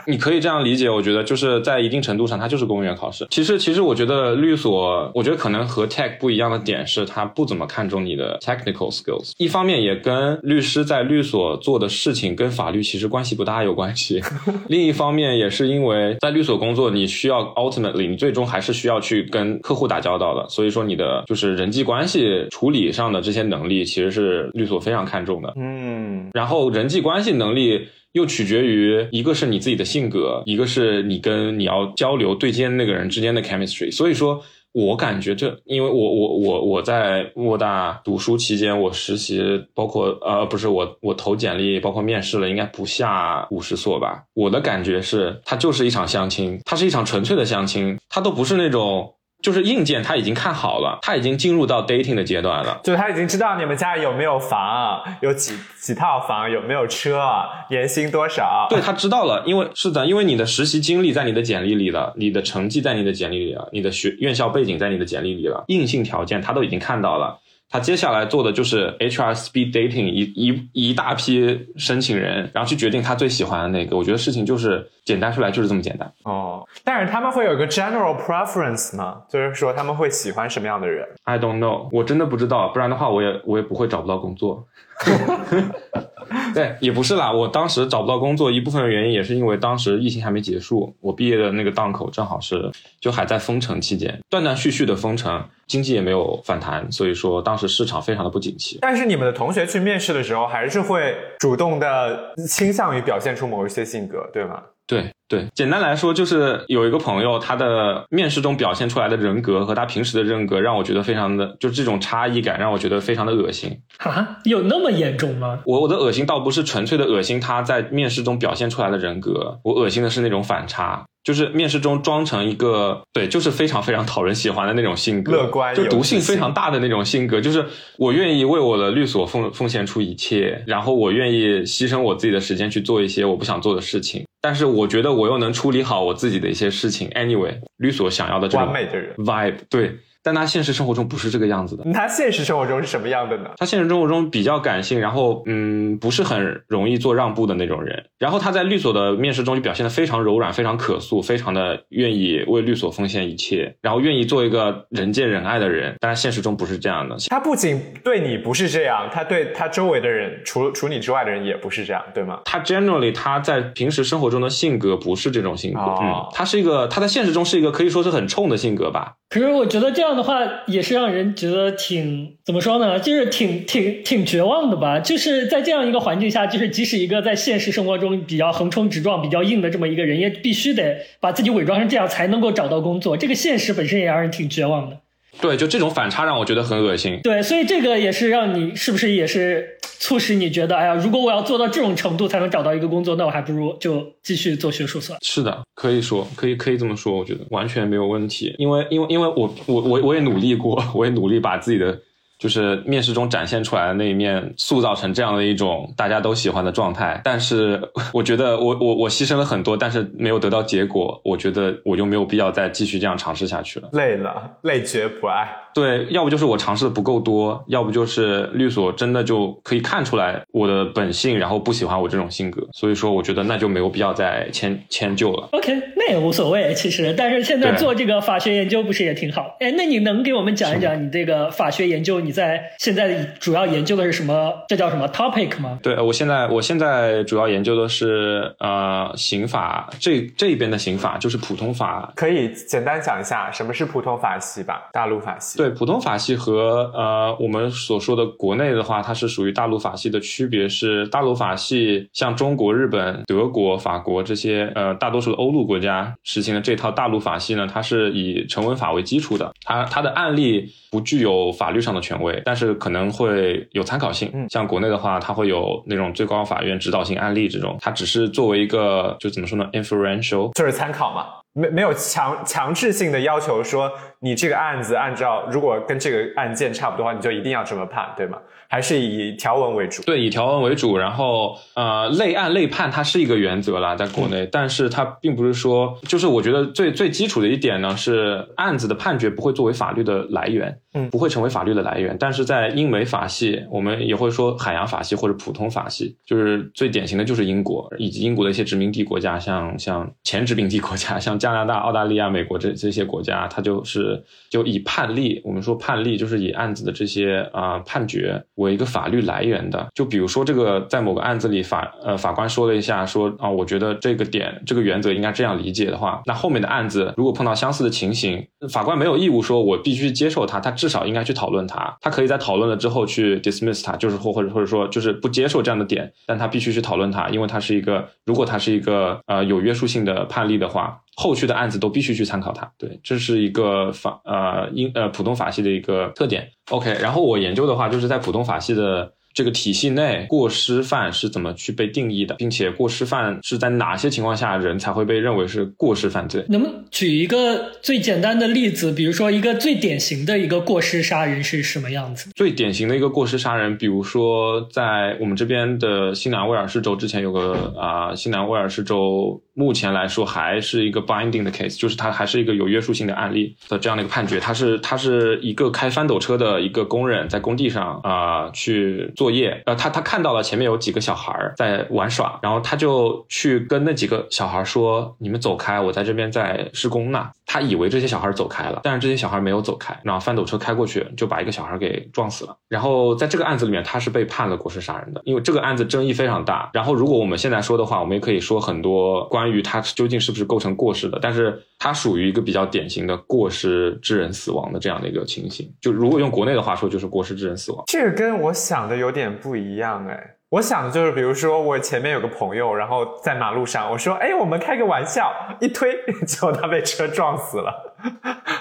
[SPEAKER 3] 你可以这样理解，我觉得就是在一定程度上，它就是公务员考试。其实，其实我觉得律所，我觉得可能和 tech 不一样的点是，它不怎么看重你的 technical skills。一方面也跟律师在律所做的事情跟法律其实关系不大有关系。另一方面也是因为在律所工作，你需要 ultimately 你最终还是需要去跟客户打交道的，所以说你的就是人际关系处理上的这些能力，其实是律所非常看重的。
[SPEAKER 2] 嗯，
[SPEAKER 3] 然后人际关系能力又取决于一个是你自己的性格，一个是你跟你要交流对接那个人之间的 chemistry。所以说我感觉这，因为我我我我在莫大读书期间，我实习包括呃不是我我投简历包括面试了，应该不下五十所吧。我的感觉是，它就是一场相亲，它是一场纯粹的相亲，它都不是那种。就是硬件他已经看好了，他已经进入到 dating 的阶段了。
[SPEAKER 2] 就他已经知道你们家有没有房，有几几套房，有没有车，年薪多少。
[SPEAKER 3] 对他知道了，因为是的，因为你的实习经历在你的简历里了，你的成绩在你的简历里了，你的学院校背景在你的简历里了，硬性条件他都已经看到了。他接下来做的就是 HR speed dating 一一一大批申请人，然后去决定他最喜欢的那个。我觉得事情就是简单说来就是这么简单。
[SPEAKER 2] 哦，但是他们会有个 general preference 吗？就是说他们会喜欢什么样的人
[SPEAKER 3] ？I don't know，我真的不知道，不然的话我也我也不会找不到工作。对，也不是啦，我当时找不到工作，一部分原因也是因为当时疫情还没结束，我毕业的那个档口正好是就还在封城期间，断断续续的封城，经济也没有反弹，所以说当时市场非常的不景气。
[SPEAKER 2] 但是你们的同学去面试的时候，还是会主动的倾向于表现出某一些性格，对吗？
[SPEAKER 3] 对对，简单来说就是有一个朋友，他的面试中表现出来的人格和他平时的人格，让我觉得非常的，就这种差异感让我觉得非常的恶心。
[SPEAKER 6] 啊，有那么严重吗？
[SPEAKER 3] 我我的恶心倒不是纯粹的恶心他在面试中表现出来的人格，我恶心的是那种反差。就是面试中装成一个对，就是非常非常讨人喜欢的那种性格，
[SPEAKER 2] 乐观
[SPEAKER 3] 就毒性非常大的那种性格。就是我愿意为我的律所奉奉献出一切，然后我愿意牺牲我自己的时间去做一些我不想做的事情，但是我觉得我又能处理好我自己的一些事情。Anyway，律所想要的这种
[SPEAKER 2] 完美的人
[SPEAKER 3] vibe，对，但他现实生活中不是这个样子的。
[SPEAKER 2] 他现实生活中是什么样的呢？
[SPEAKER 3] 他现实生活中比较感性，然后嗯，不是很容易做让步的那种人。然后他在律所的面试中就表现得非常柔软、非常可塑，非常的愿意为律所奉献一切，然后愿意做一个人见人爱的人。但是现实中不是这样的。
[SPEAKER 2] 他不仅对你不是这样，他对他周围的人，除除你之外的人也不是这样，对吗？
[SPEAKER 3] 他 generally 他在平时生活中的性格不是这种性格，
[SPEAKER 2] 哦
[SPEAKER 3] 嗯，他是一个他在现实中是一个可以说是很冲的性格吧。
[SPEAKER 6] 可是我觉得这样的话也是让人觉得挺怎么说呢，就是挺挺挺绝望的吧。就是在这样一个环境下，就是即使一个在现实生活中比较横冲直撞、比较硬的这么一个人，也必须得把自己伪装成这样才能够找到工作。这个现实本身也让人挺绝望的。
[SPEAKER 3] 对，就这种反差让我觉得很恶心。
[SPEAKER 6] 对，所以这个也是让你是不是也是促使你觉得，哎呀，如果我要做到这种程度才能找到一个工作，那我还不如就继续做学术算了。
[SPEAKER 3] 是的，可以说，可以可以这么说，我觉得完全没有问题。因为因为因为我我我我也努力过，我也努力把自己的就是面试中展现出来的那一面塑造成这样的一种大家都喜欢的状态。但是 我觉得我我我牺牲了很多，但是没有得到结果，我觉得我就没有必要再继续这样尝试下去了。
[SPEAKER 2] 累了，累觉不爱。
[SPEAKER 3] 对，要不就是我尝试的不够多，要不就是律所真的就可以看出来我的本性，然后不喜欢我这种性格，所以说我觉得那就没有必要再迁迁就了。
[SPEAKER 6] OK，那也无所谓，其实，但是现在做这个法学研究不是也挺好？哎，那你能给我们讲一讲你这个法学研究，你在现在主要研究的是什么？这叫什么 topic 吗？
[SPEAKER 3] 对，我现在我现在主要研究的是呃刑法这这边的刑法，就是普通法。
[SPEAKER 2] 可以简单讲一下什么是普通法系吧？大陆法系。
[SPEAKER 3] 对普通法系和呃我们所说的国内的话，它是属于大陆法系的区别是，大陆法系像中国、日本、德国、法国这些呃大多数的欧陆国家实行的这套大陆法系呢，它是以成文法为基础的，它它的案例不具有法律上的权威，但是可能会有参考性。
[SPEAKER 2] 嗯。
[SPEAKER 3] 像国内的话，它会有那种最高法院指导性案例这种，它只是作为一个就怎么说呢，inferential
[SPEAKER 2] 就是参考嘛，没没有强强制性的要求说你这个案子按照如果跟这个案件差不多的话，你就一定要这么判，对吗？还是以条文为主？
[SPEAKER 3] 对，以条文为主，然后呃，类案类判它是一个原则啦，在国内，但是它并不是说，就是我觉得最最基础的一点呢是案子的判决不会作为法律的来源，
[SPEAKER 2] 嗯
[SPEAKER 3] 不会成为法律的来源，但是在英美法系，我们也会说海洋法系或者普通法系，就是最典型的就是英国以及英国的一些殖民地国家，像像前殖民地国家，像加拿大、澳大利亚、美国这这些国家，它就是就以判例，我们说判例就是以案子的这些啊、判决为一个法律来源的。就比如说这个在某个案子里法呃法官说了一下说啊、我觉得这个点这个原则应该这样理解的话，那后面的案子如果碰到相似的情形，法官没有义务说我必须接受它，他至少应该去讨论它，他可以在讨论了之后去 dismiss 它，就是或或者或者说就是不接受这样的点，但他必须去讨论它，因为它是一个如果它是一个呃有约束性的判例的话，后续的案子都必须去参考它。对，这是一个法呃英呃普通法系的一个特点。OK，然后我研究的话，就是在普通法系的。这个体系内，过失犯是怎么去被定义的，并且过失犯是在哪些情况下人才会被认为是过失犯罪？
[SPEAKER 6] 能不能举一个最简单的例子？比如说一个最典型的一个过失杀人是什么样子？
[SPEAKER 3] 最典型的一个过失杀人，比如说在我们这边的新南威尔士州，之前有个啊、新南威尔士州目前来说还是一个 binding 的 case，就是它还是一个有约束性的案例的这样的一个判决。他是他是一个开翻斗车的一个工人，在工地上啊、去作业，呃，他他看到了前面有几个小孩儿在玩耍，然后他就去跟那几个小孩说：“你们走开，我在这边在施工呢。”他以为这些小孩走开了，但是这些小孩没有走开，然后翻斗车开过去就把一个小孩给撞死了。然后在这个案子里面，他是被判了过失杀人的，因为这个案子争议非常大。然后如果我们现在说的话，我们也可以说很多关于他究竟是不是构成过失的，但是它属于一个比较典型的过失致人死亡的这样的一个情形。就如果用国内的话说，就是过失致人死亡。
[SPEAKER 2] 这个跟我想的有点不一样哎。我想的就是，比如说我前面有个朋友，然后在马路上，我说：“哎，我们开个玩笑。”一推，结果他被车撞死了。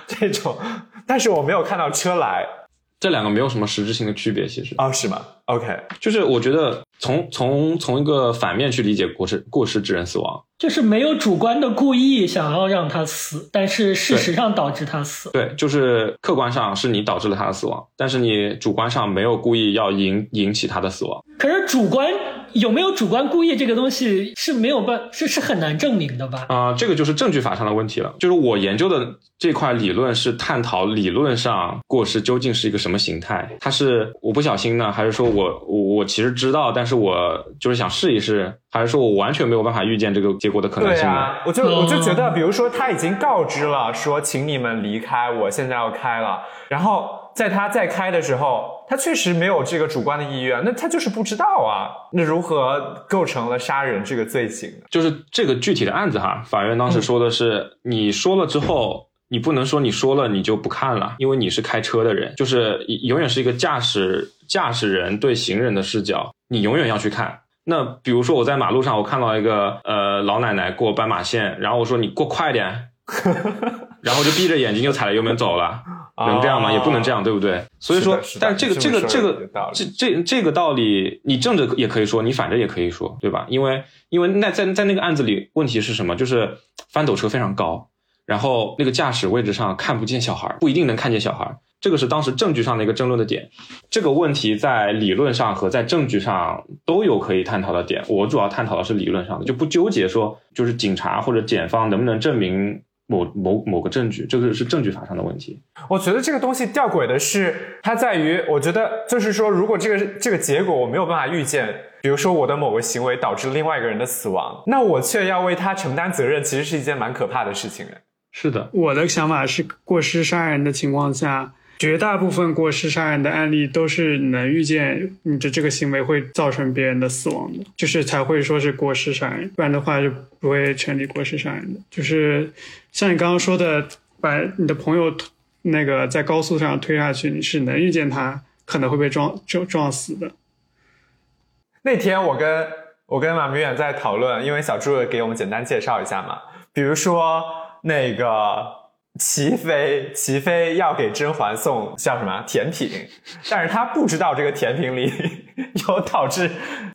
[SPEAKER 2] 这种，但是我没有看到车来
[SPEAKER 3] 这两个没有什么实质性的区别，其实
[SPEAKER 2] 哦，是吗？OK，
[SPEAKER 3] 就是我觉得从从从一个反面去理解过失过失致人死亡，
[SPEAKER 6] 就是没有主观的故意想要让他死，但是事实上导致他死。
[SPEAKER 3] 对，就是客观上是你导致了他的死亡，但是你主观上没有故意要引引起他的死亡。
[SPEAKER 6] 可是主观有没有主观故意这个东西是没有办是是很难证明的吧？
[SPEAKER 3] 啊、这个就是证据法上的问题了。就是我研究的这块理论是探讨理论上过失究竟是一个什么形态，它是我不小心呢，还是说我我我其实知道，但是我就是想试一试，还是说我完全没有办法预见这个结果的可能性呢？
[SPEAKER 2] 对啊，我就我就觉得，比如说他已经告知了，说请你们离开，我现在要开了，然后在他再开的时候，他确实没有这个主观的意愿，那他就是不知道啊，那如何构成了杀人这个罪行呢？
[SPEAKER 3] 就是这个具体的案子哈，法院当时说的是，你说了之后，你不能说你说了你就不看了，因为你是开车的人，就是永远是一个驾驶驾驶人对行人的视角，你永远要去看。那比如说我在马路上，我看到一个呃老奶奶过斑马线，然后我说你过快点，然后就闭着眼睛就踩了油门走了。能这样吗？
[SPEAKER 2] 哦
[SPEAKER 3] 也不能这样，对不对？所以说但这个这个这个这这这个道理，你正着也可以说，你反着也可以说，对吧？因为因为那在在那个案子里，问题是什么？就是翻斗车非常高，然后那个驾驶位置上看不见小孩，不一定能看见小孩。这个是当时证据上的一个争论的点。这个问题在理论上和在证据上都有可以探讨的点。我主要探讨的是理论上的，就不纠结说就是警察或者检方能不能证明某某某个证据，这个是证据法上的问题。
[SPEAKER 2] 我觉得这个东西吊诡的是，它在于，我觉得就是说，如果这个这个结果我没有办法预见，比如说我的某个行为导致另外一个人的死亡，那我却要为他承担责任，其实是一件蛮可怕的事情。哎，
[SPEAKER 3] 是的，
[SPEAKER 1] 我的想法是，过失杀人的情况下，绝大部分过失杀人的案例都是能预见你的这个行为会造成别人的死亡的，就是才会说是过失杀人，不然的话就不会成立过失杀人的。就是像你刚刚说的，把你的朋友那个在高速上推下去，你是能遇见他可能会被撞撞撞死的。
[SPEAKER 2] 那天我跟我跟马明远在讨论，因为小朱给我们简单介绍一下嘛，比如说那个齐妃，齐妃要给甄嬛送叫什么甜品，但是她不知道这个甜品里 有导致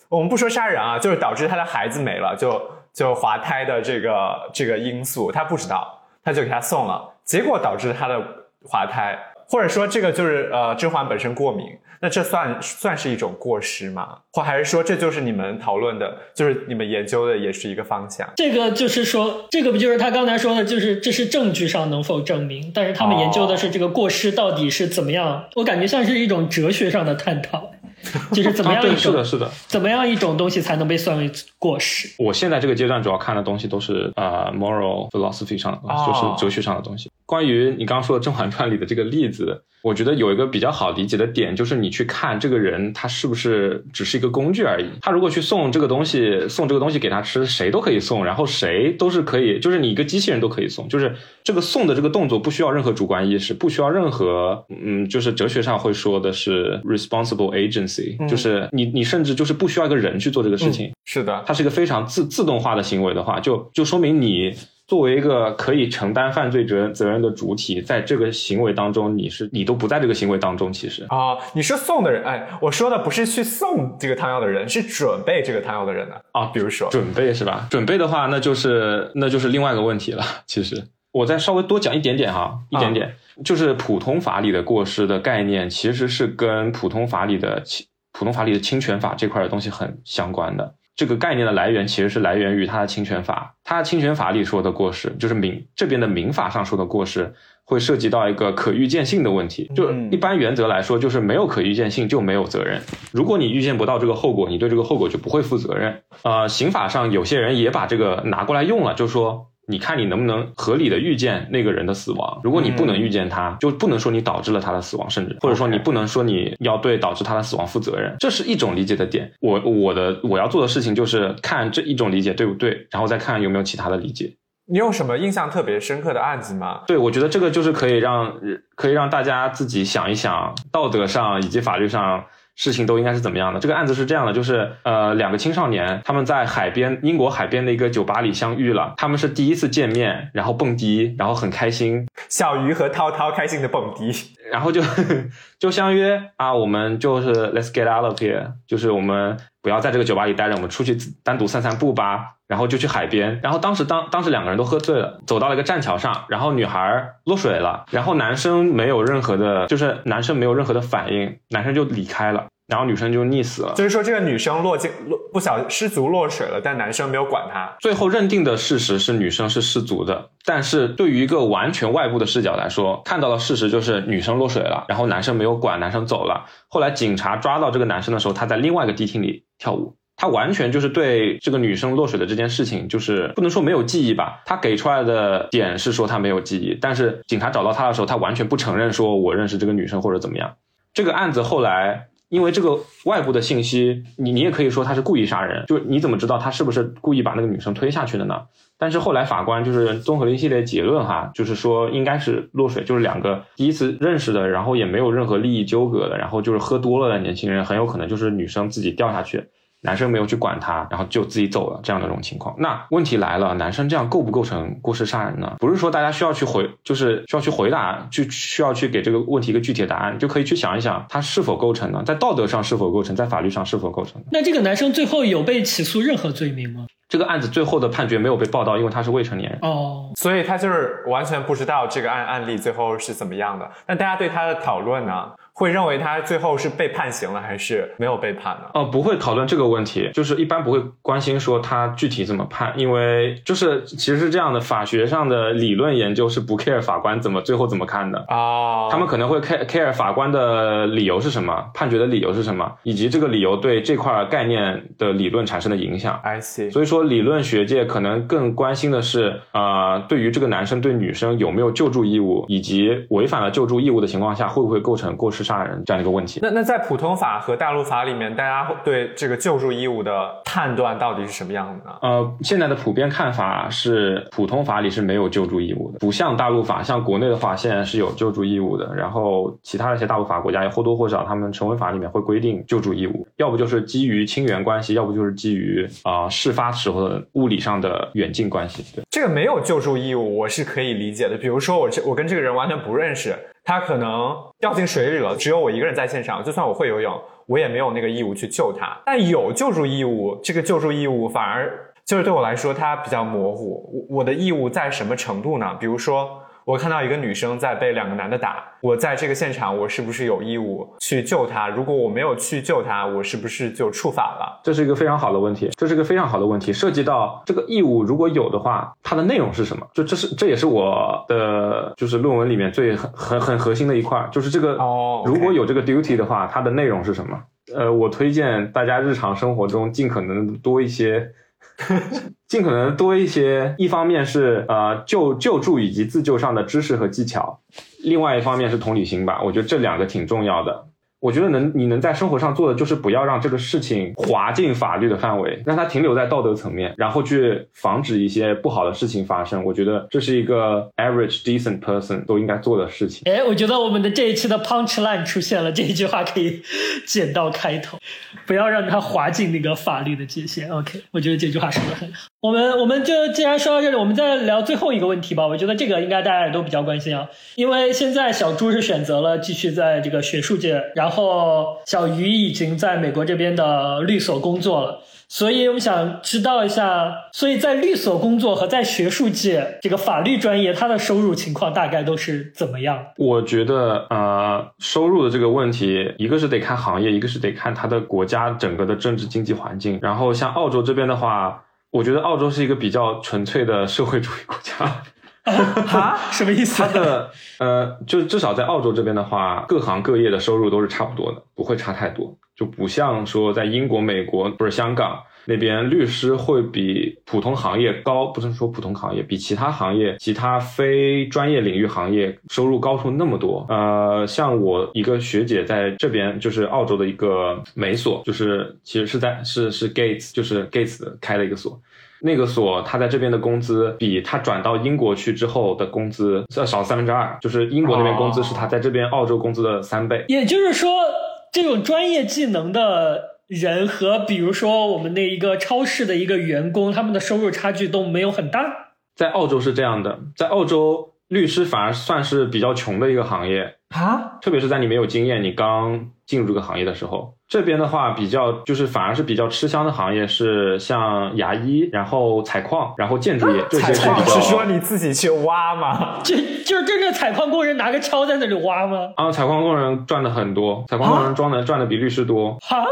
[SPEAKER 2] 我们不说杀人啊，就是导致她的孩子没了，就就滑胎的这个这个因素，他不知道，他就给他送了，结果导致他的滑胎，或者说这个就是呃甄嬛本身过敏，那这算算是一种过失吗？或还是说这就是你们讨论的，就是你们研究的也是一个方向？
[SPEAKER 6] 这个就是说，这个不就是他刚才说的，就是这是证据上能否证明，但是他们研究的是这个过失到底是怎么样，我感觉像是一种哲学上的探讨，就是怎么样一种、
[SPEAKER 3] 是的，是的。
[SPEAKER 6] 怎么样一种东西才能被算为过时。
[SPEAKER 3] 我现在这个阶段主要看的东西都是呃 moral philosophy 上的东西，
[SPEAKER 2] 哦
[SPEAKER 3] 就是哲学上的东西。关于你刚刚说的《甄嬛传》里的这个例子，我觉得有一个比较好理解的点，就是你去看这个人他是不是只是一个工具而已。他如果去送这个东西，送这个东西给他吃，谁都可以送，然后谁都是可以，就是你一个机器人都可以送，就是这个送的这个动作不需要任何主观意识，不需要任何嗯，就是哲学上会说的是 responsible agency，、
[SPEAKER 2] 嗯
[SPEAKER 3] 就是你你甚至就是不需要一个人去做这个事情。
[SPEAKER 2] 是的，
[SPEAKER 3] 它是一个非常自自动化的行为的话，就就说明你作为一个可以承担犯罪责任责任的主体，在这个行为当中，你是你都不在这个行为当中。其实
[SPEAKER 2] 哦，你说送的人，哎，我说的不是去送这个汤药的人，是准备这个汤药的人呢。
[SPEAKER 3] 啊，
[SPEAKER 2] 比如说，
[SPEAKER 3] 准备是吧？准备的话，那就是那就是另外一个问题了。其实我再稍微多讲一点点哈，一点点，就是普通法里的过失的概念，其实是跟普通法里的侵普通法里的侵权法这块的东西很相关的。这个概念的来源其实是来源于它的侵权法，它侵权法里说的过失，就是民这边的民法上说的过失，会涉及到一个可预见性的问题。就
[SPEAKER 2] 嗯
[SPEAKER 3] 一般原则来说，就是没有可预见性就没有责任。如果你预见不到这个后果，你对这个后果就不会负责任。呃，刑法上有些人也把这个拿过来用了，就说。你看你能不能合理的预见那个人的死亡？如果你不能预见他，就不能说你导致了他的死亡，甚至或者说你不能说你要对导致他的死亡负责任，这是一种理解的点。我我的我要做的事情就是看这一种理解对不对，然后再看有没有其他的理解。
[SPEAKER 2] 你有什么印象特别深刻的案子吗？
[SPEAKER 3] 对，我觉得这个就是可以让可以让大家自己想一想，道德上以及法律上事情都应该是怎么样的。这个案子是这样的，就是呃，两个青少年他们在海边，英国海边的一个酒吧里相遇了，他们是第一次见面，然后蹦迪，然后很开心，
[SPEAKER 2] 小鱼和涛涛开心的蹦迪，
[SPEAKER 3] 然后就 就相约啊，我们就是 let's get out of here，就是我们不要在这个酒吧里待着，我们出去单独散散步吧。然后就去海边，然后当时当当时两个人都喝醉了，走到了一个栈桥上，然后女孩落水了，然后男生没有任何的，就是男生没有任何的反应，男生就离开了，然后女生就溺死了。
[SPEAKER 2] 就是说这个女生落进落不小失足落水了，但男生没有管她。
[SPEAKER 3] 最后认定的事实是女生是失足的，但是对于一个完全外部的视角来说，看到的事实就是女生落水了，然后男生没有管，男生走了。后来警察抓到这个男生的时候，他在另外一个迪厅里跳舞。他完全就是对这个女生落水的这件事情，就是不能说没有记忆吧。他给出来的点是说他没有记忆，但是警察找到他的时候，他完全不承认说我认识这个女生或者怎么样。这个案子后来因为这个外部的信息，你你也可以说他是故意杀人，就你怎么知道他是不是故意把那个女生推下去的呢？但是后来法官就是综合了一系列结论哈，就是说应该是落水，就是两个第一次认识的，然后也没有任何利益纠葛的，然后就是喝多了的年轻人，很有可能就是女生自己掉下去。男生没有去管他，然后就自己走了这样的这种情况。那问题来了，男生这样构不构成过失杀人呢？不是说大家需要去回，就是需要去回答，去需要去给这个问题一个具体的答案，就可以去想一想，他是否构成呢？在道德上是否构成，在法律上是否构成？
[SPEAKER 6] 那这个男生最后有被起诉任何罪名吗？
[SPEAKER 3] 这个案子最后的判决没有被报道，因为他是未成年人。
[SPEAKER 6] 哦，
[SPEAKER 2] 所以他就是完全不知道这个案案例最后是怎么样的。那大家对他的讨论呢？会认为他最后是被判刑了，还是没有被判呢？
[SPEAKER 3] 哦，不会讨论这个问题，就是一般不会关心说他具体怎么判，因为就是其实是这样的，法学上的理论研究是不 care 法官怎么最后怎么看的
[SPEAKER 2] 哦，
[SPEAKER 3] 他们可能会 care care 法官的理由是什么，判决的理由是什么，以及这个理由对这块概念的理论产生的影响。
[SPEAKER 2] I see。
[SPEAKER 3] 所以说，理论学界可能更关心的是，呃，对于这个男生对女生有没有救助义务，以及违反了救助义务的情况下，会不会构成过失杀人这样的一个问题。
[SPEAKER 2] 那那在普通法和大陆法里面，大家对这个救助义务的判断到底是什么样的呢？
[SPEAKER 3] 呃，现在的普遍看法是，普通法里是没有救助义务的，不像大陆法，像国内的话，现在是有救助义务的。然后其他的一些大陆法国家也或多或少，他们成文法里面会规定救助义务，要不就是基于亲缘关系，要不就是基于啊、呃事发时候的物理上的远近关系。对，
[SPEAKER 2] 这个没有救助义务，我是可以理解的。比如说我这我跟这个人完全不认识，他可能掉进水里了，只有我一个人在现场，就算我会游泳，我也没有那个义务去救他。但有救助义务，这个救助义务反而就是对我来说它比较模糊。我我的义务在什么程度呢？比如说。我看到一个女生在被两个男的打，我在这个现场，我是不是有义务去救她？如果我没有去救她，我是不是就触法了？
[SPEAKER 3] 这是一个非常好的问题，这是一个非常好的问题，涉及到这个义务如果有的话，它的内容是什么？就这是这也是我的就是论文里面最很很很核心的一块，就是这个
[SPEAKER 2] 哦
[SPEAKER 3] 如果有这个 duty 的话，它的内容是什么？呃，我推荐大家日常生活中尽可能多一些。尽可能多一些，一方面是呃救救助以及自救上的知识和技巧，另外一方面是同理心吧。我觉得这两个挺重要的。我觉得能你能在生活上做的就是不要让这个事情滑进法律的范围，让它停留在道德层面，然后去防止一些不好的事情发生。我觉得这是一个 average decent person 都应该做的事情。
[SPEAKER 6] 哎，我觉得我们的这一期的 punch line 出现了，这一句话可以 剪到开头，不要让它滑进那个法律的界限。OK，我觉得这句话说的很好。我们我们就既然说到这里，我们再聊最后一个问题吧。我觉得这个应该大家也都比较关心啊，因为现在小朱是选择了继续在这个学术界，然后然后小鱼已经在美国这边的律所工作了。所以我们想知道一下，所以在律所工作和在学术界这个法律专业，它的收入情况大概都是怎么样？
[SPEAKER 3] 我觉得呃，收入的这个问题，一个是得看行业，一个是得看它的国家整个的政治经济环境。然后像澳洲这边的话，我觉得澳洲是一个比较纯粹的社会主义国家。
[SPEAKER 6] 啊？什么意思？
[SPEAKER 3] 它的呃，就至少在澳洲这边的话，各行各业的收入都是差不多的，不会差太多，就不像说在英国、美国不是香港那边，律师会比普通行业高，不是说普通行业比其他行业、其他非专业领域行业收入高出那么多。呃，像我一个学姐在这边，就是澳洲的一个美所，就是其实是在是是 Gates，就是 Gates 开的一个所。那个所他在这边的工资比他转到英国去之后的工资要少三分之二，就是英国那边工资是他在这边澳洲工资的三倍。
[SPEAKER 6] 也就是说，这种专业技能的人和比如说我们那一个超市的一个员工，他们的收入差距都没有很大。
[SPEAKER 3] 在澳洲是这样的，在澳洲律师反而算是比较穷的一个行业，
[SPEAKER 2] 啊，
[SPEAKER 3] 特别是在你没有经验、你刚进入这个行业的时候。这边的话，比较就是反而是比较吃香的行业是像牙医，然后采矿，然后建筑业这些是比较。
[SPEAKER 2] 是说你自己去挖吗？
[SPEAKER 6] 就就是真正采矿工人拿个锹在那里挖吗？
[SPEAKER 3] 啊，采矿工人赚的很多，采矿工人赚的赚的比律师多。
[SPEAKER 6] 哈，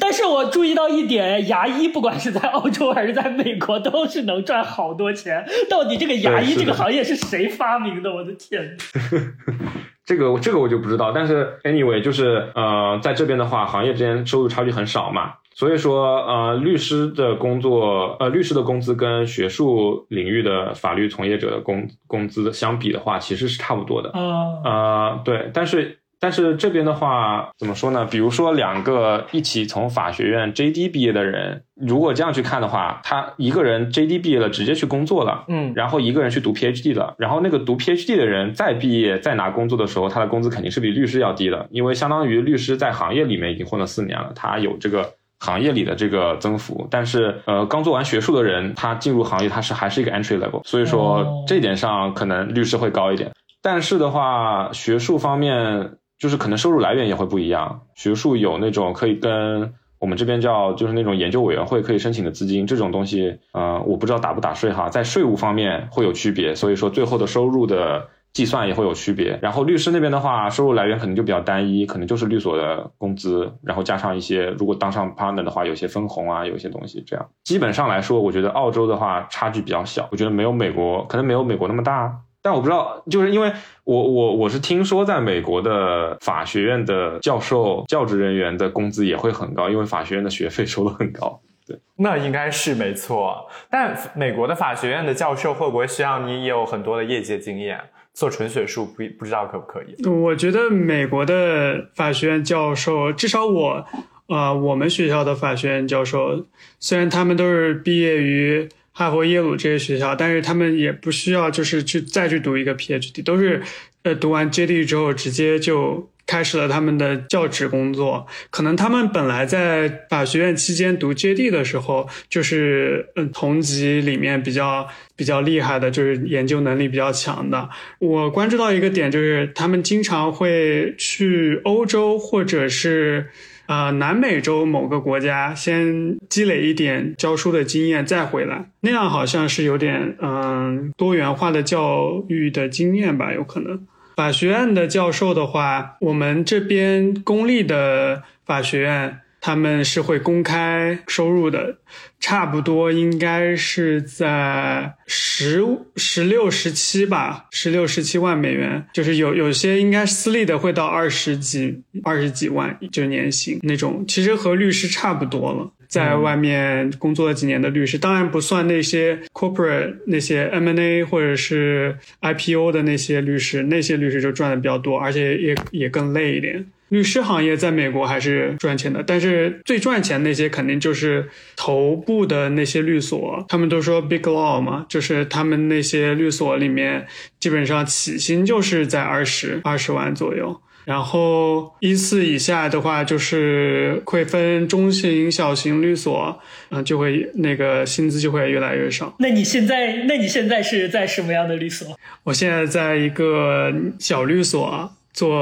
[SPEAKER 6] 但是我注意到一点，牙医不管是在澳洲还是在美国，都是能赚好多钱。到底这个牙医这个行业是谁发明的？我的天！
[SPEAKER 3] 这个这个我就不知道，但是 anyway 就是呃，在这边的话，行业之间收入差距很少嘛，所以说呃，律师的工作呃，律师的工资跟学术领域的法律从业者的工工资相比的话，其实是差不多的。
[SPEAKER 6] 啊、
[SPEAKER 3] 呃，对，但是但是这边的话怎么说呢？比如说两个一起从法学院 JD 毕业的人，如果这样去看的话，他一个人 JD 毕业了，直接去工作了，
[SPEAKER 2] 嗯，
[SPEAKER 3] 然后一个人去读 PhD 了，然后那个读 PhD 的人再毕业再拿工作的时候，他的工资肯定是比律师要低的，因为相当于律师在行业里面已经混了四年了，他有这个行业里的这个增幅，但是呃，刚做完学术的人，他进入行业，他是还是一个 entry level，所以说
[SPEAKER 6] 哦
[SPEAKER 3] 这一点上可能律师会高一点。但是的话，学术方面就是可能收入来源也会不一样。学术有那种可以跟我们这边叫就是那种研究委员会可以申请的资金，这种东西，呃，我不知道打不打税哈，在税务方面会有区别，所以说最后的收入的计算也会有区别。然后律师那边的话，收入来源可能就比较单一，可能就是律所的工资，然后加上一些如果当上 partner 的话，有些分红啊，有些东西这样。基本上来说，我觉得澳洲的话差距比较小，我觉得没有美国，可能没有美国那么大。但我不知道，就是因为我我我是听说，在美国的法学院的教授、教职人员的工资也会很高，因为法学院的学费收的很高。
[SPEAKER 2] 对那应该是没错，但美国的法学院的教授会不会需要你有很多的业界经验？做纯学术不不知道可不可以？
[SPEAKER 1] 我觉得美国的法学院教授，至少我，呃，我们学校的法学院教授，虽然他们都是毕业于哈佛、耶鲁这些学校，但是他们也不需要就是去再去读一个 PhD，都是呃读完 JD 之后直接就开始了他们的教职工作。可能他们本来在法学院期间读 JD 的时候，就是嗯同级里面比较比较厉害的，就是研究能力比较强的。我关注到一个点，就是他们经常会去欧洲或者是呃南美洲某个国家，先积累一点教书的经验，再回来。那样好像是有点嗯、多元化的教育的经验吧，有可能。法学院的教授的话，我们这边公立的法学院他们是会公开收入的，差不多应该是在十十六、十七吧，十六、十七万美元，就是有有些应该私立的会到二十几、二十几万，就是年薪那种，其实和律师差不多了。在外面工作了几年的律师，当然不算那些 corporate 那些 M&A 或者是 IPO 的那些律师，那些律师就赚的比较多，而且也也更累一点。律师行业在美国还是赚钱的，但是最赚钱那些肯定就是头部的那些律所，他们都说 big law 嘛，就是他们那些律所里面基本上起薪就是在二十二十万左右。然后一次以下的话，就是会分中型、小型律所，嗯、就会那个薪资就会越来越少。
[SPEAKER 6] 那你现在，那你现在是在什么样的律所？
[SPEAKER 1] 我现在在一个小律所做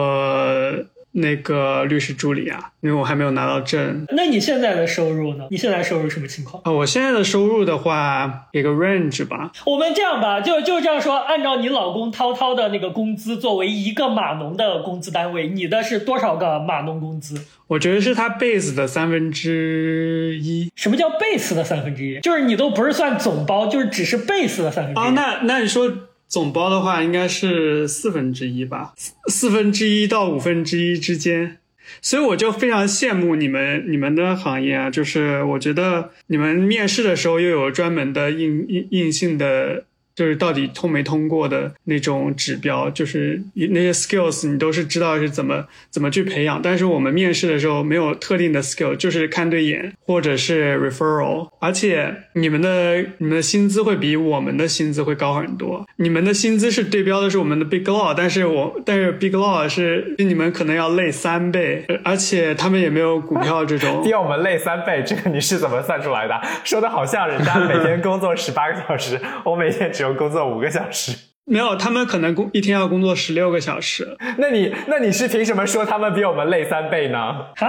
[SPEAKER 1] 那个律师助理啊，因为我还没有拿到证。
[SPEAKER 6] 那你现在的收入呢？你现在收入什么情况？
[SPEAKER 1] 啊，我现在的收入的话，给个 range 吧。
[SPEAKER 6] 我们这样吧，就就这样说，按照你老公涛涛的那个工资作为一个码农的工资单位，你的是多少个码农工资？
[SPEAKER 1] 我觉得是他 base 的三分之一。
[SPEAKER 6] 什么叫 base 的三分之一？就是你都不是算总包，就是只是 base 的三分之一。
[SPEAKER 1] 哦，那那你说总包的话，应该是四分之一吧，四四分之一到五分之一之间。所以我就非常羡慕你们你们的行业啊，就是我觉得你们面试的时候又有专门的硬硬硬性的。就是到底通没通过的那种指标，就是那些 skills 你都是知道是怎么怎么去培养，但是我们面试的时候没有特定的 skill，就是看对眼或者是 referral，而且你们的你们的薪资会比我们的薪资会高很多。你们的薪资是对标的是我们的 big law，但是我但是 big law 是比你们可能要累三倍，而且他们也没有股票这种。
[SPEAKER 2] 比我们累三倍，这个你是怎么算出来的？说的好像人家每天工作十八个小时，我每天只有工作五个小时。
[SPEAKER 1] 没有，他们可能工一天要工作十六个小时。
[SPEAKER 2] 那你那你是凭什么说他们比我们累三倍呢？
[SPEAKER 6] 啊，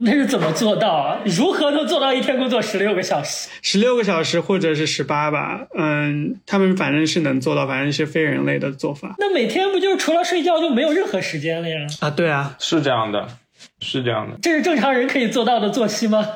[SPEAKER 6] 那是怎么做到啊？如何能做到一天工作十六个小时？
[SPEAKER 1] 十六个小时或者是十八吧，嗯，他们反正是能做到，反正是非人类的做法
[SPEAKER 6] 那每天不就是除了睡觉就没有任何时间了呀？
[SPEAKER 1] 啊。对啊，
[SPEAKER 3] 是这样的，是这样的。
[SPEAKER 6] 这是正常人可以做到的作息吗？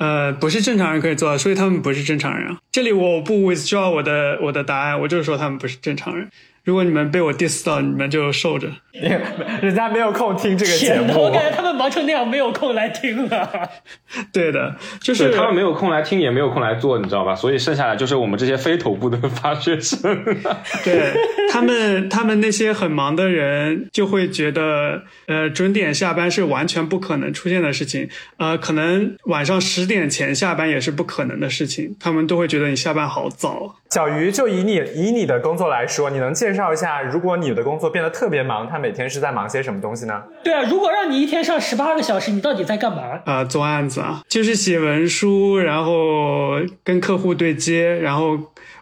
[SPEAKER 1] 呃，不是正常人可以做到，所以他们不是正常人啊。这里我不 withdraw 我的我的答案，我就是说他们不是正常人。如果你们被我 diss 到，你们就受着。
[SPEAKER 2] 人家没有空听这个节
[SPEAKER 6] 目，我。感觉他们忙成那样，没有空来听了。
[SPEAKER 1] 对的，就是
[SPEAKER 3] 他们没有空来听，也没有空来做，你知道吧？所以剩下来就是我们这些非头部的发学生。
[SPEAKER 1] 对他们，他们那些很忙的人就会觉得，呃，准点下班是完全不可能出现的事情，呃，可能晚上十点前下班也是不可能的事情，他们都会觉得你下班好早。
[SPEAKER 2] 小鱼，就以你以你的工作来说，你能介绍一下，如果你的工作变得特别忙，他每天是在忙些什么东西呢？
[SPEAKER 6] 对啊，如果让你一天上十八个小时，你到底在干嘛？
[SPEAKER 1] 啊、做案子啊，就是写文书，然后跟客户对接，然后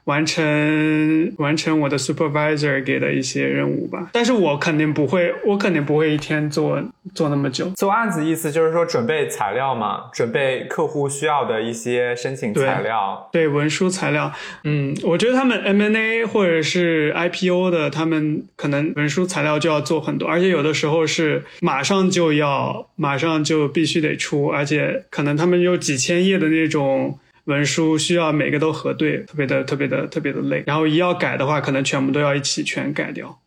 [SPEAKER 1] 完成完成我的 supervisor 给的一些任务吧。但是我肯定不会，我肯定不会一天做做那么久。
[SPEAKER 2] 做案子意思就是说准备材料嘛，准备客户需要的一些申请材料。
[SPEAKER 1] 对文书材料，嗯，我觉得他们 M&A 或者是 IPO 的，他们可能文书材料就要做很多，而且有的时候是马上就要，马上就必须得出，而且可能他们有几千页的那种文书，需要每个都核对，特别的特别的特别的累。然后一要改的话，可能全部都要一起全改掉。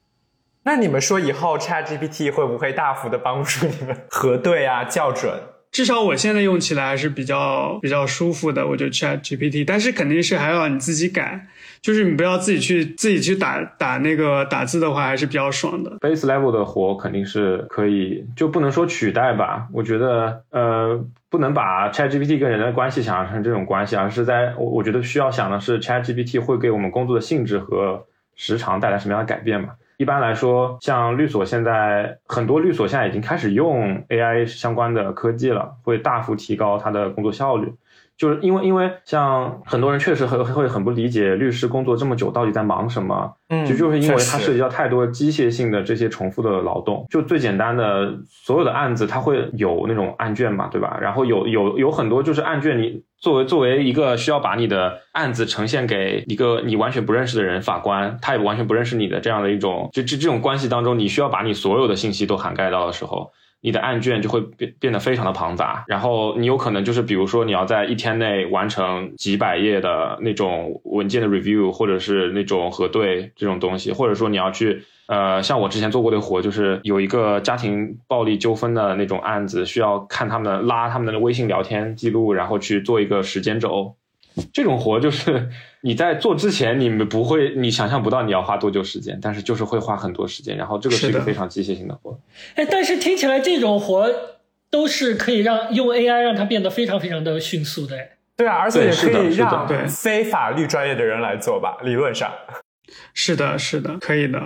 [SPEAKER 2] 那你们说以后 ChatGPT 会不会大幅的帮助你们核对啊、校准？
[SPEAKER 1] 至少我现在用起来还是比较比较舒服的，我觉得 Chat GPT，但是肯定是还要你自己改，就是你不要自己去自己去打打那个打字的话，还是比较爽的。
[SPEAKER 3] base level 的活肯定是可以，就不能说取代吧。我觉得，呃，不能把 ChatGPT 跟人的关系想象成这种关系，而是在我我觉得需要想的是 ChatGPT 会给我们工作的性质和时长带来什么样的改变嘛。一般来说，像律所现在很多律所现在已经开始用 AI 相关的科技了，会大幅提高它的工作效率。就是因为因为像很多人确实很会很不理解律师工作这么久到底在忙什么，
[SPEAKER 2] 嗯
[SPEAKER 3] 就就是因为它涉及到太多机械性的这些重复的劳动。就最简单的，所有的案子它会有那种案卷嘛，对吧？然后有有有很多就是案卷，你作为作为一个需要把你的案子呈现给一个你完全不认识的人，法官他也完全不认识你的这样的一种，就这这种关系当中，你需要把你所有的信息都涵盖到的时候。你的案卷就会变变得非常的庞杂，然后你有可能就是比如说你要在一天内完成几百页的那种文件的 review，或者是那种核对这种东西，或者说你要去呃，像我之前做过的活，就是有一个家庭暴力纠纷的那种案子，需要看他们拉他们的微信聊天记录，然后去做一个时间轴。这种活就是你在做之前，你们不会，你想象不到你要花多久时间，但是就是会花很多时间，然后这个是一个非常机械性的活。
[SPEAKER 6] 哎，但是听起来这种活都是可以让用 AI 让它变得非常非常的迅速的。哎
[SPEAKER 2] 对啊，而且也可以让
[SPEAKER 1] 对
[SPEAKER 2] 非法律专业的人来做吧，理论上。
[SPEAKER 1] 是的，是的，可以的。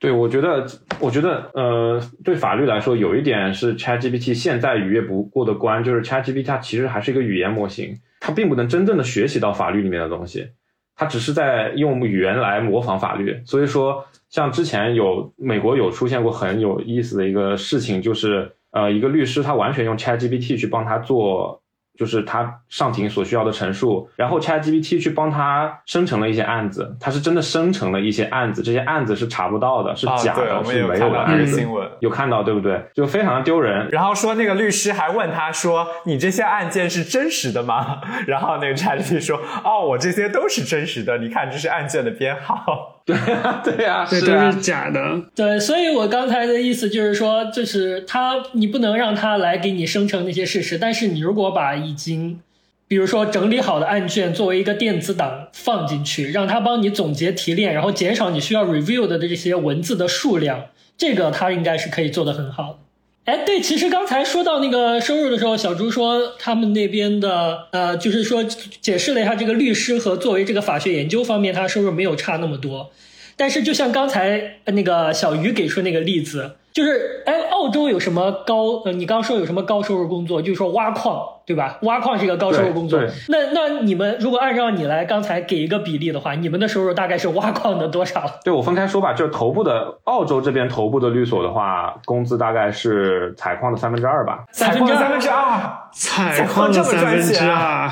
[SPEAKER 3] 对，我觉得，我觉得，呃，对法律来说，有一点是 ChatGPT 现在逾越不过的关，就是 ChatGPT 它其实还是一个语言模型，他并不能真正的学习到法律里面的东西，他只是在用语言来模仿法律。所以说，像之前有美国有出现过很有意思的一个事情，就是呃，一个律师他完全用 ChatGPT 去帮他做。就是他上庭所需要的陈述，然后 ChatGPT 去帮他生成了一些案子，他是真的生成了一些案子，这些案子是查不到的，是假的，
[SPEAKER 2] 我们
[SPEAKER 3] 是没有的。
[SPEAKER 2] 新闻。
[SPEAKER 3] 有看到对不对？就非常的丢人。
[SPEAKER 2] 然后说那个律师还问他说：“你这些案件是真实的吗？” 然后那个 ChatGPT 说：“哦，我这些都是真实的，你看这是案件的编号。
[SPEAKER 3] 对 呀，对呀，啊
[SPEAKER 1] 都是假的。
[SPEAKER 6] 对，所以我刚才的意思就是说，就是他，你不能让他来给你生成那些事实，但是你如果把已经，比如说整理好的案卷作为一个电子档放进去，让他帮你总结提炼，然后减少你需要 review 的这些文字的数量，这个他应该是可以做得很好的。哎，对，其实刚才说到那个收入的时候，小朱说他们那边的呃，就是说解释了一下这个律师和作为这个法学研究方面，他收入没有差那么多。但是就像刚才那个小鱼给出那个例子，就是哎，澳洲有什么高呃，你刚说有什么高收入工作，就是说挖矿，对吧？挖矿是一个高收入工作。那那你们如果按照你来刚才给一个比例的话，你们的收入大概是挖矿的多少？
[SPEAKER 3] 对我分开说吧，就是头部的澳洲这边头部的律所的话，工资大概是采矿的三分之二吧。
[SPEAKER 2] 采矿的三分之二，
[SPEAKER 1] 采矿的三分之二，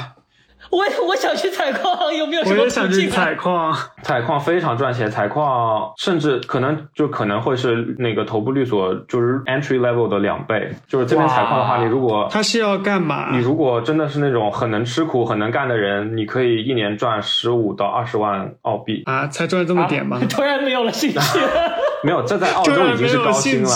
[SPEAKER 6] 我我想去采矿，有没有什么途
[SPEAKER 1] 我也想去？采矿。
[SPEAKER 3] 采矿非常赚钱，采矿甚至可能就可能会是那个头部律所就是 entry level 的两倍。就是这边采矿的话，你如果
[SPEAKER 1] 他是要干嘛？
[SPEAKER 3] 你如果真的是那种很能吃苦、很能干的人，你可以一年赚十五到二十万澳币。
[SPEAKER 1] 啊，才赚这么点吗？
[SPEAKER 6] 突然没有了兴趣。
[SPEAKER 3] 没有，这在澳洲已经是高薪了。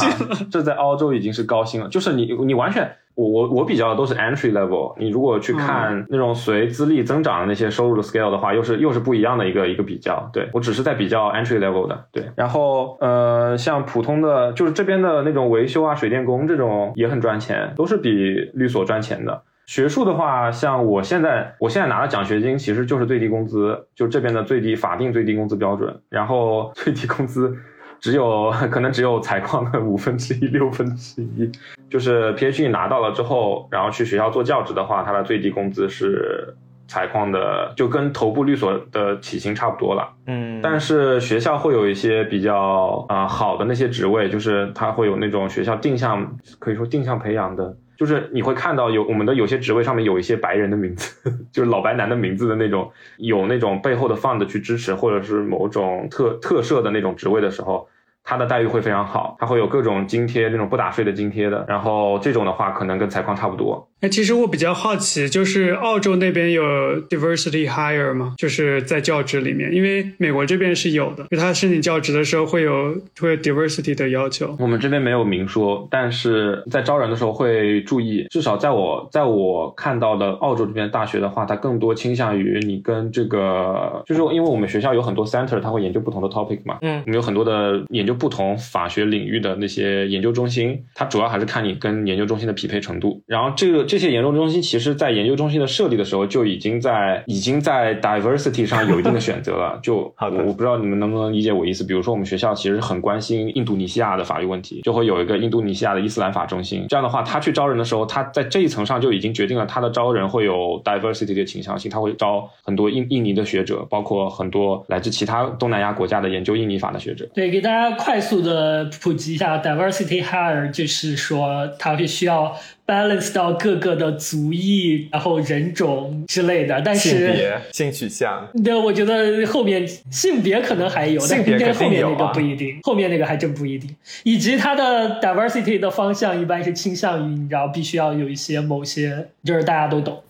[SPEAKER 3] 这在澳洲已经是高薪了，就是你你完全，我我我比较的都是 entry level。你如果去看那种随资历增长的那些收入的 scale 的话，又是又是不一样的一个一个比较。对我只是在比较 entry level 的，对。然后呃，像普通的就是这边的那种维修啊、水电工这种也很赚钱，都是比律所赚钱的。学术的话，像我现在我现在拿的奖学金其实就是最低工资，就这边的最低法定最低工资标准，然后最低工资只有可能只有采矿的五分之一、六分之一。就是 PhD 拿到了之后，然后去学校做教职的话，他的最低工资是采矿的，就跟头部律所的起薪差不多了。
[SPEAKER 2] 嗯，
[SPEAKER 3] 但是学校会有一些比较啊、好的那些职位，就是它会有那种学校定向，可以说定向培养的，就是你会看到有我们的有些职位上面有一些白人的名字，就是老白男的名字的那种，有那种背后的 fund 去支持，或者是某种特特设的那种职位的时候。它的待遇会非常好，他会有各种津贴，那种不打税的津贴的。然后这种的话，可能跟采矿差不多。
[SPEAKER 1] 那，其实我比较好奇，就是澳洲那边有 diversity hire 吗？就是在教职里面，因为美国这边是有的，就他申请教职的时候会有会有 diversity 的要求。
[SPEAKER 3] 我们这边没有明说，但是在招人的时候会注意。至少在我在我看到的澳洲这边大学的话，它更多倾向于你跟这个，就是因为我们学校有很多 center，他会研究不同的 topic 嘛。
[SPEAKER 2] 嗯
[SPEAKER 3] 我们有很多的研究不同法学领域的那些研究中心，它主要还是看你跟研究中心的匹配程度。然后这个这些研究中心，其实在研究中心的设立的时候就已经在已经在 diversity 上有一定的选择了。就
[SPEAKER 2] 好的
[SPEAKER 3] 我我不知道你们能不能理解我意思。比如说，我们学校其实很关心印度尼西亚的法律问题，就会有一个印度尼西亚的伊斯兰法中心。这样的话，他去招人的时候，他在这一层上就已经决定了他的招人会有 diversity 的倾向性，他会招很多印印尼的学者，包括很多来自其他东南亚国家的研究印尼法的学者。
[SPEAKER 6] 对，给大家快速的普及一下，diversity hire 就是说它是需要 balance 到各个的族裔，然后人种之类的。但是性，
[SPEAKER 2] 别、性取向，
[SPEAKER 6] 对，我觉得后面性别可能还有，但
[SPEAKER 2] 性别
[SPEAKER 6] 是
[SPEAKER 2] 肯定有啊
[SPEAKER 6] 后面那个不一定，后面那个还真不一定。以及它的 diversity 的方向一般是倾向于，你知道，必须要有一些某些，就是大家都懂。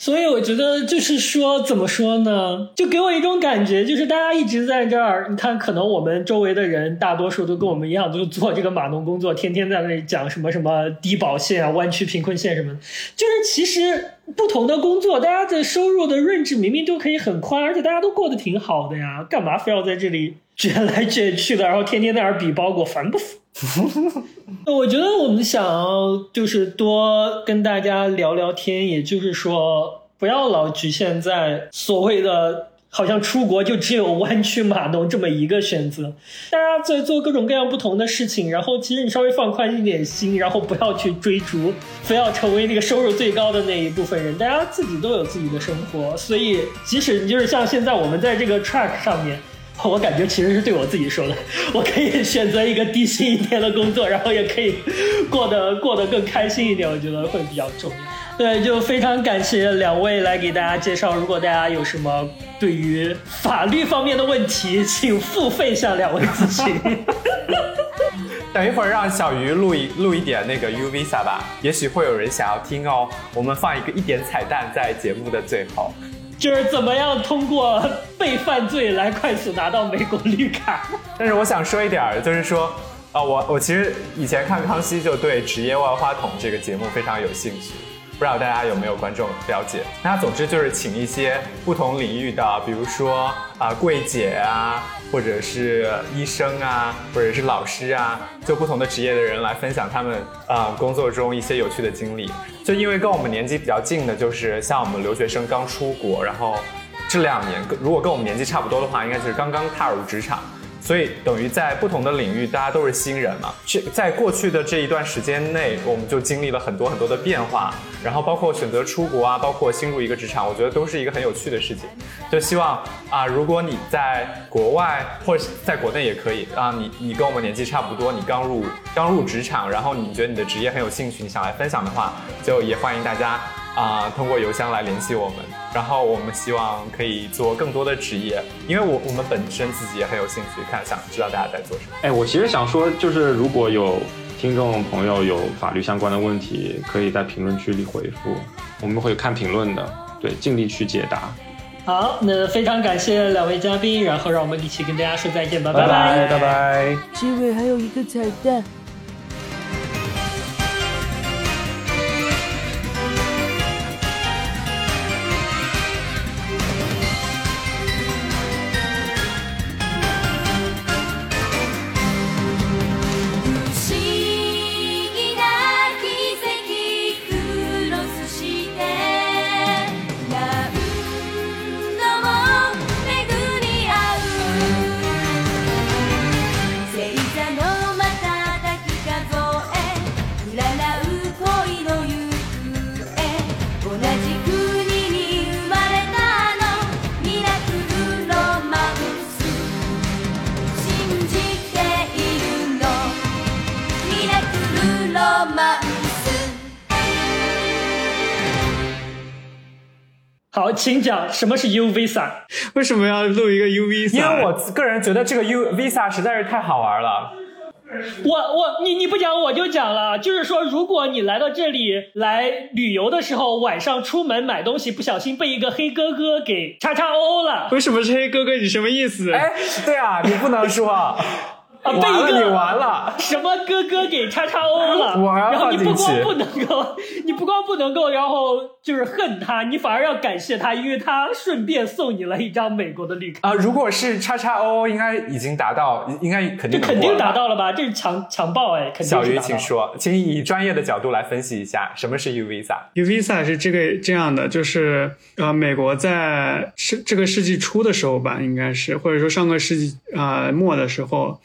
[SPEAKER 6] 所以我觉得就是说，怎么说呢？就给我一种感觉，就是大家一直在这儿。你看，可能我们周围的人大多数都跟我们一样，都做这个码农工作，天天在那里讲什么什么低保线啊、湾区贫困线什么的。就是其实不同的工作，大家的收入的润质明明都可以很宽，而且大家都过得挺好的呀，干嘛非要在这里卷来卷去的，然后天天在那儿比包裹，烦不烦？我觉得我们想要就是多跟大家聊聊天，也就是说，不要老局限在所谓的好像出国就只有湾区码农这么一个选择。大家在做各种各样不同的事情，然后其实你稍微放宽一点心，然后不要去追逐，非要成为那个收入最高的那一部分人。大家自己都有自己的生活，所以即使你就是像现在我们在这个 track 上面。我感觉其实是对我自己说的，我可以选择一个低薪一点的工作，然后也可以过得过得更开心一点，我觉得会比较重要。对，就非常感谢两位来给大家介绍。如果大家有什么对于法律方面的问题，请付费向两位咨询。
[SPEAKER 2] 等一会儿让小鱼录一录一点那个 U Visa 吧，也许会有人想要听哦。我们放一个一点彩蛋在节目的最后。
[SPEAKER 6] 就是怎么样通过被犯罪来快速拿到美国绿卡。
[SPEAKER 2] 但是我想说一点，就是说，啊、我我其实以前看康熙就对《职业万花筒》这个节目非常有兴趣，不知道大家有没有观众了解？那总之就是请一些不同领域的，比如说啊、柜姐啊，或者是医生啊，或者是老师啊，就不同的职业的人来分享他们啊、工作中一些有趣的经历。就因为跟我们年纪比较近的，就是像我们留学生刚出国，然后这两年如果跟我们年纪差不多的话，应该就是刚刚踏入职场。所以等于在不同的领域，大家都是新人嘛。这在过去的这一段时间内，我们就经历了很多很多的变化，然后包括选择出国啊，包括新入一个职场，我觉得都是一个很有趣的事情。就希望啊，如果你在国外或者在国内也可以啊，你你跟我们年纪差不多，你刚入刚入职场，然后你觉得你的职业很有兴趣，你想来分享的话，就也欢迎大家啊通过邮箱来联系我们。然后我们希望可以做更多的职业，因为我我们本身自己也很有兴趣看，想知道大家在做什么。
[SPEAKER 3] 哎，我其实想说，就是如果有听众朋友有法律相关的问题，可以在评论区里回复，我们会看评论的，对，尽力去解答。
[SPEAKER 6] 好，那非常感谢两位嘉宾，然后让我们一起跟大家说再见吧，
[SPEAKER 2] 拜
[SPEAKER 6] 拜
[SPEAKER 2] 拜拜。
[SPEAKER 7] 结尾还有一个彩蛋。
[SPEAKER 6] 请讲什么是 U Visa？
[SPEAKER 1] 为什么要录一个 U V
[SPEAKER 2] 因为我个人觉得这个 U Visa 实在是太好玩了。
[SPEAKER 6] 我我你你不讲我就讲了，就是说，如果你来到这里来旅游的时候，晚上出门买东西，不小心被一个黑哥哥给叉叉 O 了，
[SPEAKER 1] 为什么是黑哥哥？你什么意思？
[SPEAKER 2] 哎，对啊，你不能说，
[SPEAKER 6] 啊，被一个
[SPEAKER 2] 你完了。
[SPEAKER 6] 什么哥哥给叉叉 O 了，
[SPEAKER 2] 我还要
[SPEAKER 6] 然后你不光不能够，你不光不能够，然后就是恨他，你反而要感谢他，因为他顺便送你了一张美国的绿卡，
[SPEAKER 2] 啊、如果是叉叉 O，应该已经达到，应该肯定
[SPEAKER 6] 这肯定达到了吧？这是强强暴哎，肯定
[SPEAKER 2] 小鱼，
[SPEAKER 6] 达到了。
[SPEAKER 2] 请说，请以专业的角度来分析一下什么是 U Visa。
[SPEAKER 1] U Visa 是这个这样的，就是呃，美国在是这个世纪初的时候吧，应该是或者说上个世纪呃末的时候，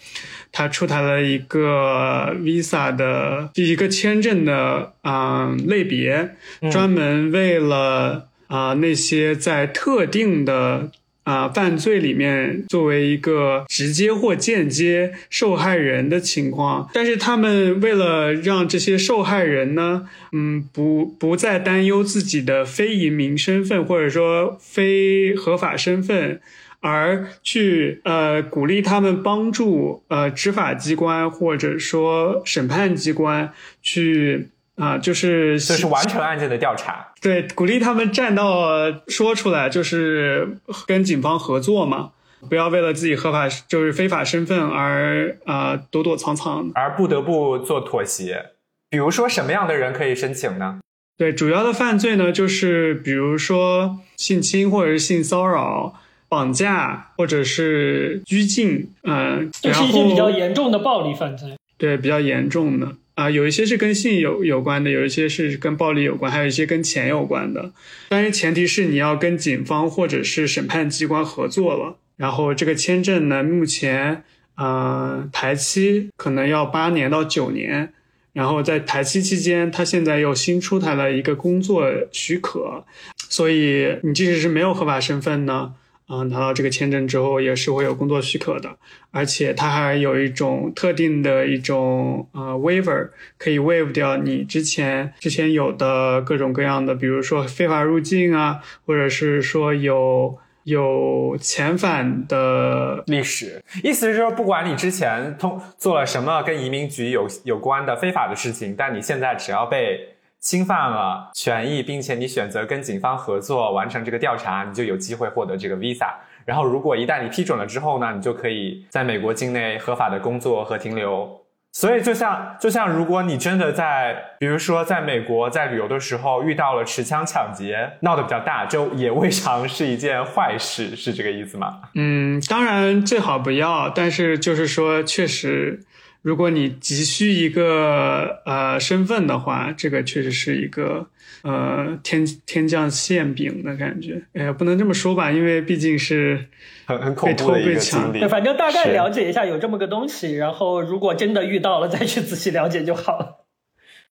[SPEAKER 1] 它出台了一个 Visa 的一个签证的啊、呃类别，专门为了啊、那些在特定的。啊、犯罪里面作为一个直接或间接受害人的情况，但是他们为了让这些受害人呢，嗯，不不再担忧自己的非移民身份或者说非合法身份，而去呃鼓励他们帮助呃执法机关或者说审判机关去啊、就是
[SPEAKER 2] 就是完成案件的调查。
[SPEAKER 1] 对，鼓励他们站到说出来，就是跟警方合作嘛，不要为了自己合法就是非法身份而啊、呃躲躲藏藏。
[SPEAKER 2] 而不得不做妥协。比如说，什么样的人可以申请呢？
[SPEAKER 1] 对，主要的犯罪呢，就是比如说性侵或者是性骚扰、绑架或者是拘禁，嗯、
[SPEAKER 6] 就是一些比较严重的暴力犯罪。
[SPEAKER 1] 对比较严重的啊、有一些是跟性有有关的，有一些是跟暴力有关，还有一些跟钱有关的。但是前提是你要跟警方或者是审判机关合作了。然后这个签证呢，目前呃排期可能要八年到九年。然后在排期期间，他现在又新出台了一个工作许可，所以你即使是没有合法身份呢，啊、拿到这个签证之后也是会有工作许可的，而且它还有一种特定的一种呃 waiver，可以 waive 掉你之前之前有的各种各样的，比如说非法入境啊，或者是说有有遣返的
[SPEAKER 2] 历史，意思是说，不管你之前通做了什么跟移民局有有关的非法的事情，但你现在只要被侵犯了权益，并且你选择跟警方合作完成这个调查，你就有机会获得这个 visa。然后，如果一旦你批准了之后呢，你就可以在美国境内合法的工作和停留。所以，就像就像如果你真的在，比如说在美国在旅游的时候遇到了持枪抢劫，闹得比较大，就也未尝是一件坏事，是这个意思吗？
[SPEAKER 1] 嗯，当然最好不要，但是就是说，确实，如果你急需一个呃身份的话，这个确实是一个呃天天降馅饼的感觉。哎呀，不能这么说吧，因为毕竟是
[SPEAKER 2] 很很恐
[SPEAKER 1] 被偷
[SPEAKER 2] 怖的一个
[SPEAKER 1] 被抢
[SPEAKER 2] 经历
[SPEAKER 6] 对，。反正大概了解一下有这么个东西，然后如果真的遇到了，再去仔细了解就好了。